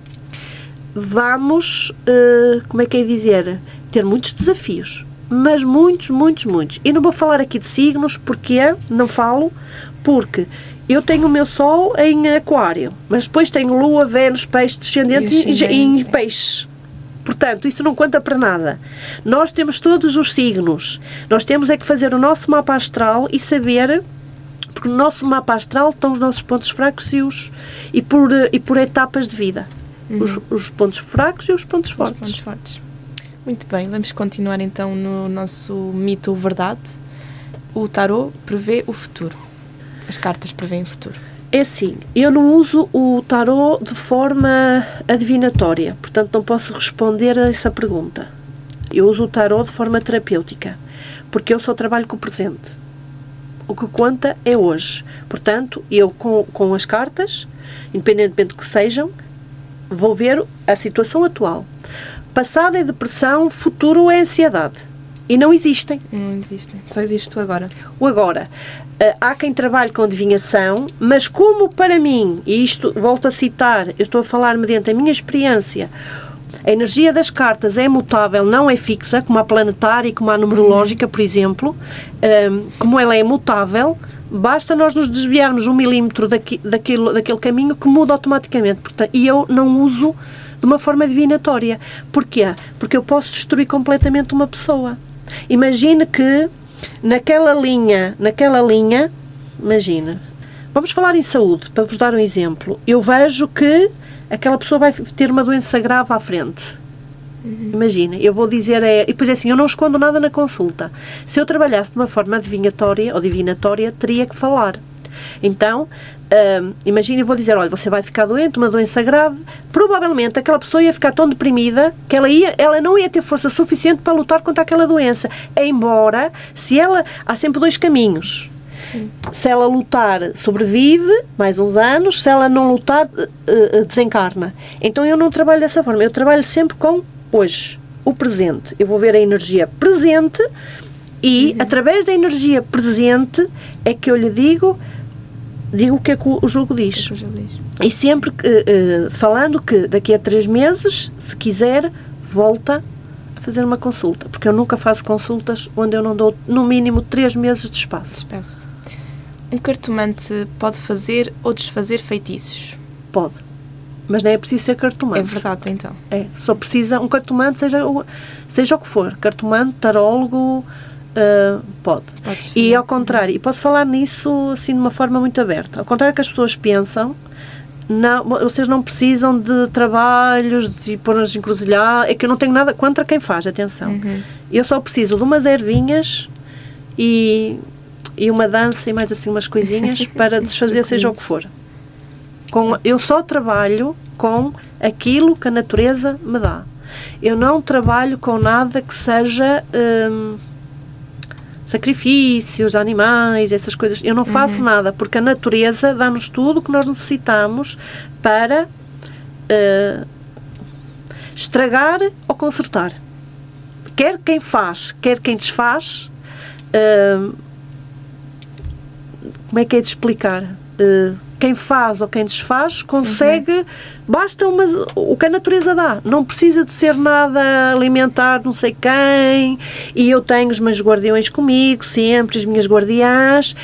vamos, uh, como é que é dizer, ter muitos desafios mas muitos, muitos, muitos. E não vou falar aqui de signos, porque não falo, porque eu tenho o meu Sol em Aquário, mas depois tenho Lua, Vênus, Peixe, Descendente e, em Peixe. Portanto, isso não conta para nada. Nós temos todos os signos. Nós temos é que fazer o nosso mapa astral e saber porque no nosso mapa astral estão os nossos pontos fracos e, os, e, por, e por etapas de vida. Uhum. Os, os, pontos fracos e os pontos fortes. Os pontos fortes. Muito bem, vamos continuar então no nosso mito ou verdade. O tarot prevê o futuro. As cartas prevêem o futuro. É assim, eu não uso o tarot de forma adivinatória, portanto não posso responder a essa pergunta. Eu uso o tarot de forma terapêutica, porque eu só trabalho com o presente. O que conta é hoje. Portanto, eu com, com as cartas, independentemente do que sejam, vou ver a situação atual. Passado é depressão, futuro é ansiedade. E não existem. Não existem. Só existe o agora. O agora. Uh, há quem trabalhe com adivinhação, mas como para mim, e isto volto a citar, eu estou a falar mediante a minha experiência, a energia das cartas é mutável, não é fixa, como a planetária e como a numerológica, por exemplo. Um, como ela é mutável, basta nós nos desviarmos um milímetro daqui, daquele, daquele caminho que muda automaticamente. Portanto, e eu não uso de uma forma divinatória. Porquê? Porque eu posso destruir completamente uma pessoa. Imagine que naquela linha, naquela linha, imagina, vamos falar em saúde, para vos dar um exemplo. Eu vejo que aquela pessoa vai ter uma doença grave à frente. Uhum. Imagina, eu vou dizer, é, e depois é assim, eu não escondo nada na consulta. Se eu trabalhasse de uma forma adivinatória ou divinatória, teria que falar. Então, uh, imagine, vou dizer, olha, você vai ficar doente, uma doença grave, provavelmente aquela pessoa ia ficar tão deprimida que ela, ia, ela não ia ter força suficiente para lutar contra aquela doença. Embora, se ela, há sempre dois caminhos. Sim. Se ela lutar, sobrevive mais uns anos, se ela não lutar, uh, desencarna. Então eu não trabalho dessa forma, eu trabalho sempre com hoje, o presente. Eu vou ver a energia presente e, uhum. através da energia presente, é que eu lhe digo digo o que é que o jogo diz. Que é o jogo diz. E sempre uh, falando que daqui a três meses, se quiser, volta a fazer uma consulta. Porque eu nunca faço consultas onde eu não dou, no mínimo, três meses de espaço. espaço. Um cartomante pode fazer ou desfazer feitiços? Pode. Mas não é preciso ser cartomante. É verdade, então. É, só precisa um cartomante, seja o, seja o que for. Cartomante, tarólogo, uh, pode. Podes E ao contrário, e posso falar nisso assim de uma forma muito aberta. Ao contrário que as pessoas pensam, não, vocês não precisam de trabalhos, de pôr nas encruzilhadas. É que eu não tenho nada contra quem faz, atenção. Uhum. Eu só preciso de umas ervinhas e, e uma dança e mais assim umas coisinhas *laughs* para desfazer seja o que for. Com, eu só trabalho com aquilo que a natureza me dá. Eu não trabalho com nada que seja hum, sacrifícios, animais, essas coisas. Eu não faço nada, porque a natureza dá-nos tudo o que nós necessitamos para eh, estragar ou consertar. Quer quem faz, quer quem desfaz, hum, como é que é de explicar? Eh, quem faz ou quem desfaz consegue, basta uma, o que a natureza dá. Não precisa de ser nada alimentar não sei quem. E eu tenho os meus guardiões comigo, sempre, as minhas guardiãs.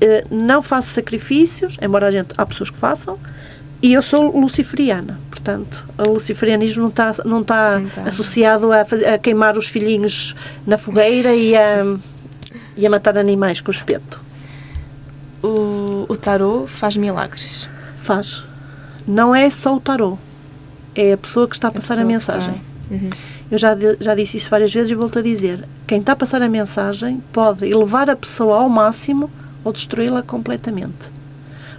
Eh, não faço sacrifícios, embora a gente, há pessoas que façam. E eu sou luciferiana, portanto, o luciferianismo não está não está tá. associado a, a queimar os filhinhos na fogueira e a, e a matar animais com o espeto. O, o tarô faz milagres. Faz. Não é só o tarô. É a pessoa que está a passar a, está- mensagem. Uhum. Eu já, já disse isso várias vezes e volto a dizer. Quem está a passar a mensagem pode elevar a pessoa ao máximo ou destruí-la completamente.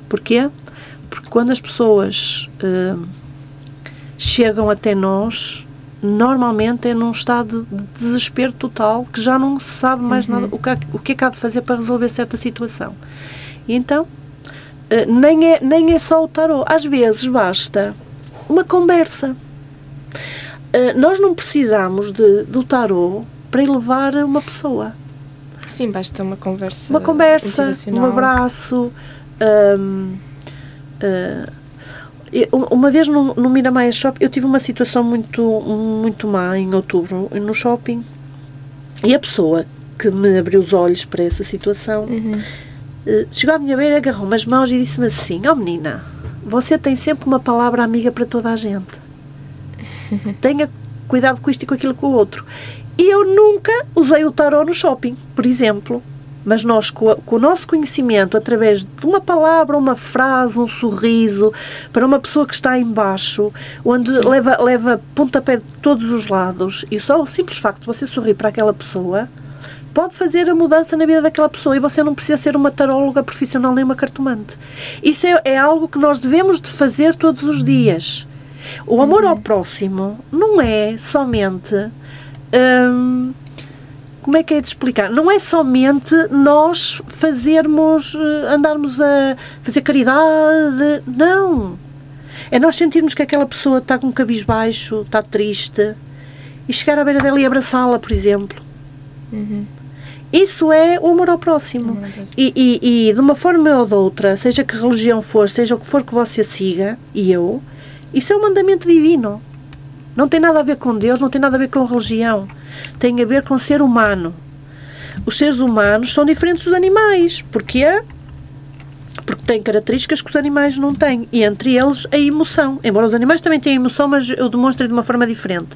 Porquê? Porque quando as pessoas hum, chegam até nós, normalmente é num estado de desespero total que já não se sabe mais nada o que, há- o que é que há de fazer para resolver certa situação. E então, eh, nem é, nem é só o tarô. Às vezes basta uma conversa. Eh, nós não precisamos de, do tarô para elevar uma pessoa. Sim, basta uma conversa. Uma conversa, um abraço. hum, eh, eu- uma vez no, no Miramar Shopping, eu tive uma situação muito, muito má em outubro, no shopping. E a pessoa que me abriu os olhos para essa situação Uhum. Eh, chegou à minha beira, agarrou-me as mãos e disse-me assim: Oh menina, você tem sempre uma palavra amiga para toda a gente. *laughs* Tenha cuidado com isto e com aquilo com o outro. E eu nunca usei o tarô no shopping, por exemplo. Mas nós, com, a- com o nosso conhecimento, através de uma palavra, uma frase, um sorriso, para uma pessoa que está embaixo, onde leva, leva pontapé de todos os lados, e só o simples facto de você sorrir para aquela pessoa, pode fazer a mudança na vida daquela pessoa e você não precisa ser uma taróloga profissional nem uma cartomante. Isso é, é algo que nós devemos de fazer todos os dias. O amor ao próximo não é somente hum, como é que é de explicar? Não é somente nós fazermos, eh, andarmos a fazer caridade, não. É nós sentirmos que aquela pessoa está com um cabisbaixo, está triste, e chegar à beira dela e abraçá-la, por exemplo. Uhum. Isso é o amor ao próximo. Amor ao próximo. E, e, e de uma forma ou de outra, seja que religião for, seja o que for que você siga, e eu, isso é um mandamento divino. Não tem nada a ver com Deus, não tem nada a ver com religião. Tem a ver com ser humano. Os seres humanos são diferentes dos animais. Porquê? Porque têm características que os animais não têm. E entre eles a emoção. Embora os animais também tenham emoção, mas eu demonstro de uma forma diferente.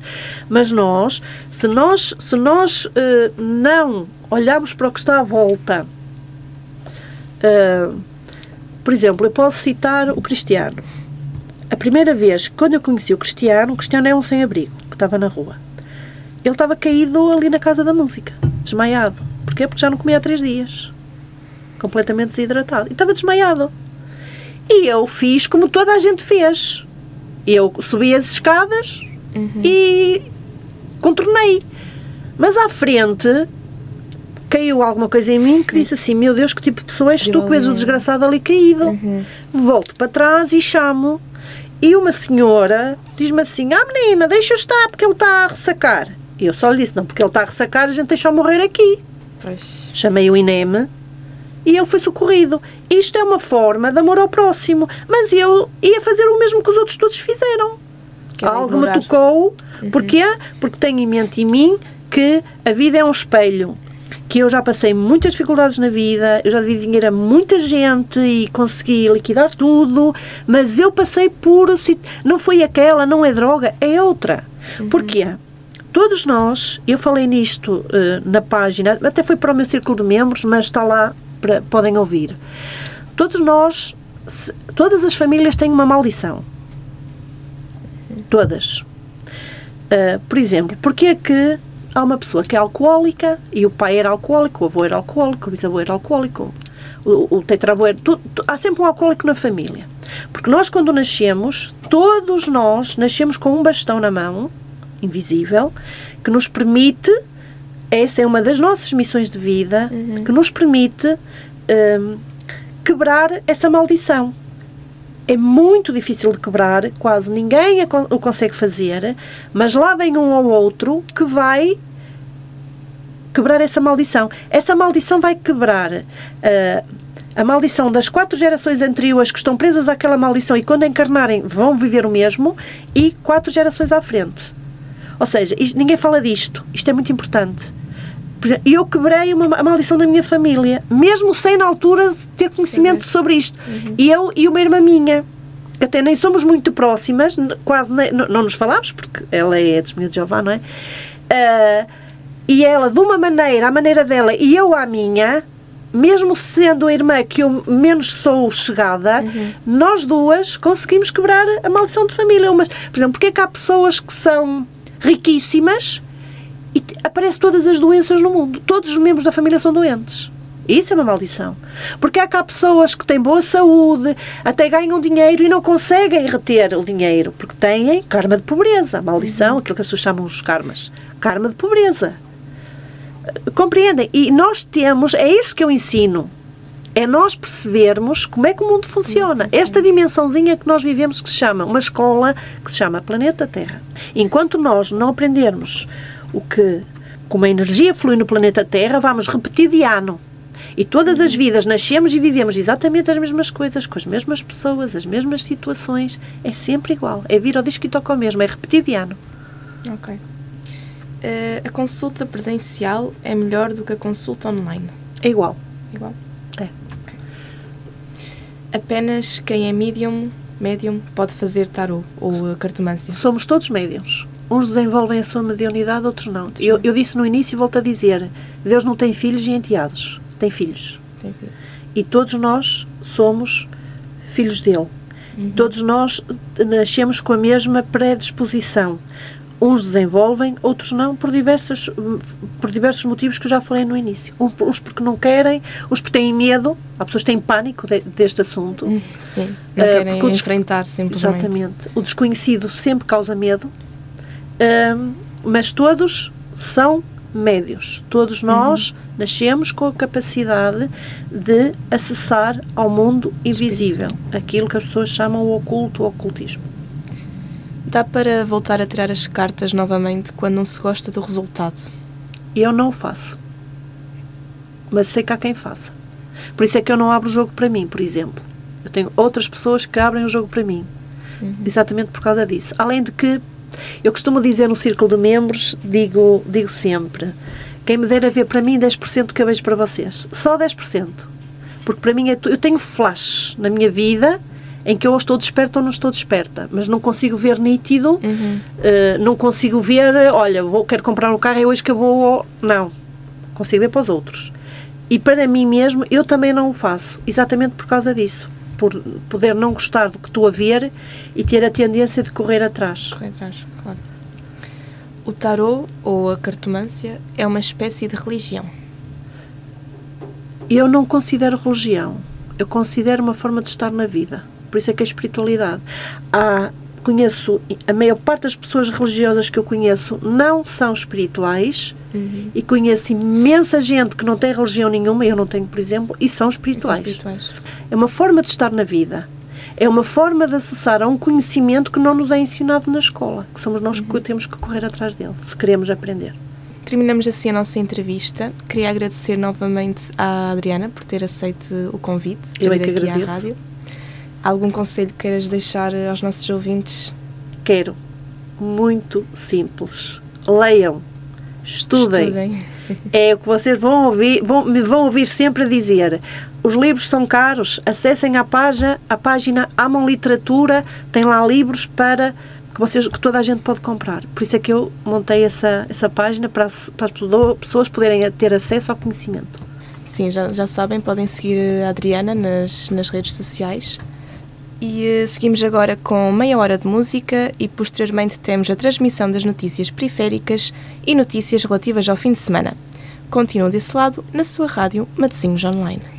Mas nós, se nós, se nós eh, não olharmos para o que está à volta, eh, por exemplo, eu posso citar o Cristiano. A primeira vez, quando eu conheci o Cristiano, o Cristiano é um sem-abrigo, que estava na rua. Ele estava caído ali na casa da música, desmaiado. Porquê? Porque já não comia há três dias. Completamente desidratado. E estava desmaiado. E eu fiz como toda a gente fez. Eu subi as escadas e contornei. Mas à frente caiu alguma coisa em mim que disse assim: Meu Deus, que tipo de pessoa és tu que vês o desgraçado ali caído? Uhum. Volto para trás e chamo. E uma senhora diz-me assim: Ah, menina, deixa estar porque ele está a ressacar. E eu só lhe disse: Não, porque ele está a ressacar, a gente deixa-o morrer aqui. Pois. Chamei o INEM e ele foi socorrido. Isto é uma forma de amor ao próximo. Mas eu ia fazer o mesmo que os outros todos fizeram. Algo me tocou. Porquê? Porque tenho em mente em mim que a vida é um espelho. Que eu já passei muitas dificuldades na vida, eu já devia dinheiro a muita gente e consegui liquidar tudo, mas eu passei por. Não foi aquela, não é droga, é outra. Porquê? Todos nós, eu falei nisto uh, na página, até foi para o meu círculo de membros, mas está lá, podem ouvir. Todos nós, se, todas as famílias têm uma maldição. Todas. Uh, por exemplo, porque é que há uma pessoa que é alcoólica e o pai era alcoólico, o avô era alcoólico, o bisavô era alcoólico, o, o tetravô era. Tu, tu, há sempre um alcoólico na família. Porque nós, quando nascemos, todos nós nascemos com um bastão na mão, invisível, que nos permite. Essa é uma das nossas missões de vida, uhum. que nos permite um, quebrar essa maldição é muito difícil de quebrar, quase ninguém o consegue fazer, mas lá vem um ou outro que vai quebrar essa maldição. Essa maldição vai quebrar uh, a maldição das quatro gerações anteriores que estão presas àquela maldição e quando encarnarem vão viver o mesmo e quatro gerações à frente. Ou seja, isto, ninguém fala disto. Isto é muito importante. Por exemplo, eu quebrei uma, a maldição da minha família, mesmo sem na altura ter conhecimento Sim. sobre isto. Uhum. Eu e uma irmã minha, que até nem somos muito próximas, quase nem, não, não nos falamos, porque ela é testemunha de Jeová, não é? Uh, e ela, de uma maneira, a maneira dela, e eu à minha, mesmo sendo a irmã que eu menos sou chegada, uhum. nós duas conseguimos quebrar a maldição de família. Mas, por exemplo, porque é que há pessoas que são riquíssimas e aparecem todas as doenças no mundo. Todos os membros da família são doentes. Isso é uma maldição. Porque há cá pessoas que têm boa saúde, até ganham dinheiro e não conseguem reter o dinheiro, porque têm karma de pobreza, maldição, aquilo que as pessoas chamam os karmas. Karma de pobreza. Compreendem? E nós temos, é isso que eu ensino. É nós percebermos como é que o mundo funciona. Esta dimensãozinha que nós vivemos que se chama uma escola que se chama planeta Terra. Enquanto nós não aprendermos o que, como a energia flui no planeta Terra, vamos repetir de ano. E todas as vidas nascemos e vivemos exatamente as mesmas coisas, com as mesmas pessoas, as mesmas situações. É sempre igual. É vir ao disco e toca o mesmo, é repetir de ano. Ok. Uh, a consulta presencial é melhor do que a consulta online? É igual. Igual? É. Apenas quem é medium, medium pode fazer tarot ou cartomância? Somos todos médiums uns desenvolvem a sua mediunidade, outros não. Eu, eu, disse no início e volto a dizer: Deus não tem filhos e enteados, tem filhos. Tem filhos. E todos nós somos filhos dele. Uhum. Todos nós nascemos com a mesma predisposição. Uns desenvolvem, outros não, por, diversos por diversos motivos que eu já falei no início. Uns porque não querem, uns porque têm medo, há pessoas que têm pânico de, deste assunto. Hum, sim, não uh, querem enfrentar simplesmente. Exatamente. O desconhecido sempre causa medo mas todos são médios. Todos nós uhum. nascemos com a capacidade de acessar ao mundo invisível, aquilo que as pessoas chamam o oculto, o ocultismo. Dá para voltar a tirar as cartas novamente quando não se gosta do resultado? Eu não faço. Mas sei que há quem faça. Por isso é que eu não abro o jogo para mim, por exemplo. Eu tenho outras pessoas que abrem o jogo para mim. Uhum. Exatamente por causa disso. Além de que eu costumo dizer no círculo de membros, digo, digo sempre, quem me der a ver para mim 10% que eu vejo para vocês. Só 10%. Porque para mim é, eu tenho flashes na minha vida em que eu estou desperta ou não estou desperta, mas não consigo ver nítido, uhum. uh, não consigo ver, olha, vou, quero comprar um carro e hoje que eu vou. Não. Consigo ver para os outros. E para mim mesmo, eu também não o faço, exatamente por causa disso por poder não gostar do que estou a ver e ter a tendência de correr atrás. Correr atrás, claro. O tarot ou a cartomância é uma espécie de religião? Eu não considero religião. Eu considero uma forma de estar na vida. Por isso é que a espiritualidade. Há conheço, a maior parte das pessoas religiosas que eu conheço não são espirituais uhum. e conheço imensa gente que não tem religião nenhuma, eu não tenho, por exemplo, e são espirituais. E são espirituais. É uma forma de estar na vida. É uma forma de acessar a um conhecimento que não nos é ensinado na escola, que somos nós uhum. que temos que correr atrás dele, se queremos aprender. Terminamos assim a nossa entrevista. Queria agradecer novamente à Adriana por ter aceito o convite eu vir é aqui agradeço. à rádio. Algum conselho queiras deixar aos nossos ouvintes? Quero. Muito simples. Leiam. Estudem. Estudem. É o que vocês vão ouvir, vão, me vão ouvir sempre a dizer. Os livros são caros, acessem a página, a página Amam Literatura, tem lá livros para que, vocês, que toda a gente pode comprar. Por isso é que eu montei essa, essa página para as, para as pessoas poderem ter acesso ao conhecimento. Sim, já, já sabem, podem seguir a Adriana nas, nas redes sociais. E uh, seguimos agora com meia hora de música e posteriormente temos a transmissão das notícias periféricas e notícias relativas ao fim de semana. Continua desse lado na sua rádio Matosinhos Online.